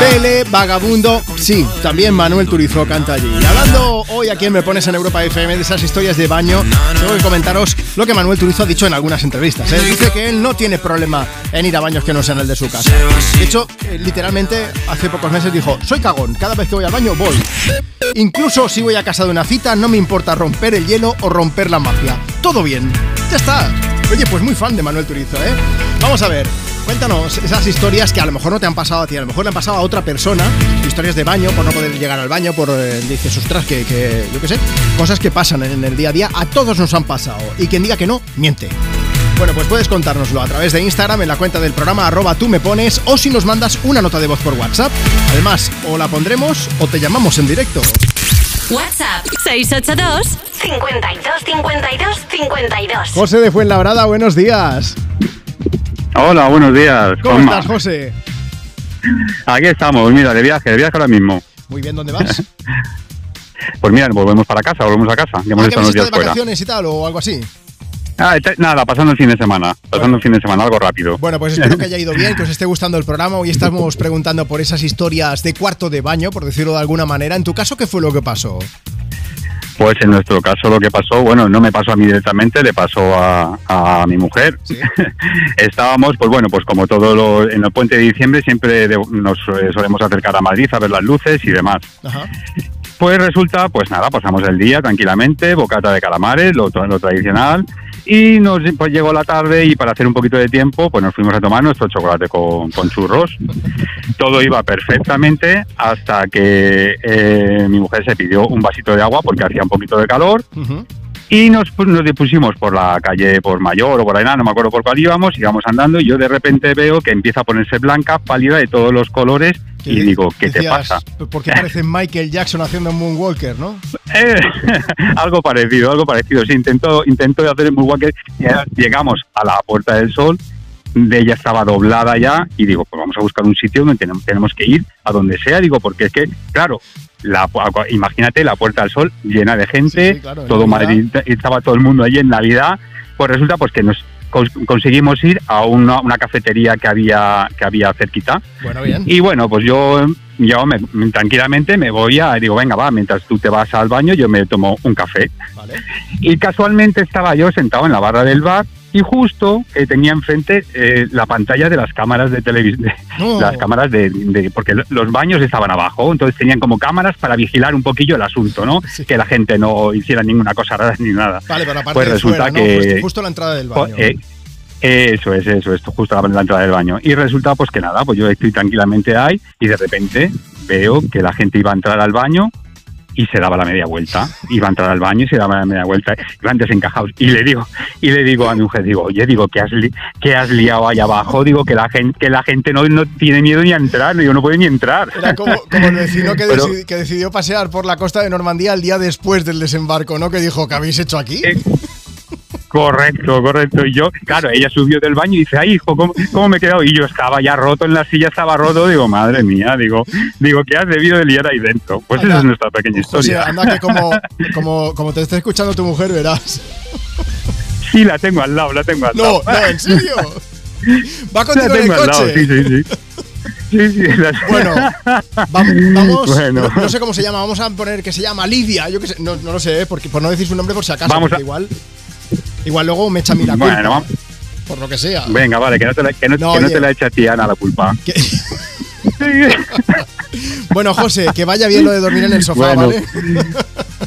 Bele, Vagabundo. Sí, también Manuel Turizo canta allí. Y hablando hoy aquí en Me Pones en Europa FM de esas historias de baño, tengo que comentaros lo que Manuel Turizo ha dicho en algunas entrevistas. ¿eh? Dice que él no tiene problema en ir a baños que no sean el de su casa. De hecho, eh, literalmente, hace pocos meses dijo: Soy cagón, cada vez que voy al baño voy. Incluso si voy a casa de una cita, no me importa romper el hielo o romper la magia. Todo bien. Ya está. Oye, pues muy fan de Manuel Turizo, ¿eh? Vamos a ver. Cuéntanos esas historias que a lo mejor no te han pasado a ti, a lo mejor le han pasado a otra persona. Historias de baño, por no poder llegar al baño, por, eh, dices, ostras, que, que yo qué sé. Cosas que pasan en el día a día, a todos nos han pasado. Y quien diga que no, miente. Bueno, pues puedes contárnoslo a través de Instagram en la cuenta del programa arroba tú me pones o si nos mandas una nota de voz por WhatsApp. Además, o la pondremos o te llamamos en directo. WhatsApp 682 52 52 52. José de Fuenlabrada, buenos días. Hola, buenos días. ¿Cómo Juanma. estás, José? Aquí estamos, mira, de viaje, de viaje ahora mismo. Muy bien, ¿dónde vas? Pues mira, volvemos para casa, volvemos a casa. Ya hemos ¿Ah, estado unos días de fuera. vacaciones y tal o algo así? Ah, está- nada, pasando el fin de semana. Pasando el fin de semana, algo rápido. Bueno, pues espero que haya ido bien, que os esté gustando el programa. Hoy estamos preguntando por esas historias de cuarto de baño, por decirlo de alguna manera. En tu caso, ¿qué fue lo que pasó? Pues en nuestro caso lo que pasó, bueno, no me pasó a mí directamente, le pasó a, a mi mujer. Estábamos, pues bueno, pues como todo lo, en el puente de diciembre siempre nos eh, solemos acercar a Madrid a ver las luces y demás. Ajá. Pues resulta, pues nada, pasamos el día tranquilamente, bocata de calamares, lo, lo tradicional, y nos pues llegó la tarde y para hacer un poquito de tiempo, pues nos fuimos a tomar nuestro chocolate con, con churros. todo iba perfectamente hasta que eh, mi mujer se pidió un vasito de agua porque hacía un poquito de calor y nos, pues, nos pusimos por la calle por Mayor o por ahí, no me acuerdo por cuál íbamos, íbamos andando y yo de repente veo que empieza a ponerse blanca, pálida de todos los colores y digo, ¿qué te pasa? Porque parece Michael Jackson haciendo Moonwalker, ¿no? Eh, algo parecido, algo parecido. Sí, intentó, intentó hacer el Moonwalker. Llegamos a la Puerta del Sol, de ella estaba doblada ya, y digo, pues vamos a buscar un sitio donde tenemos, que ir, a donde sea. Digo, porque es que, claro, la, imagínate la Puerta del Sol llena de gente, claro, todo. Madrid, estaba todo el mundo allí en Navidad. Pues resulta pues que nos cons- conseguimos ir a una, una cafetería que había, que había cerquita. Bueno, bien. Y bueno, pues yo, yo me- tranquilamente me voy a, digo, venga, va, mientras tú te vas al baño, yo me tomo un café. Y casualmente estaba yo sentado en la barra del bar y justo eh, tenía enfrente eh, la pantalla de las cámaras de televisión, No. las cámaras de, de- porque los baños estaban abajo, entonces tenían como cámaras para vigilar un poquillo el asunto, ¿no? Que la gente no hiciera ninguna cosa rara ni nada. Vale, pero aparte Pues de resulta fuera, ¿no? que- Justo, justo la entrada del baño. Eh, eso es, eso es, justo la, la entrada del baño. Y resulta pues que nada, pues yo estoy tranquilamente ahí y de repente veo que la gente iba a entrar al baño y se daba la media vuelta. Iba a entrar al baño y se daba la media vuelta. Iban desencajados. Y le digo, y le digo a mi mujer, digo, oye, digo, ¿qué has, li- qué has liado ahí abajo? Digo, que la gente, que la gente no, no tiene miedo ni a entrar, digo, no puede ni entrar. Era como, como el vecino que, Pero- decidi- que decidió pasear por la costa de Normandía el día después del desembarco, ¿no? Que dijo, ¿qué habéis hecho aquí? Eh, Correcto, correcto. Y yo, claro, ella subió del baño y dice, ay, hijo, ¿cómo, cómo me he quedado? Y yo estaba ya roto en la silla, estaba roto. Digo, madre mía, digo, digo, ¿qué has debido de liar ahí dentro? Pues esa es nuestra pequeña José, historia. anda que como, como, como te esté escuchando tu mujer, verás. Sí, la tengo al lado, la tengo al No, lado. no, ¿en serio? Va contigo en el al lado, coche. sí, sí, sí. Sí, sí, la- Bueno, vam- vamos, Bueno. no, no sé cómo se llama, vamos a poner que se llama Lidia, yo que sé, no, no lo sé, ¿eh? porque, por no decir su nombre por si acaso, Vamos a- igual, igual luego me echa a mí la culpa, Bueno, por lo que sea. Venga, vale, que no te la, que no, No, que no oye. te la eche a ti, Ana, la culpa. Bueno, José, que vaya bien lo de dormir en el sofá, Bueno. ¿vale?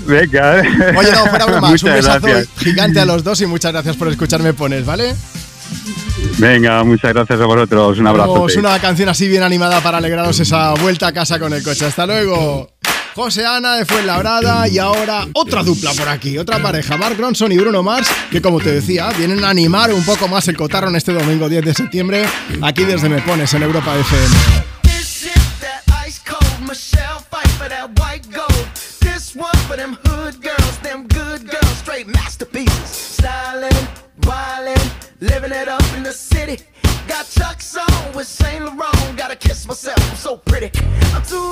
Venga. Oye, no, fuera bromas, un besazo gracias. gigante a los dos y muchas gracias por escucharme pones, ¿vale? Venga, muchas gracias a vosotros. Un abrazo. Vamos, una canción así bien animada para alegraros esa vuelta a casa con el coche. Hasta luego. José Ana de Fuenlabrada y ahora otra dupla por aquí, otra pareja, Mark Ronson y Bruno Mars, que como te decía, vienen a animar un poco más el cotarro este domingo 10 de septiembre, aquí desde Me Pones en Europa FM. with Saint Laurent. Gotta kiss myself, I'm so pretty. I'm too.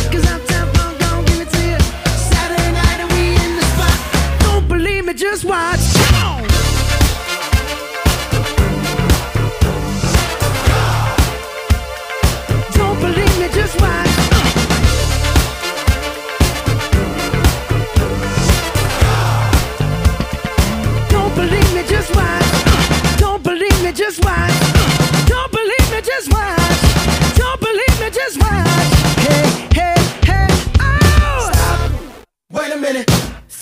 Me, just watch. Don't believe me, just watch. Don't believe me, just watch. Don't believe me, just watch. Don't believe me, just watch. Don't believe me, just watch. Hey, hey, hey, oh! Stop. Wait a minute.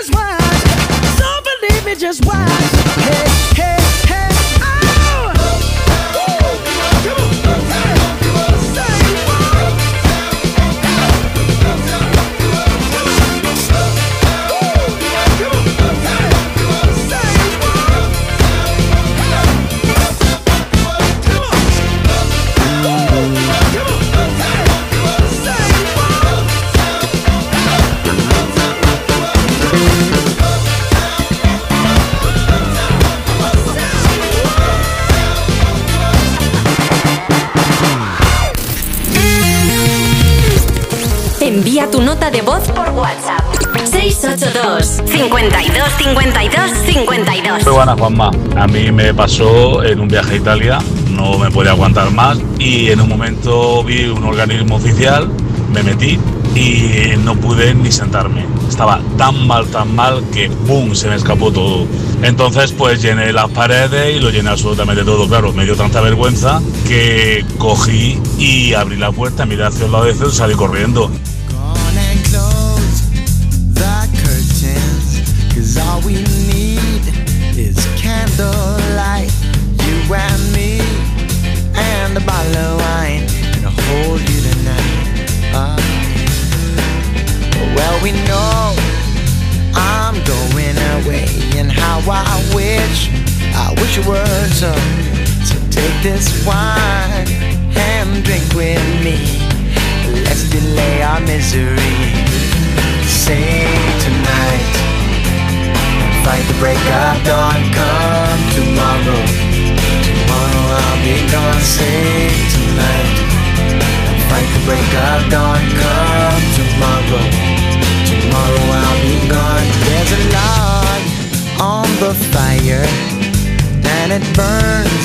is why. De voz por WhatsApp. 682 52 52 52 Muy buenas, Juanma. A mí me pasó en un viaje a Italia, no me podía aguantar más y en un momento vi un organismo oficial, me metí y no pude ni sentarme. Estaba tan mal, tan mal que ¡boom! se me escapó todo. Entonces pues llené las paredes y lo llené absolutamente todo. Claro, me dio tanta vergüenza que cogí y abrí la puerta, miré hacia el lado de y salí corriendo. Cause all we need is candlelight. You and me, and a bottle of wine, and I'll hold you tonight. Ah. well, we know I'm going away, and how I wish, I wish it were so. So take this wine and drink with me. Let's delay our misery. Say tonight, fight the break of dawn. Come tomorrow, tomorrow I'll be gone. Say tonight, fight the break of dawn. Come tomorrow, tomorrow I'll be gone. There's a log on the fire, and it burns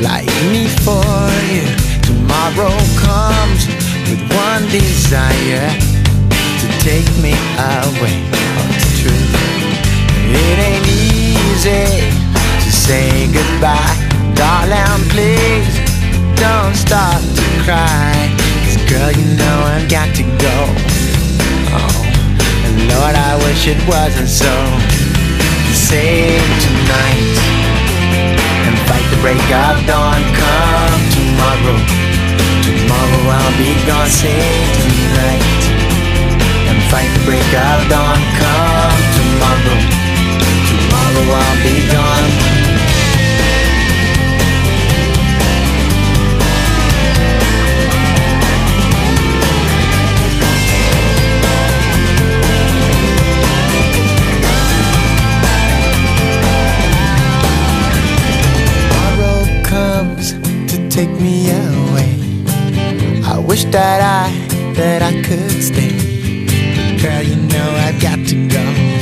like me for you. Tomorrow comes with one desire to take me away. It ain't easy to say goodbye, darling. Please don't start to cry. 'Cause girl, you know I've got to go. Oh, and Lord, I wish it wasn't so. Save tonight and fight the break of dawn. Come tomorrow. Tomorrow I'll be gone, save tonight And fight the break of dawn, come Tomorrow I'll be gone Tomorrow comes to take me away I wish that I, that I could stay. Girl, you know I've got to go.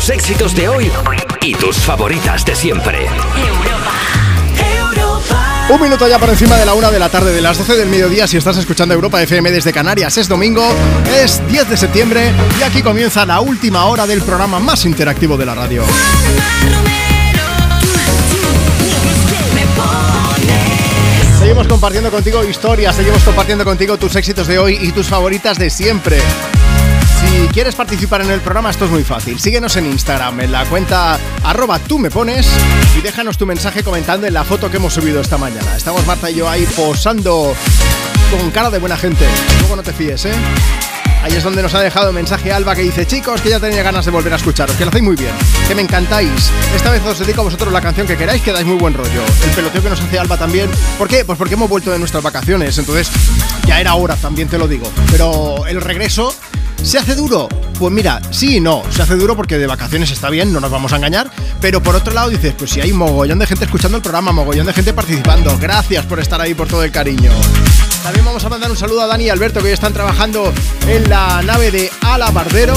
Tus éxitos de hoy y tus favoritas de siempre. Un minuto ya por encima de la una de la tarde de las 12 del mediodía si estás escuchando Europa FM desde Canarias. Es domingo, es 10 de septiembre y aquí comienza la última hora del programa más interactivo de la radio. Seguimos compartiendo contigo historias, seguimos compartiendo contigo tus éxitos de hoy y tus favoritas de siempre. Si quieres participar en el programa, esto es muy fácil. Síguenos en Instagram, en la cuenta arroba tú me pones y déjanos tu mensaje comentando en la foto que hemos subido esta mañana. Estamos Marta y yo ahí posando con cara de buena gente. Luego no te fíes, ¿eh? Ahí es donde nos ha dejado mensaje Alba que dice Chicos, que ya tenía ganas de volver a escucharos, que lo hacéis muy bien, que me encantáis Esta vez os dedico a vosotros la canción que queráis, que dais muy buen rollo El peloteo que nos hace Alba también ¿Por qué? Pues porque hemos vuelto de nuestras vacaciones Entonces ya era hora, también te lo digo Pero el regreso ¿Se hace duro? Pues mira, sí y no. Se hace duro porque de vacaciones está bien, no nos vamos a engañar. Pero por otro lado dices, pues si hay mogollón de gente escuchando el programa, mogollón de gente participando. Gracias por estar ahí, por todo el cariño. También vamos a mandar un saludo a Dani y Alberto que hoy están trabajando en la nave de Ala Bardero.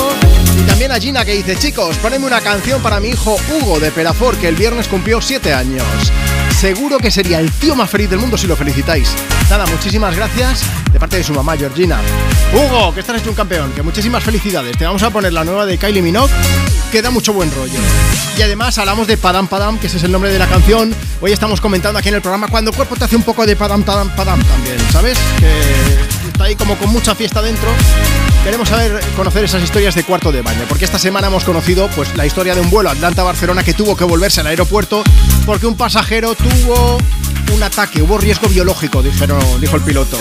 Y también a Gina que dice, chicos, poneme una canción para mi hijo Hugo de Perafor, que el viernes cumplió 7 años. Seguro que sería el tío más feliz del mundo si lo felicitáis. Nada, muchísimas gracias de parte de su mamá, Georgina. Hugo, que estás hecho un campeón, que muchísimas felicidades. Te vamos a poner la nueva de Kylie Minogue, que da mucho buen rollo. Y además hablamos de Padam Padam, que ese es el nombre de la canción. Hoy estamos comentando aquí en el programa cuando el cuerpo te hace un poco de Padam Padam Padam también, ¿sabes? Que está ahí como con mucha fiesta dentro. Queremos saber, conocer esas historias de cuarto de baño, porque esta semana hemos conocido pues, la historia de un vuelo Atlanta-Barcelona que tuvo que volverse al aeropuerto porque un pasajero tuvo un ataque, hubo riesgo biológico, dijeron, dijo el piloto.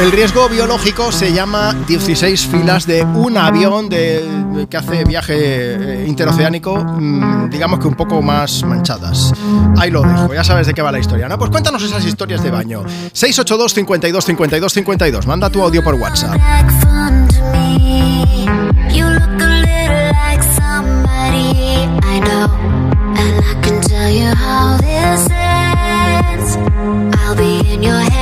El riesgo biológico se llama 16 filas de un avión de, que hace viaje eh, interoceánico, mm, digamos que un poco más manchadas. Ahí lo dejo, ya sabes de qué va la historia, ¿no? Pues cuéntanos esas historias de baño. 682 52 52 52, manda tu audio por WhatsApp. I'll be in your head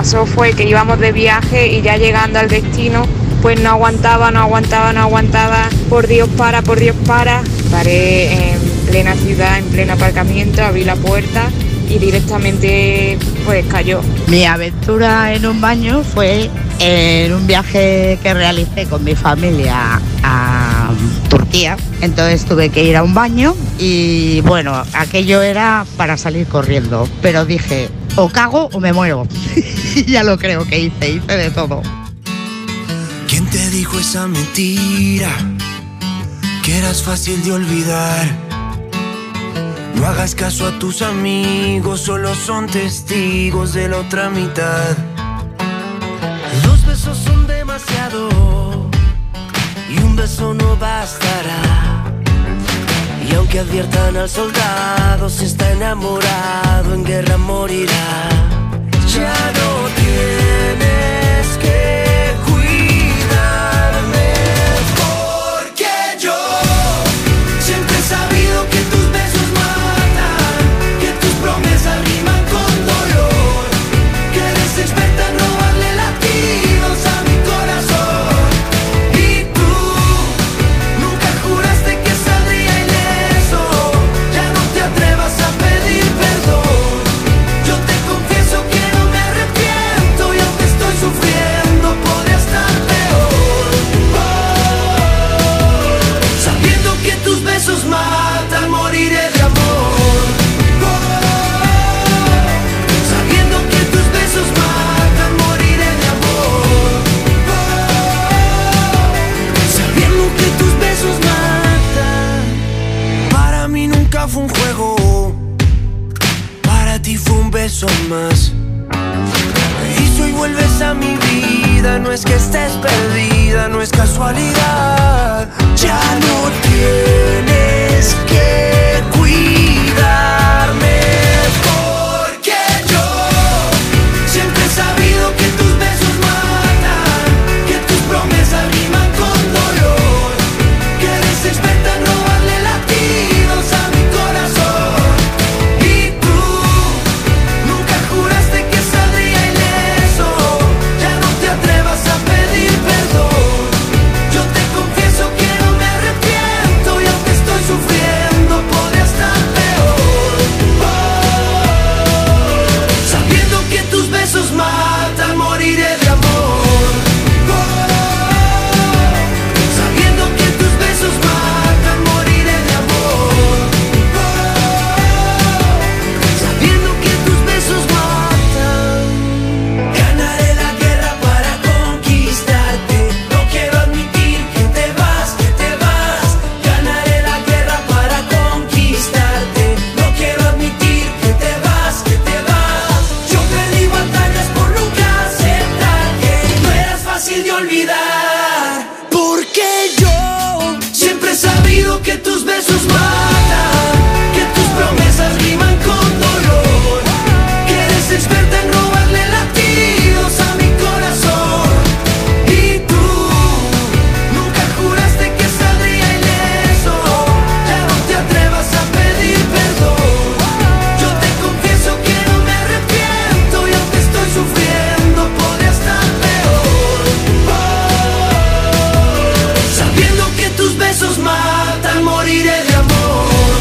pasó fue que íbamos de viaje y ya llegando al destino, pues no aguantaba, no aguantaba, no aguantaba. Por Dios para, por Dios para. Paré en plena ciudad, en pleno aparcamiento, abrí la puerta y directamente pues cayó. Mi aventura en un baño fue en un viaje que realicé con mi familia a Turquía. Entonces tuve que ir a un baño y bueno, aquello era para salir corriendo. Pero dije, o cago o me muero. ya lo creo que hice, hice de todo. ¿Quién te dijo esa mentira? Que eras fácil de olvidar. No hagas caso a tus amigos, solo son testigos de la otra mitad. Dos besos son demasiado y un beso no bastará. Y aunque adviertan al soldado, si está enamorado en guerra morirá. un juego, para ti fue un beso más. Y si hoy vuelves a mi vida, no es que estés perdida, no es casualidad. Ya no tienes que cuidar.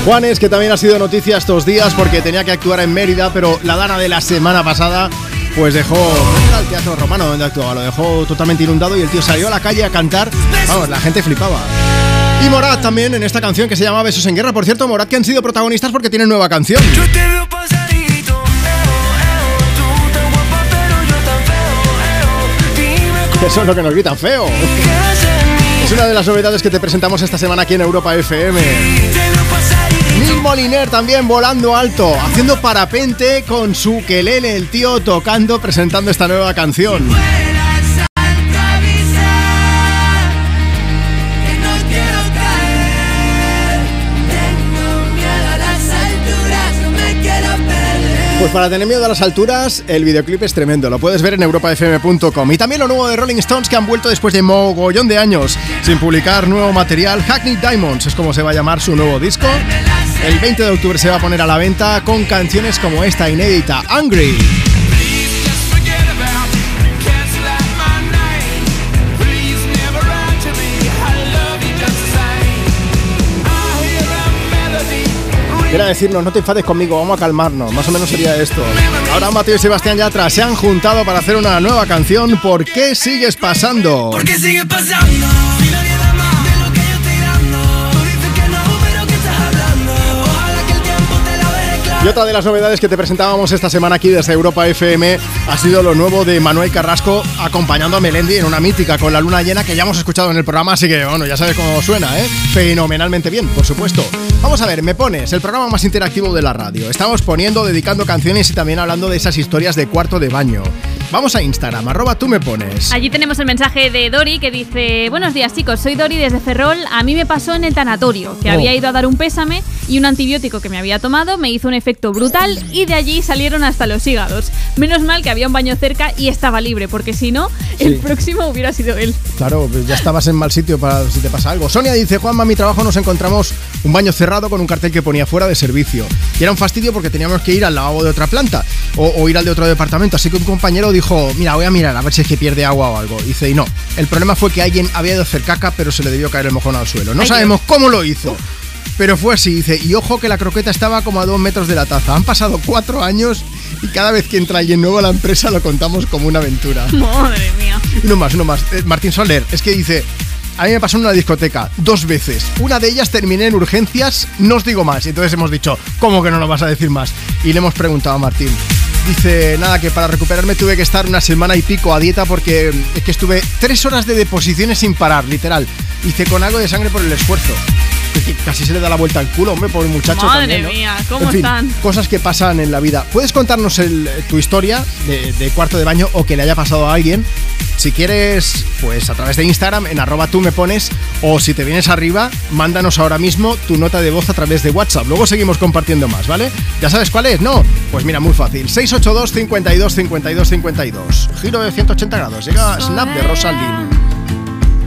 Juanes, que también ha sido noticia estos días porque tenía que actuar en Mérida, pero la dana de la semana pasada pues dejó el teatro romano donde actuaba, lo dejó totalmente inundado y el tío salió a la calle a cantar. Vamos, la gente flipaba. Y Morat también en esta canción que se llama Besos en Guerra. Por cierto, Morat que han sido protagonistas porque tienen nueva canción. Eso es lo que nos gritan feo. Es una de las novedades que te presentamos esta semana aquí en Europa FM. Moliner también volando alto, haciendo parapente con su quelele, el tío tocando, presentando esta nueva canción. Pues para tener miedo a las alturas, el videoclip es tremendo. Lo puedes ver en europafm.com. Y también lo nuevo de Rolling Stones que han vuelto después de mogollón de años sin publicar nuevo material. Hackney Diamonds es como se va a llamar su nuevo disco. El 20 de octubre se va a poner a la venta con canciones como esta inédita, Angry. Quiero decirnos, no te enfades conmigo, vamos a calmarnos. Más o menos sería esto. Ahora Mateo y Sebastián Yatra se han juntado para hacer una nueva canción. ¿Por qué sigues pasando? ¿Por qué sigue pasando? Y otra de las novedades que te presentábamos esta semana aquí desde Europa FM ha sido lo nuevo de Manuel Carrasco acompañando a Melendi en una mítica con la luna llena que ya hemos escuchado en el programa, así que bueno, ya sabes cómo suena, ¿eh? Fenomenalmente bien, por supuesto. Vamos a ver, me pones el programa más interactivo de la radio. Estamos poniendo, dedicando canciones y también hablando de esas historias de cuarto de baño. Vamos a Instagram, arroba tú me pones. Allí tenemos el mensaje de Dori que dice: Buenos días, chicos. Soy Dori desde Ferrol. A mí me pasó en el tanatorio que Oh. había ido a dar un pésame y un antibiótico que me había tomado me hizo un efecto brutal y de allí salieron hasta los hígados. Menos mal que había un baño cerca y estaba libre, porque si no, el próximo hubiera sido él. Claro, pues ya estabas en mal sitio para si te pasa algo. Sonia dice, Juanma, mi trabajo nos encontramos un baño cerrado con un cartel que ponía fuera de servicio. Y era un fastidio porque teníamos que ir al lavabo de otra planta o, o ir al de otro departamento. Así que un compañero dijo, mira, voy a mirar a ver si es que pierde agua o algo. Dice, y no. El problema fue que alguien había ido a hacer caca, pero se le debió caer el mojón al suelo. No Ay, sabemos cómo lo hizo. Pero fue así, dice, y ojo que la croqueta estaba como a dos metros de la taza. Han pasado cuatro años y cada vez que entra alguien nuevo a la empresa lo contamos como una aventura. Madre mía. Uno más, uno más. Eh, Martín Soler, es que dice, a mí me pasó en una discoteca dos veces. Una de ellas terminé en urgencias, no os digo más. Y entonces hemos dicho, ¿cómo que no lo vas a decir más? Y le hemos preguntado a Martín. Dice, nada, que para recuperarme tuve que estar una semana y pico a dieta porque es que estuve tres horas de deposiciones sin parar, literal. Hice con algo de sangre por el esfuerzo. casi se le da la vuelta al culo, hombre, pobre muchacho. Madre también, ¿no? mía, ¿cómo En fin, están? Cosas que pasan en la vida. ¿Puedes contarnos el- tu historia de, de cuarto de baño o que le haya pasado a alguien? Si quieres, pues a través de Instagram, en arroba tú me pones, o si te vienes arriba, mándanos ahora mismo tu nota de voz a través de WhatsApp. Luego seguimos compartiendo más, ¿vale? ¿Ya sabes cuál es? ¿No? Pues mira, muy fácil. 682 52 52 52. Giro de 180 grados. Llega Snap de Rosalind.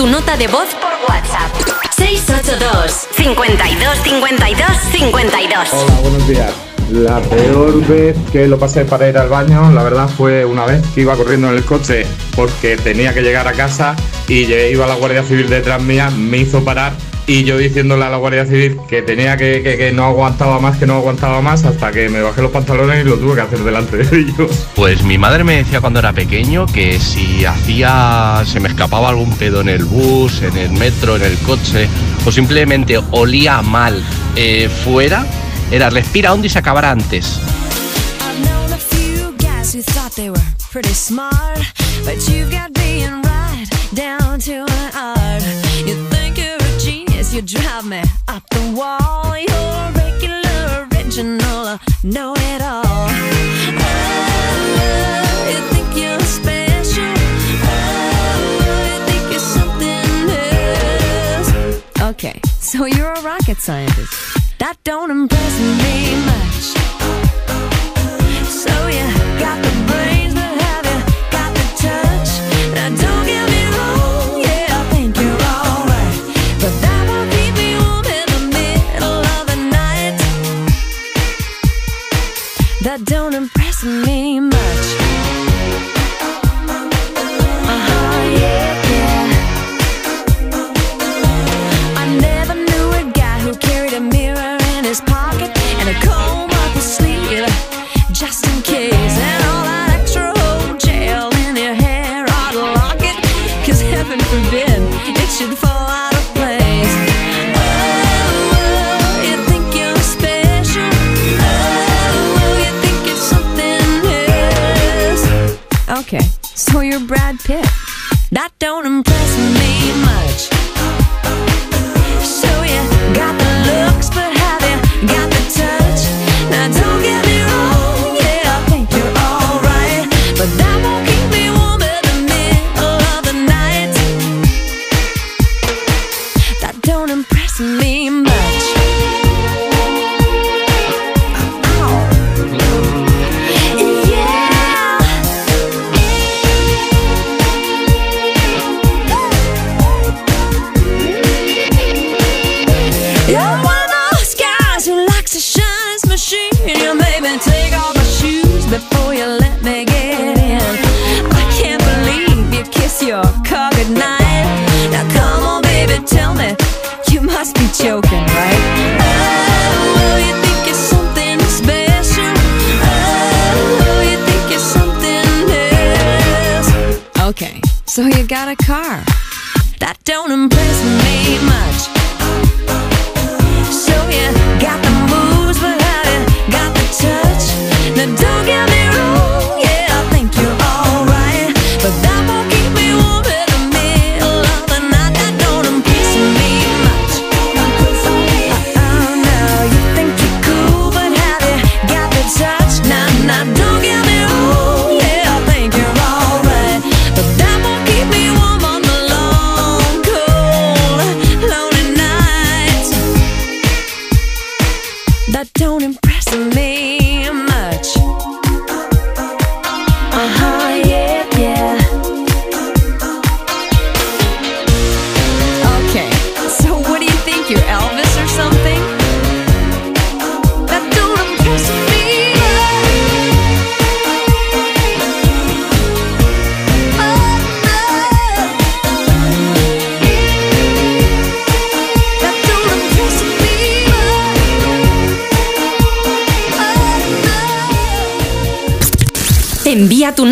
tu nota de voz por WhatsApp. 682 52 52 52. Hola, buenos días. La peor vez que lo pasé para ir al baño, la verdad fue una vez que iba corriendo en el coche porque tenía que llegar a casa y iba la Guardia Civil detrás mía, me hizo parar y yo diciéndole a la Guardia Civil que tenía que, que- que no aguantaba más, que no aguantaba más, hasta que me bajé los pantalones y lo tuve que hacer delante de ellos. Pues mi madre me decía cuando era pequeño que si hacía, se me escapaba algún pedo en el bus, en el metro, en el coche, o simplemente olía mal eh, fuera, era respira hondo y se acabara antes. You drive me up the wall. You're regular, original, uh, know it all. Oh, you think you're special? Oh, you think you're something else? Okay, so you're a rocket scientist. That don't impress me much. So you got the brains, don't impress me much. Uh huh, yeah, yeah. I never knew a guy who carried a mirror in his pocket and a comb up his sleeve, just in case. And all that extra old gel in your hair, I'd lock heaven forbid it should fall. So you're Brad Pitt. That don't impress me much. So you got the looks, but have tell me you must be joking, right? Oh, you think you're something special? Oh, you think you're something else? Okay, so you got a car. That don't impress me much.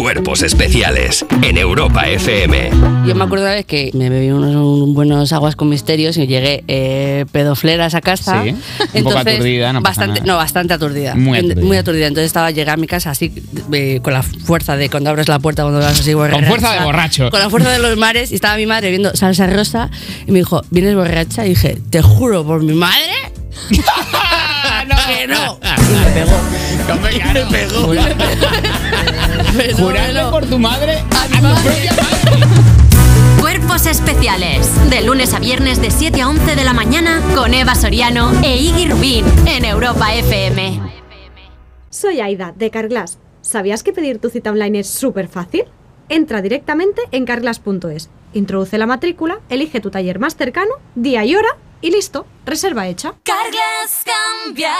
Cuerpos especiales en Europa FM. Yo me acuerdo una vez que me bebí unos, unos buenos aguas con misterios y llegué eh, pedofleras a casa. Sí, un poco aturdida, no pasa bastante, nada. No, bastante aturdida. Muy aturdida. Muy aturdida. Entonces estaba llegar a mi casa así, eh, con la fuerza de cuando abres la puerta, cuando vas así borracha. Con fuerza de borracho. Con la fuerza de los mares. Y estaba mi madre viendo salsa rosa y me dijo, ¿vienes borracha? Y dije, te juro por mi madre. que no. Y me pegó. me pegó. Jurarle por tu madre a mi madre. Cuerpos especiales. De lunes a viernes de 7 a 11 de la mañana con Eva Soriano e Iggy Rubín en Europa FM. Soy Aida, de Carglass. ¿Sabías que pedir tu cita online es súper fácil? Entra directamente en carglass.es, introduce la matrícula, elige tu taller más cercano, día y hora y listo, reserva hecha. Carglass cambia,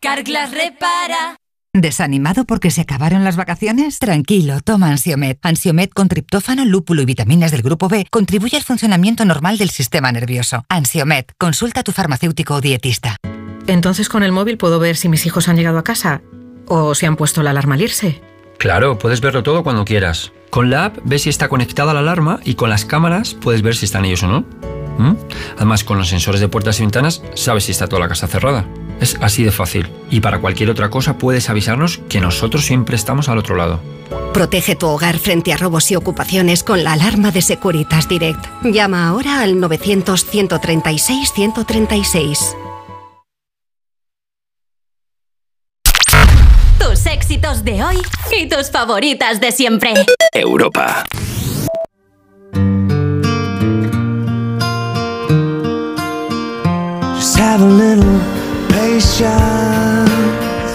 Carglass repara. ¿Desanimado porque se acabaron las vacaciones? Tranquilo, toma Ansiomet. Ansiomet con triptófano, lúpulo y vitaminas del grupo B contribuye al funcionamiento normal del sistema nervioso. Ansiomet, consulta a tu farmacéutico o dietista. Entonces con el móvil puedo ver si mis hijos han llegado a casa o si han puesto la alarma al irse. Claro, puedes verlo todo cuando quieras. Con la app ves si está conectada la alarma y con las cámaras puedes ver si están ellos o no. ¿Mm? Además, con los sensores de puertas y ventanas sabes si está toda la casa cerrada. Es así de fácil. Y para cualquier otra cosa puedes avisarnos que nosotros siempre estamos al otro lado. Protege tu hogar frente a robos y ocupaciones con la alarma de Securitas Direct. Llama ahora al 900-136-136. Tus éxitos de hoy y tus favoritas de siempre. Europa. Just have a little patience.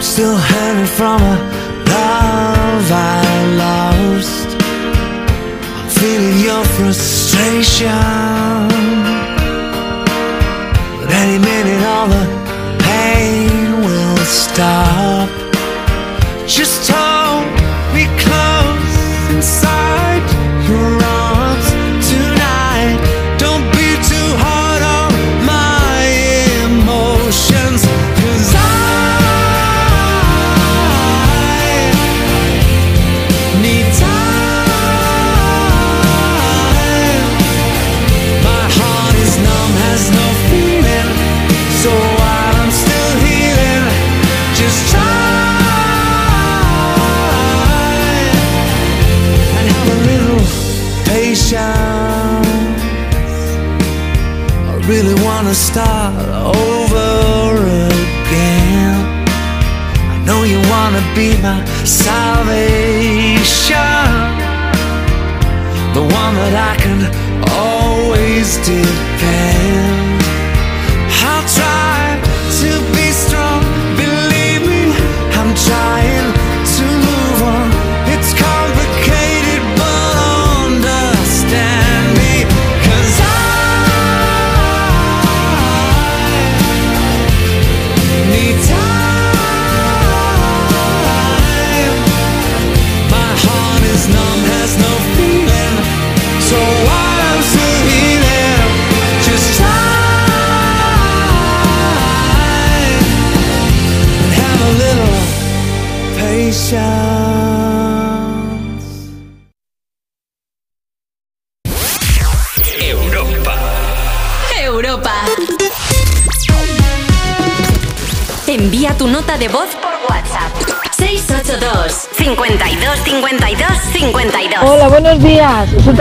Still hanging from a love I lost. I'm feeling your frustration. But any minute, all the pain will stop. Just hold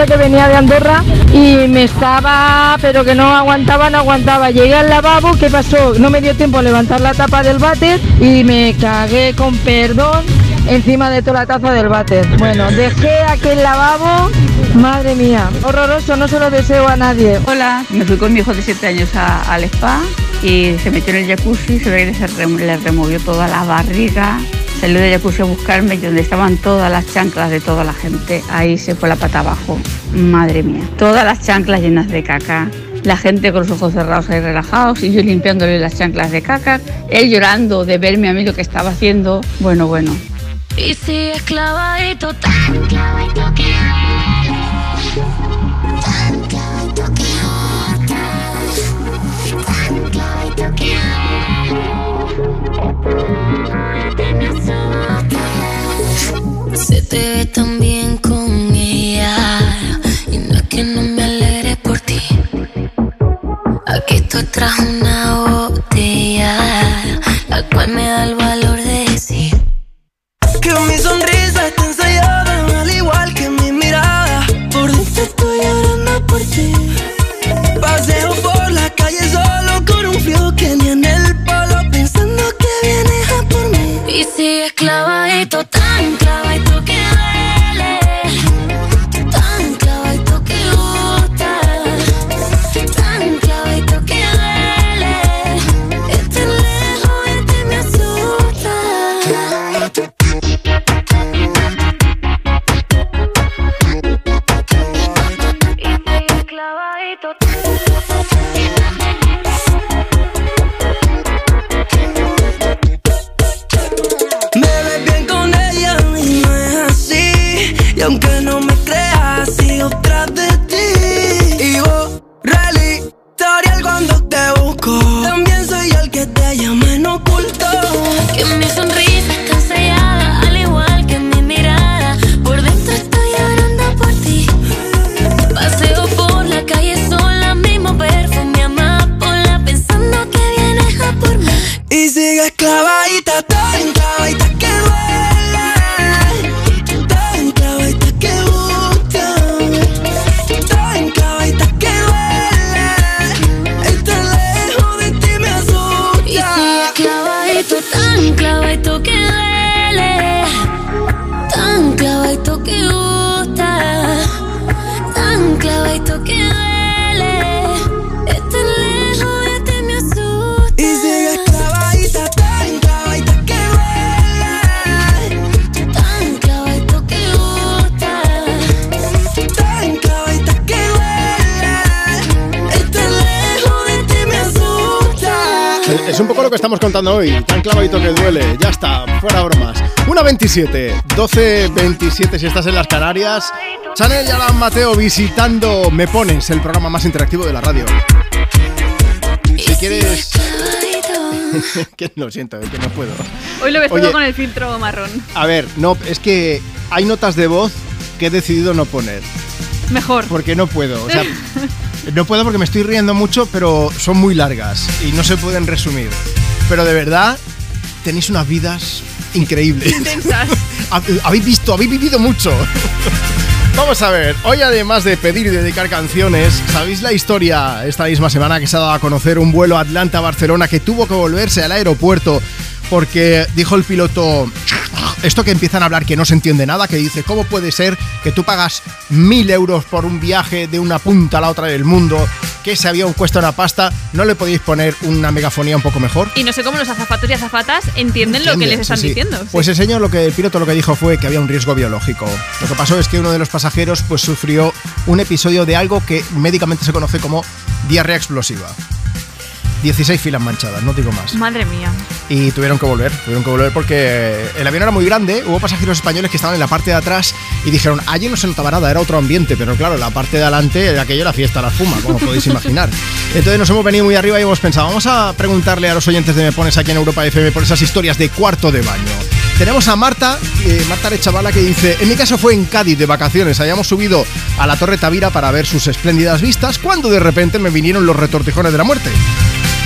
que venía de Andorra y me estaba, pero que no aguantaba, no aguantaba. Llegué al lavabo, ¿qué pasó? No me dio tiempo a levantar la tapa del váter y me cagué con perdón encima de toda la taza del váter. Bueno, dejé aquel lavabo, madre mía, horroroso, no se lo deseo a nadie. Hola, me fui con mi hijo de 7 años al spa y se metió en el jacuzzi, se ve que se le removió toda la barriga. Salió del jacuzzi a buscarme y donde estaban todas las chanclas de toda la gente. Ahí se fue la pata abajo. Madre mía. Todas las chanclas llenas de caca. La gente con los ojos cerrados ahí relajados y yo limpiándole las chanclas de caca. Él llorando de verme a mí lo que estaba haciendo. Bueno, bueno. Y si es clavadito, tan clavadito que Tan te ve tan bien con ella. Y no es que no me alegre por ti. Aquí estoy tras una botella La cual me da el contando hoy. Tan clavadito que duele. Ya está, fuera bromas. 1.27, 12.27 si estás en las Canarias. Chanel y Alan Mateo visitando Me Pones, el programa más interactivo de la radio. Si quieres... que lo siento, es que no puedo. Hoy lo ves todo con el filtro marrón. A ver, no, es que hay notas de voz que he decidido no poner. Mejor. Porque no puedo. O sea, no puedo porque me estoy riendo mucho, pero son muy largas y no se pueden resumir. Pero de verdad, tenéis unas vidas increíbles. Intensas. Hab- habéis visto, habéis vivido mucho. Vamos a ver, hoy además de pedir y dedicar canciones, ¿sabéis la historia esta misma semana que se ha dado a conocer un vuelo Atlanta-Barcelona que tuvo que volverse al aeropuerto porque dijo el piloto esto que empiezan a hablar que no se entiende nada, que dice, ¿cómo puede ser que tú pagas mil euros por un viaje de una punta a la otra del mundo, que ese avión cuesta una pasta, no le podéis poner una megafonía un poco mejor? Y no sé cómo los azafatos y azafatas entienden lo que les están sí. diciendo. sí. Pues el señor, lo que el piloto lo que dijo fue que había un riesgo biológico. Lo que pasó es que uno de los pasajeros pues sufrió un episodio de algo que médicamente se conoce como diarrea explosiva. 16 filas manchadas, no digo más. Madre mía. Y tuvieron que volver, tuvieron que volver porque el avión era muy grande, hubo pasajeros españoles que estaban en la parte de atrás y dijeron, allí no se notaba nada, era otro ambiente, pero claro, la parte de adelante de aquello era fiesta, la fuma, como podéis imaginar. Entonces nos hemos venido muy arriba y hemos pensado, vamos a preguntarle a los oyentes de Me Pones aquí en Europa FM por esas historias de cuarto de baño. Tenemos a Marta, eh, Marta Rechavala, que dice, en mi caso fue en Cádiz de vacaciones, habíamos subido a la Torre Tavira para ver sus espléndidas vistas, cuando de repente me vinieron los retortijones de la muerte.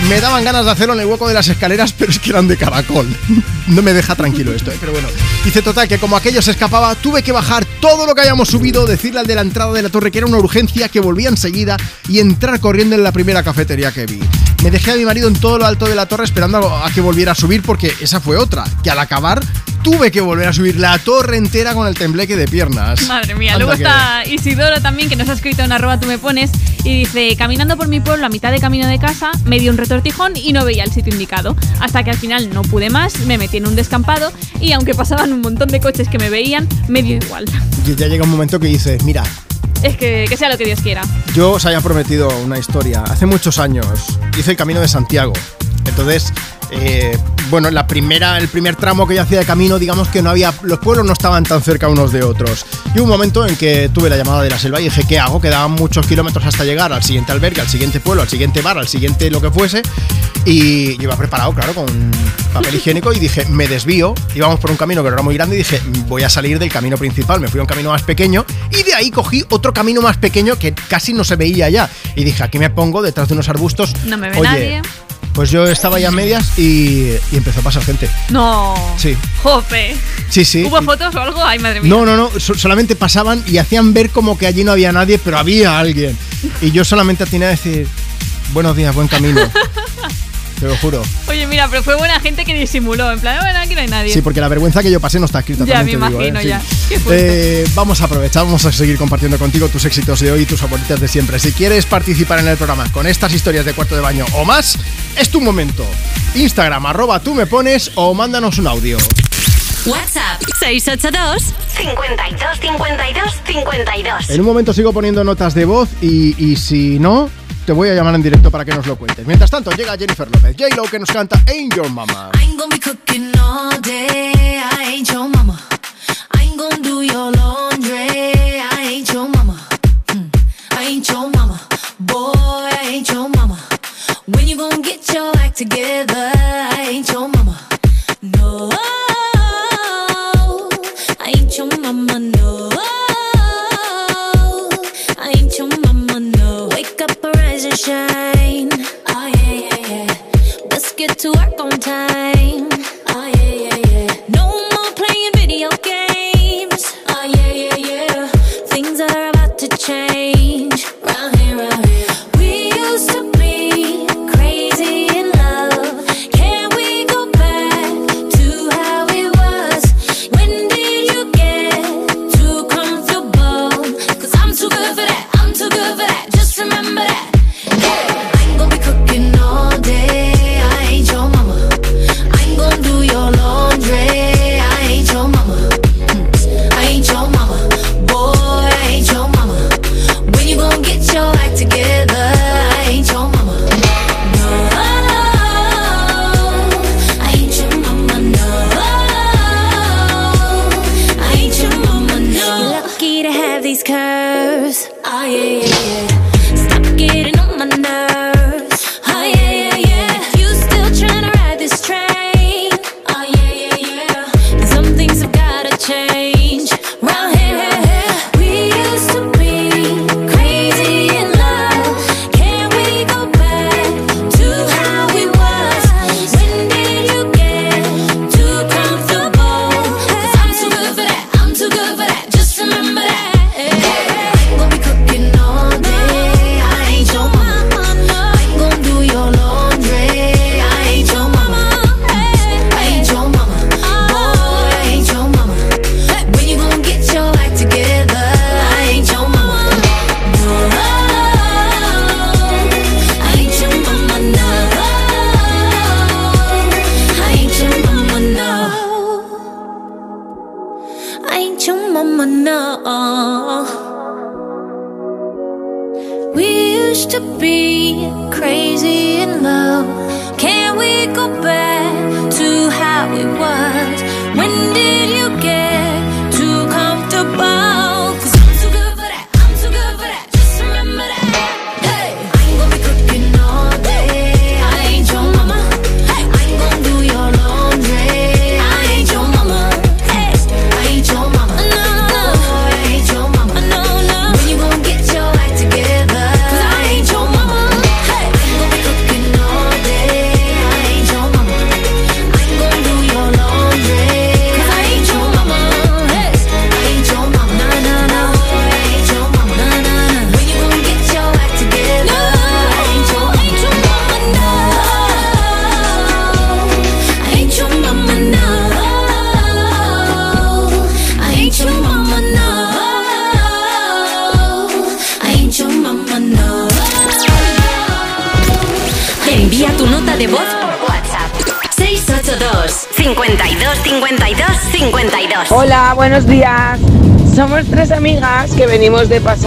Me daban ganas de hacerlo en el hueco de las escaleras, pero es que eran de caracol. No me deja tranquilo esto, ¿eh? pero bueno. Dice total que como aquello se escapaba, tuve que bajar todo lo que habíamos subido, decirle al de la entrada de la torre que era una urgencia, que volvía enseguida y entrar corriendo en la primera cafetería que vi. Me dejé a mi marido en todo lo alto de la torre esperando a que volviera a subir porque esa fue otra, que al acabar tuve que volver a subir la torre entera con el tembleque de piernas. Madre mía, Anda luego que- está Isidoro también, que nos ha escrito en arroba tú me pones, y dice, caminando por mi pueblo a mitad de camino de casa, me dio un retortijón y no veía el sitio indicado. Hasta que al final no pude más, me metí en un descampado y aunque pasaban un montón de coches que me veían, me dio igual. Y ya llega un momento que dices, mira, Es que, que sea lo que Dios quiera. Yo os había prometido una historia. Hace muchos años hice el camino de Santiago. Entonces, eh, bueno, la primera, el primer tramo que yo hacía de camino, digamos que no había, los pueblos no estaban tan cerca unos de otros. Y hubo un momento en que tuve la llamada de la selva y dije, ¿qué hago? Quedaban muchos kilómetros hasta llegar al siguiente albergue, al siguiente pueblo, al siguiente bar, al siguiente lo que fuese. Y yo iba preparado, claro, con papel higiénico y dije, me desvío. Íbamos por un camino que no era muy grande y dije, voy a salir del camino principal. Me fui a un camino más pequeño y de ahí cogí otro camino más pequeño que casi no se veía ya. Y dije, aquí me pongo detrás de unos arbustos. No me ve Oye, nadie. Pues yo estaba ya a medias y, y empezó a pasar gente. No. Sí. Jope. Sí, sí. ¿Hubo fotos o algo? Ay, madre mía. No, no, no, so- solamente pasaban y hacían ver como que allí no había nadie, pero había alguien. Y yo solamente atiné a decir, buenos días, buen camino. Te lo juro. Oye, mira, pero fue buena gente que disimuló. En plan, bueno, aquí no hay nadie. Sí, porque la vergüenza que yo pasé no está escrita. Ya, también me digo, ¿eh? imagino, Sí. ya. Qué fuerte. Eh, vamos a aprovechar, vamos a seguir compartiendo contigo tus éxitos de hoy y tus favoritas de siempre. Si quieres participar en el programa con estas historias de cuarto de baño o más, es tu momento. Instagram, arroba tú me pones o mándanos un audio. WhatsApp 682 52 52 52. En un momento sigo poniendo notas de voz y, y si no, te voy a llamar en directo para que nos lo cuentes. Mientras tanto, llega Jennifer López, J-Lo que nos canta Ain't Your Mama. I ain't gonna be cooking all day. I ain't your mama. I ain't gonna do your laundry. I ain't your mama. Mm. I ain't your mama. Boy, I ain't your mama. When you gonna get your act together? I ain't your mama. No. Shine. Oh, yeah, yeah, yeah. Let's get to work on time.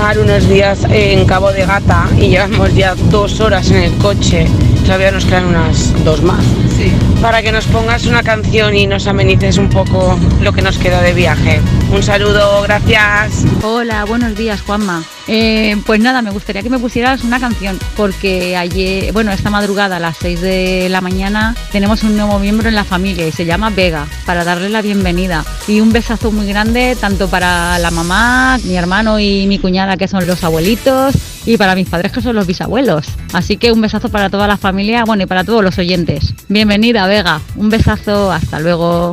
Unos días en Cabo de Gata y llevamos ya dos horas en el coche. Todavía nos quedan unas dos más. Para que nos pongas una canción y nos amenices un poco lo que nos queda de viaje. Un saludo, gracias. Hola, buenos días, Juanma. Eh, pues nada, me gustaría que me pusieras una canción, porque ayer, bueno, esta madrugada a las 6 de la mañana tenemos un nuevo miembro en la familia y se llama Vega, para darle la bienvenida. Y un besazo muy grande tanto para la mamá, mi hermano y mi cuñada que son los abuelitos y para mis padres que son los bisabuelos. Así que un besazo para toda la familia, bueno, y para todos los oyentes. Bienvenida, Vega. Un besazo, hasta luego.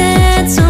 Chance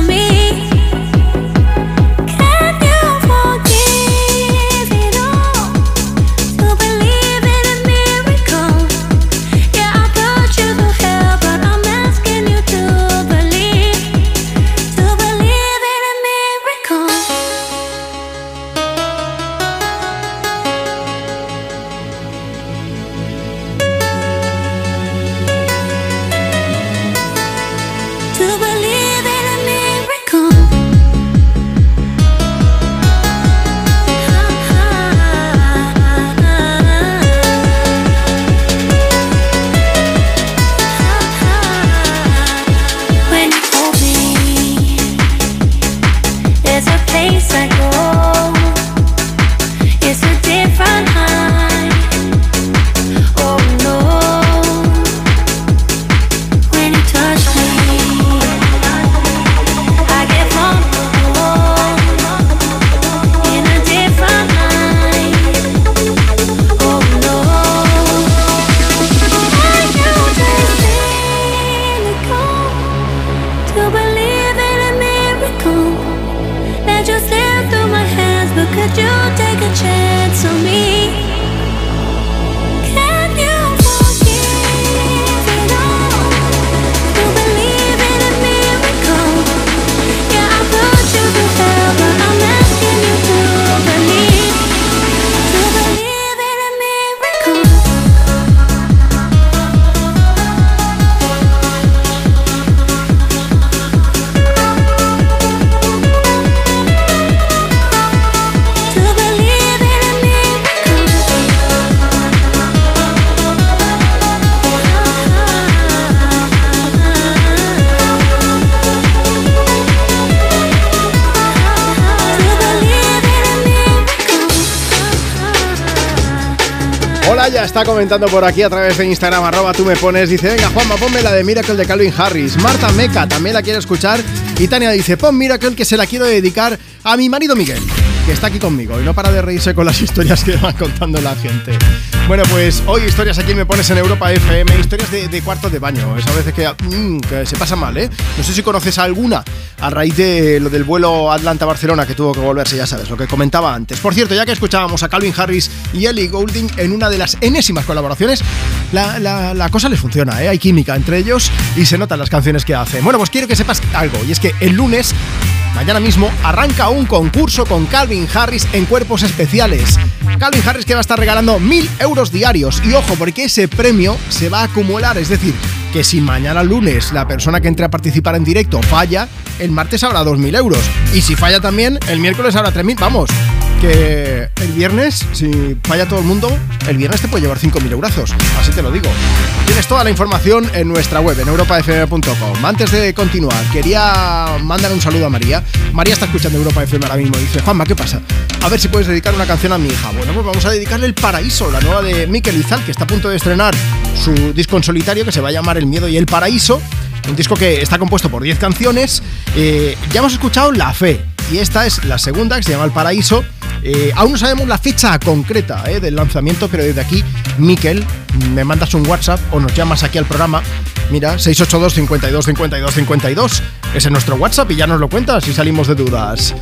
comentando por aquí a través de Instagram, arroba tú me pones. Dice, venga Juanma, ponme la de Miracle de Calvin Harris. Marta Meca también la quiere escuchar. Y Tania dice, pon Miracle que se la quiero dedicar a mi marido Miguel, que está aquí conmigo y no para de reírse con las historias que van contando la gente. Bueno, pues hoy historias aquí me pones en Europa FM, historias de, de cuarto de baño. Esa veces que, mm, que se pasa mal, ¿eh? No sé si conoces alguna a raíz de lo del vuelo Atlanta-Barcelona que tuvo que volverse, ya sabes, lo que comentaba antes. Por cierto, ya que escuchábamos a Calvin Harris y Ellie Goulding en una de las enésimas colaboraciones, la, la- la cosa les funciona, ¿eh? Hay química entre ellos y se notan las canciones que hacen. Bueno, pues quiero que sepas algo, y es que el lunes Mañana mismo arranca un concurso con Calvin Harris en cuerpos especiales. Calvin Harris que va a estar regalando mil euros diarios. Y ojo, porque ese premio se va a acumular. Es decir, que si mañana lunes la persona que entre a participar en directo falla, el martes habrá 2.000 euros. Y si falla también, el miércoles habrá 3.000. Vamos, que el viernes, si falla todo el mundo, el viernes te puede llevar 5.000 euros. Así te lo digo. Tienes toda la información en nuestra web, en europafm.com. Antes de continuar, quería mandar un saludo a María. María está escuchando Europa FM ahora mismo dice, Juanma, ¿qué pasa? A ver si puedes dedicar una canción a mi hija. Bueno, pues vamos a dedicarle El Paraíso, la nueva de Mikel Izal, que está a punto de estrenar su disco en solitario que se va a llamar El Miedo y el Paraíso. Un disco que está compuesto por 10 canciones. Eh, ya hemos escuchado La Fe. Y esta es la segunda, que se llama El Paraíso. Eh, aún no sabemos la fecha concreta eh, del lanzamiento, pero desde aquí, Miquel, me mandas un WhatsApp o nos llamas aquí al programa. Mira, 682 52 52 52. Ese es nuestro WhatsApp y ya nos lo cuentas si salimos de dudas.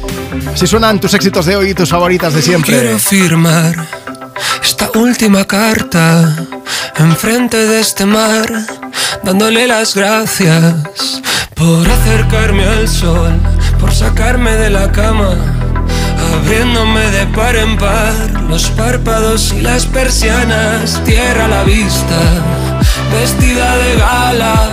Si suenan tus éxitos de hoy y tus favoritas de siempre. Quiero firmar esta última carta enfrente de este mar, dándole las gracias por acercarme al sol, por sacarme de la cama, abriéndome de par en par los párpados y las persianas, tierra a la vista, vestida de gala.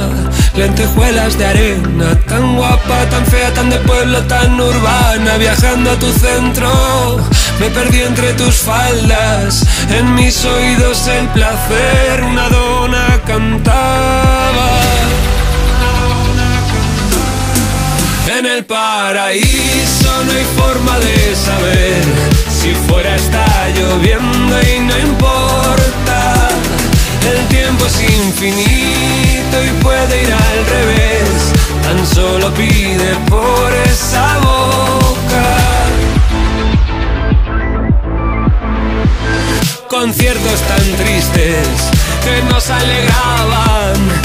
Lentejuelas de arena, tan guapa, tan fea, tan de pueblo, tan urbana, viajando a tu centro. Me perdí entre tus faldas, en mis oídos el placer, una dona cantaba. En el paraíso no hay forma de saber si fuera está lloviendo y no importa. El tiempo es infinito y puede ir al revés. Tan solo pide por esa boca. Conciertos tan tristes que nos alegraban.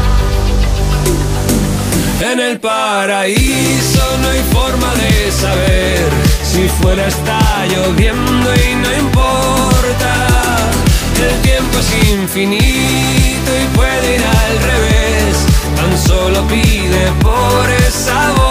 En el paraíso no hay forma de saber si fuera está lloviendo y no importa. El tiempo es infinito y puede ir al revés. Tan solo pide por esa boca.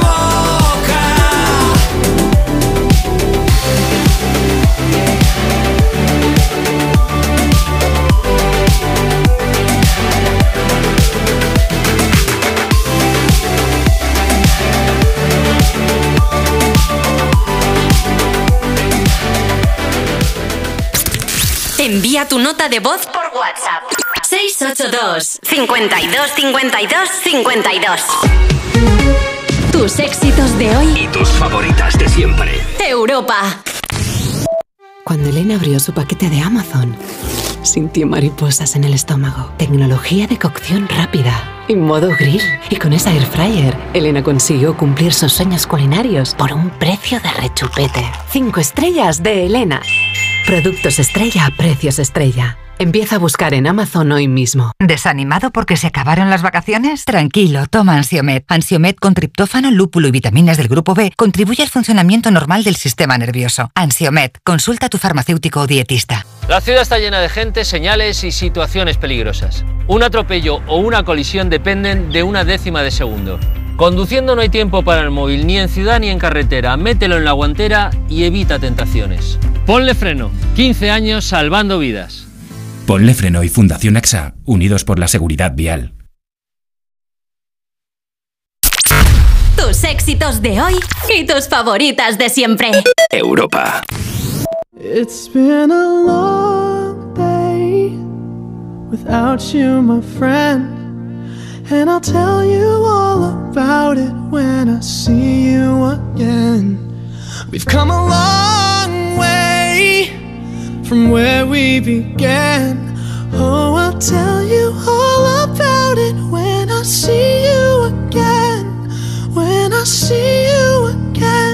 Boca. Envía tu nota de voz por WhatsApp. 682 52 52 52. Tus éxitos de hoy. Y tus favoritas de siempre. Europa. Cuando Elena abrió su paquete de Amazon, sintió mariposas en el estómago. Tecnología de cocción rápida. En modo grill. Y con esa air fryer, Elena consiguió cumplir sus sueños culinarios por un precio de rechupete. Cinco estrellas de Elena. Productos estrella a precios estrella. Empieza a buscar en Amazon hoy mismo. ¿Desanimado porque se acabaron las vacaciones? Tranquilo, toma Ansiomet. Ansiomet con triptófano, lúpulo y vitaminas del grupo B contribuye al funcionamiento normal del sistema nervioso. Ansiomet, consulta a tu farmacéutico o dietista. La ciudad está llena de gente, señales y situaciones peligrosas. Un atropello o una colisión dependen de una décima de segundo. Conduciendo no hay tiempo para el móvil, ni en ciudad ni en carretera. Mételo en la guantera y evita tentaciones. Ponle freno. 15 años salvando vidas. Ponle Freno y Fundación AXA, unidos por la seguridad vial. Tus éxitos de hoy y tus favoritas de siempre. Europa. It's been a long day without you, my friend. And I'll tell you all about it when I see you again. We've come a long way from where we began. Oh, I'll tell you all about it when I see you again. When I see you again.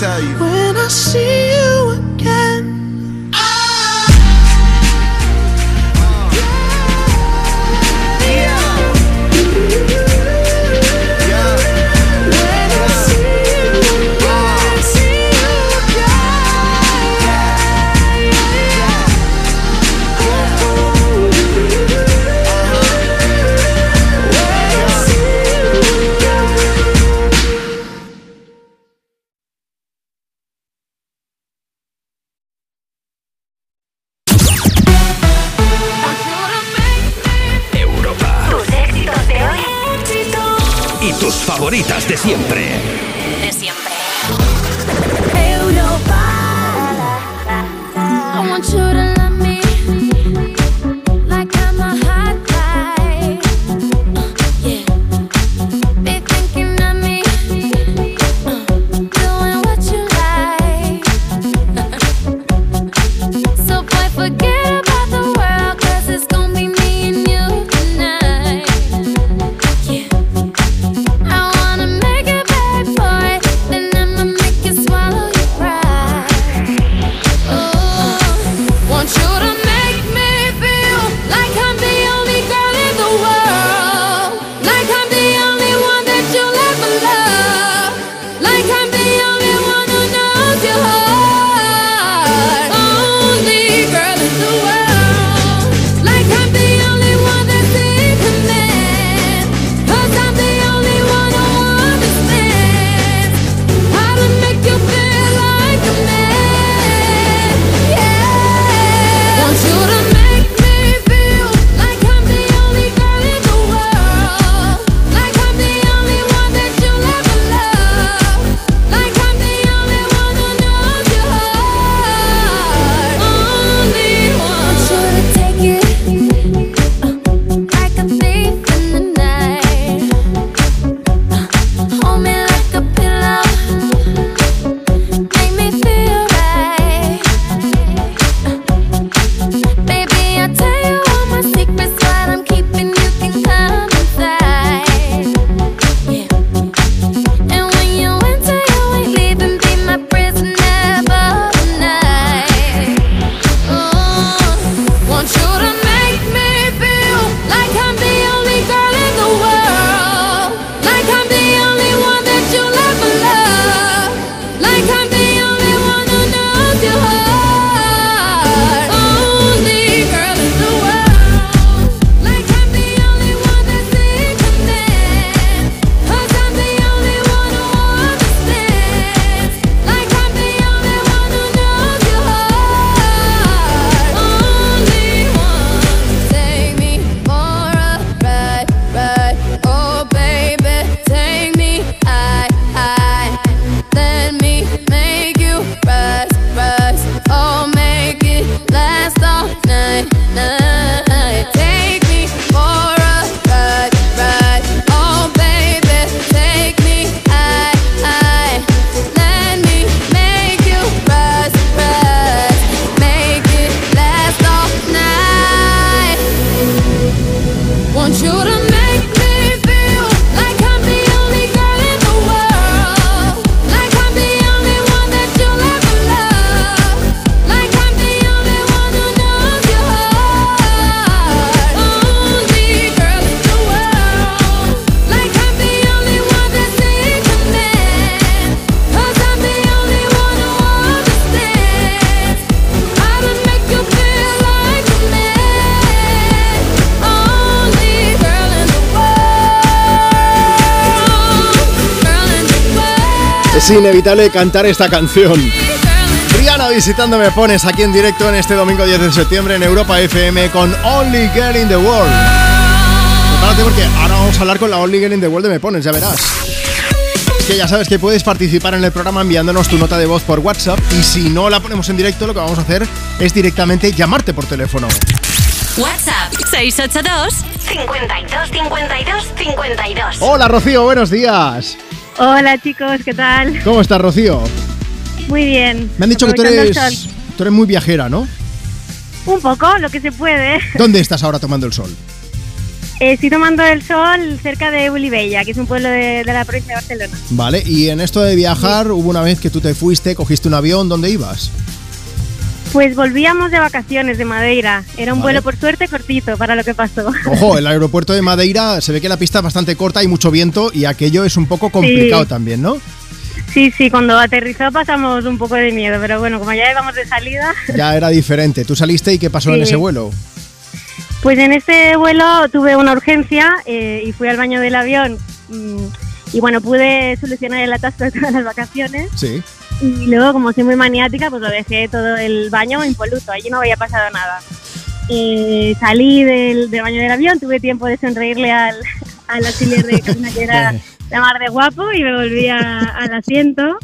When I see Es inevitable cantar esta canción. Rihanna visitando Me Pones aquí en directo en este domingo 10 de septiembre en Europa FM con Only Girl in the World. Prepárate porque ahora vamos a hablar con la Only Girl in the World de Me Pones, ya verás. Es que ya sabes que puedes participar en el programa enviándonos tu nota de voz por WhatsApp y si no la ponemos en directo lo que vamos a hacer es directamente llamarte por teléfono. WhatsApp 682 52 52 52. Hola Rocío, buenos días. Hola chicos, ¿qué tal? ¿Cómo estás Rocío? Muy bien. Me han dicho que tú eres, tú eres muy viajera, ¿no? Un poco, lo que se puede. ¿Dónde estás ahora tomando el sol? Eh, estoy tomando el sol cerca de Ulibella, que es un pueblo de, de la provincia de Barcelona. Vale, y en esto de viajar, hubo una vez que tú te fuiste, cogiste un avión, ¿dónde ibas? Pues volvíamos de vacaciones de Madeira. Era un Vale. vuelo por suerte cortito para lo que pasó. Ojo, el aeropuerto de Madeira se ve que la pista es bastante corta, hay mucho viento y aquello es un poco complicado Sí. también, ¿no? Sí, sí, cuando aterrizó pasamos un poco de miedo, pero bueno, como ya íbamos de salida, Ya era diferente. ¿Tú saliste y qué pasó en ese vuelo? pues en este vuelo tuve una urgencia eh, y fui al baño del avión. mm, y bueno, pude solucionar el atasco de todas las vacaciones. Sí. Y luego, como soy muy maniática, pues lo dejé todo el baño impoluto. Allí no había pasado nada. Eh, salí del, del baño del avión, tuve tiempo de sonreírle al, al auxiliar de cabina que era la mar de guapo y me volví a- al asiento.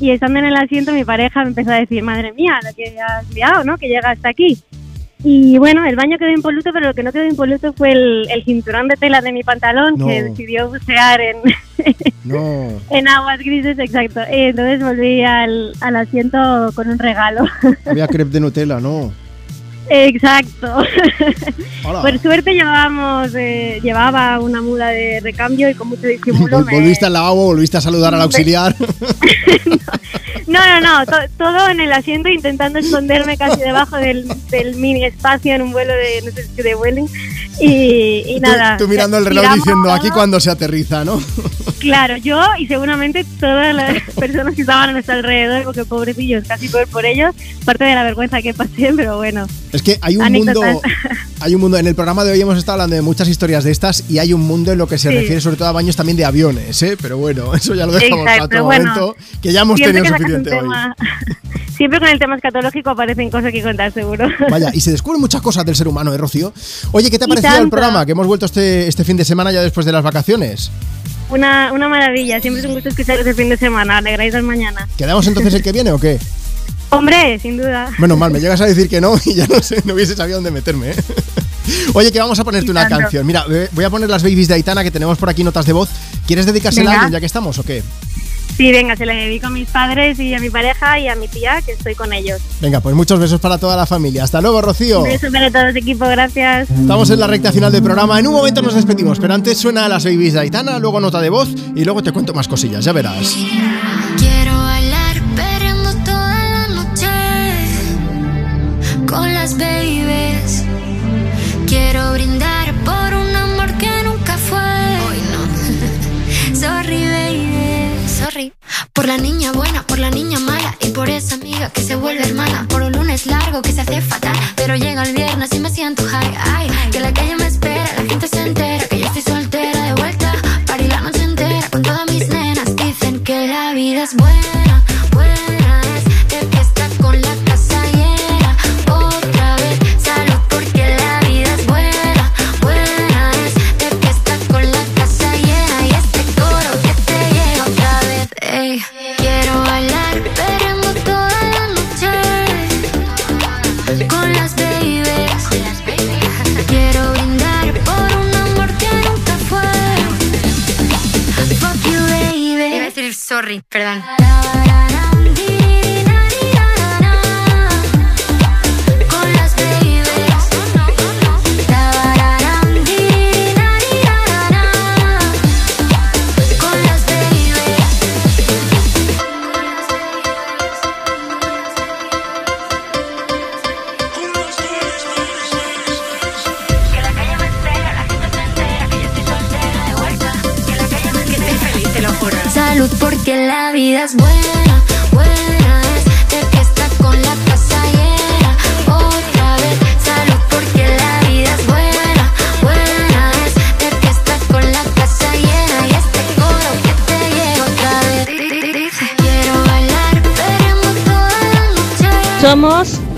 Y estando en el asiento, mi pareja me empezó a decir, madre mía, lo que has liado, ¿no? Que llega hasta aquí. Y bueno, el baño quedó impoluto, pero lo que no quedó impoluto fue el, el cinturón de tela de mi pantalón No. que decidió bucear en, No. en aguas grises, exacto. Y entonces volví al, al asiento con un regalo. Había crepe de Nutella, no. exacto. Hola. Por suerte llevábamos, eh, llevaba una muda de recambio y con mucho disimulo Vol- me- Volviste al lavabo, volviste a saludar al auxiliar. No, no, no, to- todo en el asiento intentando esconderme casi debajo del, del mini espacio en un vuelo de, no sé si de Vueling. Y, y nada. Tú mirando el reloj diciendo aquí cuando se aterriza, ¿no? Claro, yo y seguramente todas las personas que estaban a nuestro alrededor, porque pobrecillos, casi peor por ellos, parte de la vergüenza que pasé, pero bueno. Es que hay un Anécdotas. mundo, hay un mundo. En el programa de hoy hemos estado hablando de muchas historias de estas y hay un mundo en lo que se Sí. refiere sobre todo a baños también de aviones, ¿eh? Pero bueno, eso ya lo dejamos para Exacto, otro bueno, momento, que ya hemos tenido suficiente hoy. tema- Siempre con el tema escatológico aparecen cosas que contar, seguro. Vaya, y se descubren muchas cosas del ser humano, ¿eh, Rocío? Oye, ¿qué te ha parecido el programa? Que hemos vuelto este, este fin de semana ya después de las vacaciones. Una, una maravilla, siempre es un gusto escucharos el fin de semana, alegráis las mañanas. ¿Quedamos entonces el que viene o qué? Hombre, sin duda. Menos mal, me llegas a decir que no y ya no sé, no hubiese sabido dónde meterme. ¿eh? Oye, que vamos a ponerte una canción. Mira, voy a poner las babies de Aitana que tenemos por aquí notas de voz. ¿Quieres dedicársela a alguien ya que estamos o qué? Sí, venga, se le dedico a mis padres y a mi pareja y a mi tía, que estoy con ellos. Venga, pues muchos besos para toda la familia. Hasta luego, Rocío. Un beso para todo el equipo, gracias. Estamos en la recta final del programa. En un momento nos despedimos, pero antes suena las babies de Aitana, luego nota de voz y luego te cuento más cosillas, ya verás. Por la niña buena, por la niña mala y por esa amiga que se vuelve hermana. Por un lunes largo que se hace fatal, pero llega el viernes y me siento high. Ay, que la calle me espera, la gente se entera perdón.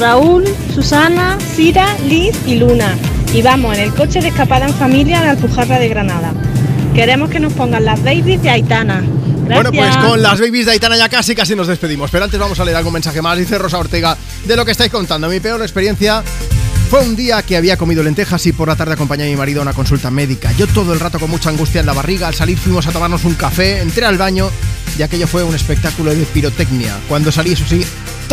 Raúl, Susana, Cira, Liz y Luna. Y vamos en el coche de escapada en familia a la Alpujarra de Granada. Queremos que nos pongan las babies de Aitana. Bueno, pues con las babies de Aitana ya casi casi nos despedimos. Pero antes vamos a leer algún mensaje más. Dice Rosa Ortega de lo que estáis contando. Mi peor experiencia fue un día que había comido lentejas y por la tarde acompañé a mi marido a una consulta médica. Yo todo el rato con mucha angustia en la barriga. Al salir fuimos a tomarnos un café, entré al baño y aquello fue un espectáculo de pirotecnia. Cuando salí, eso sí,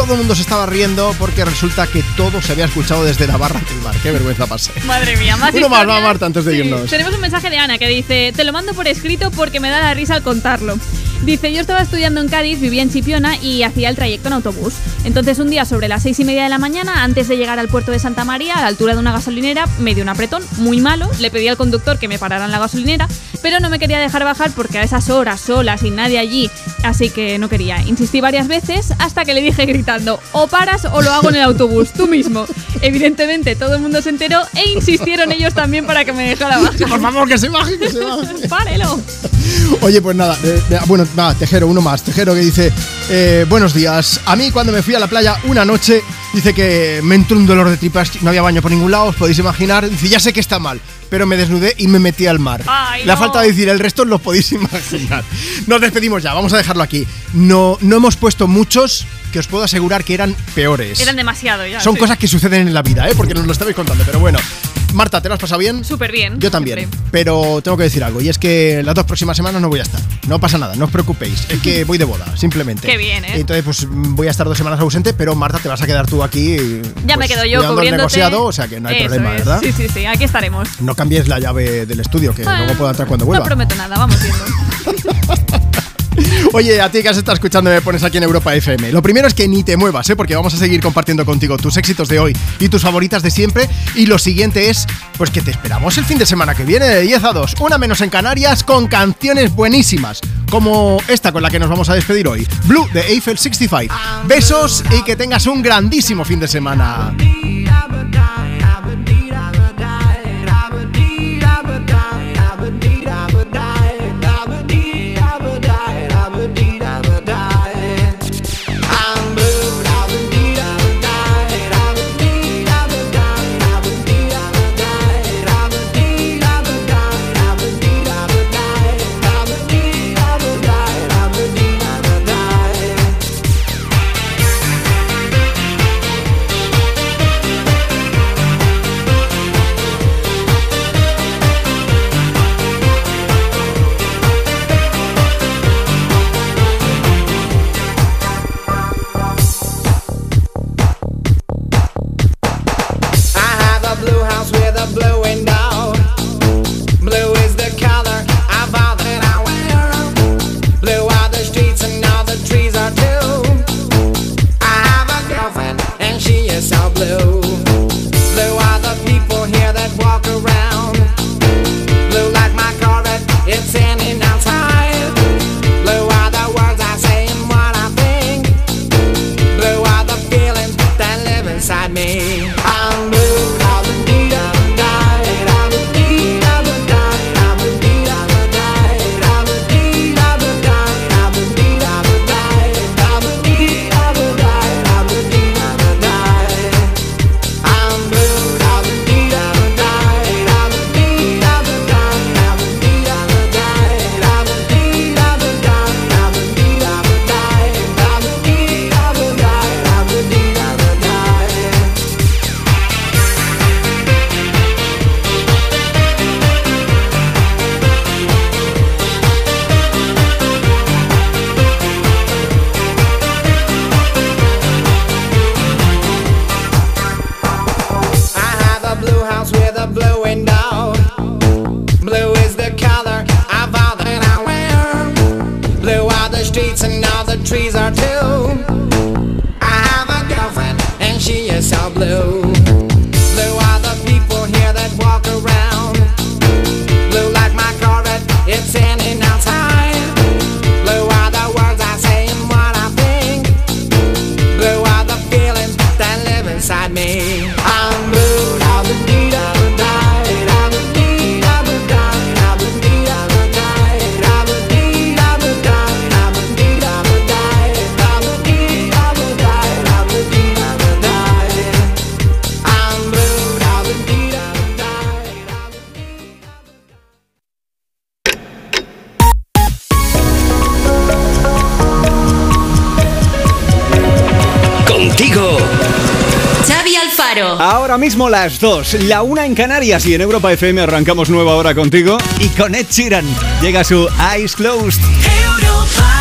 todo el mundo se estaba riendo porque resulta que todo se había escuchado desde la barra del bar. Qué vergüenza pasé. Madre mía, más Uno más, va Marta, antes de Sí. irnos. Tenemos un mensaje de Ana que dice, te lo mando por escrito porque me da la risa al contarlo. Dice, yo estaba estudiando en Cádiz, vivía en Chipiona y hacía el trayecto en autobús. Entonces un día sobre las seis y media de la mañana, antes de llegar al puerto de Santa María, a la altura de una gasolinera, me dio un apretón muy malo. Le pedí al conductor que me parara en la gasolinera, pero no me quería dejar bajar porque a esas horas, sola, sin nadie allí, así que no quería. Insistí varias veces hasta que le dije gritando, o paras o lo hago en el autobús, tú mismo. Evidentemente todo el mundo se enteró e insistieron ellos también para que me dejara bajar. Por favor, que se baje, que se baje. Párelo. Oye, pues nada, eh, eh, bueno, nada, Tejero, uno más. Tejero que dice, eh, buenos días. A mí cuando me fui a la playa una noche, dice que me entró un dolor de tripas, no había baño por ningún lado, os podéis imaginar. Dice, ya sé que está mal, pero me desnudé y me metí al mar. Ay, Le ha no. faltado decir, el resto lo podéis imaginar. Nos despedimos ya, vamos a dejarlo aquí. No, no hemos puesto muchos que os puedo asegurar que eran peores. Eran demasiado ya. Son sí. cosas que suceden en la vida, ¿eh? Porque nos lo estabais contando, pero bueno. Marta, ¿te lo has pasado bien? Súper bien. Yo también, siempre. pero tengo que decir algo, y es que las dos próximas semanas no voy a estar. No pasa nada, no os preocupéis. Es que voy de boda, simplemente. Qué bien, ¿eh? Entonces, pues voy a estar dos semanas ausente, pero Marta, te vas a quedar tú aquí. Ya me pues, quedo yo cuidando el cubriéndote. negociado, o sea que no hay Eso problema, es. ¿verdad? Sí, sí, sí, aquí estaremos. No cambies la llave del estudio, que Bueno, luego pueda entrar cuando No vuelva. prometo nada, vamos viendo. Oye, a ti que has estado escuchando me pones aquí en Europa FM. Lo primero es que ni te muevas, ¿eh? porque vamos a seguir compartiendo contigo tus éxitos de hoy y tus favoritas de siempre. Y lo siguiente es, pues que te esperamos el fin de semana que viene de 10 a 2, una menos en Canarias, con canciones buenísimas, como esta con la que nos vamos a despedir hoy, Blue de Eiffel 65. Besos y que tengas un grandísimo fin de semana. Las dos, la una en Canarias y en Europa FM arrancamos nueva hora contigo. Y con Ed Sheeran llega su Eyes Closed. Europa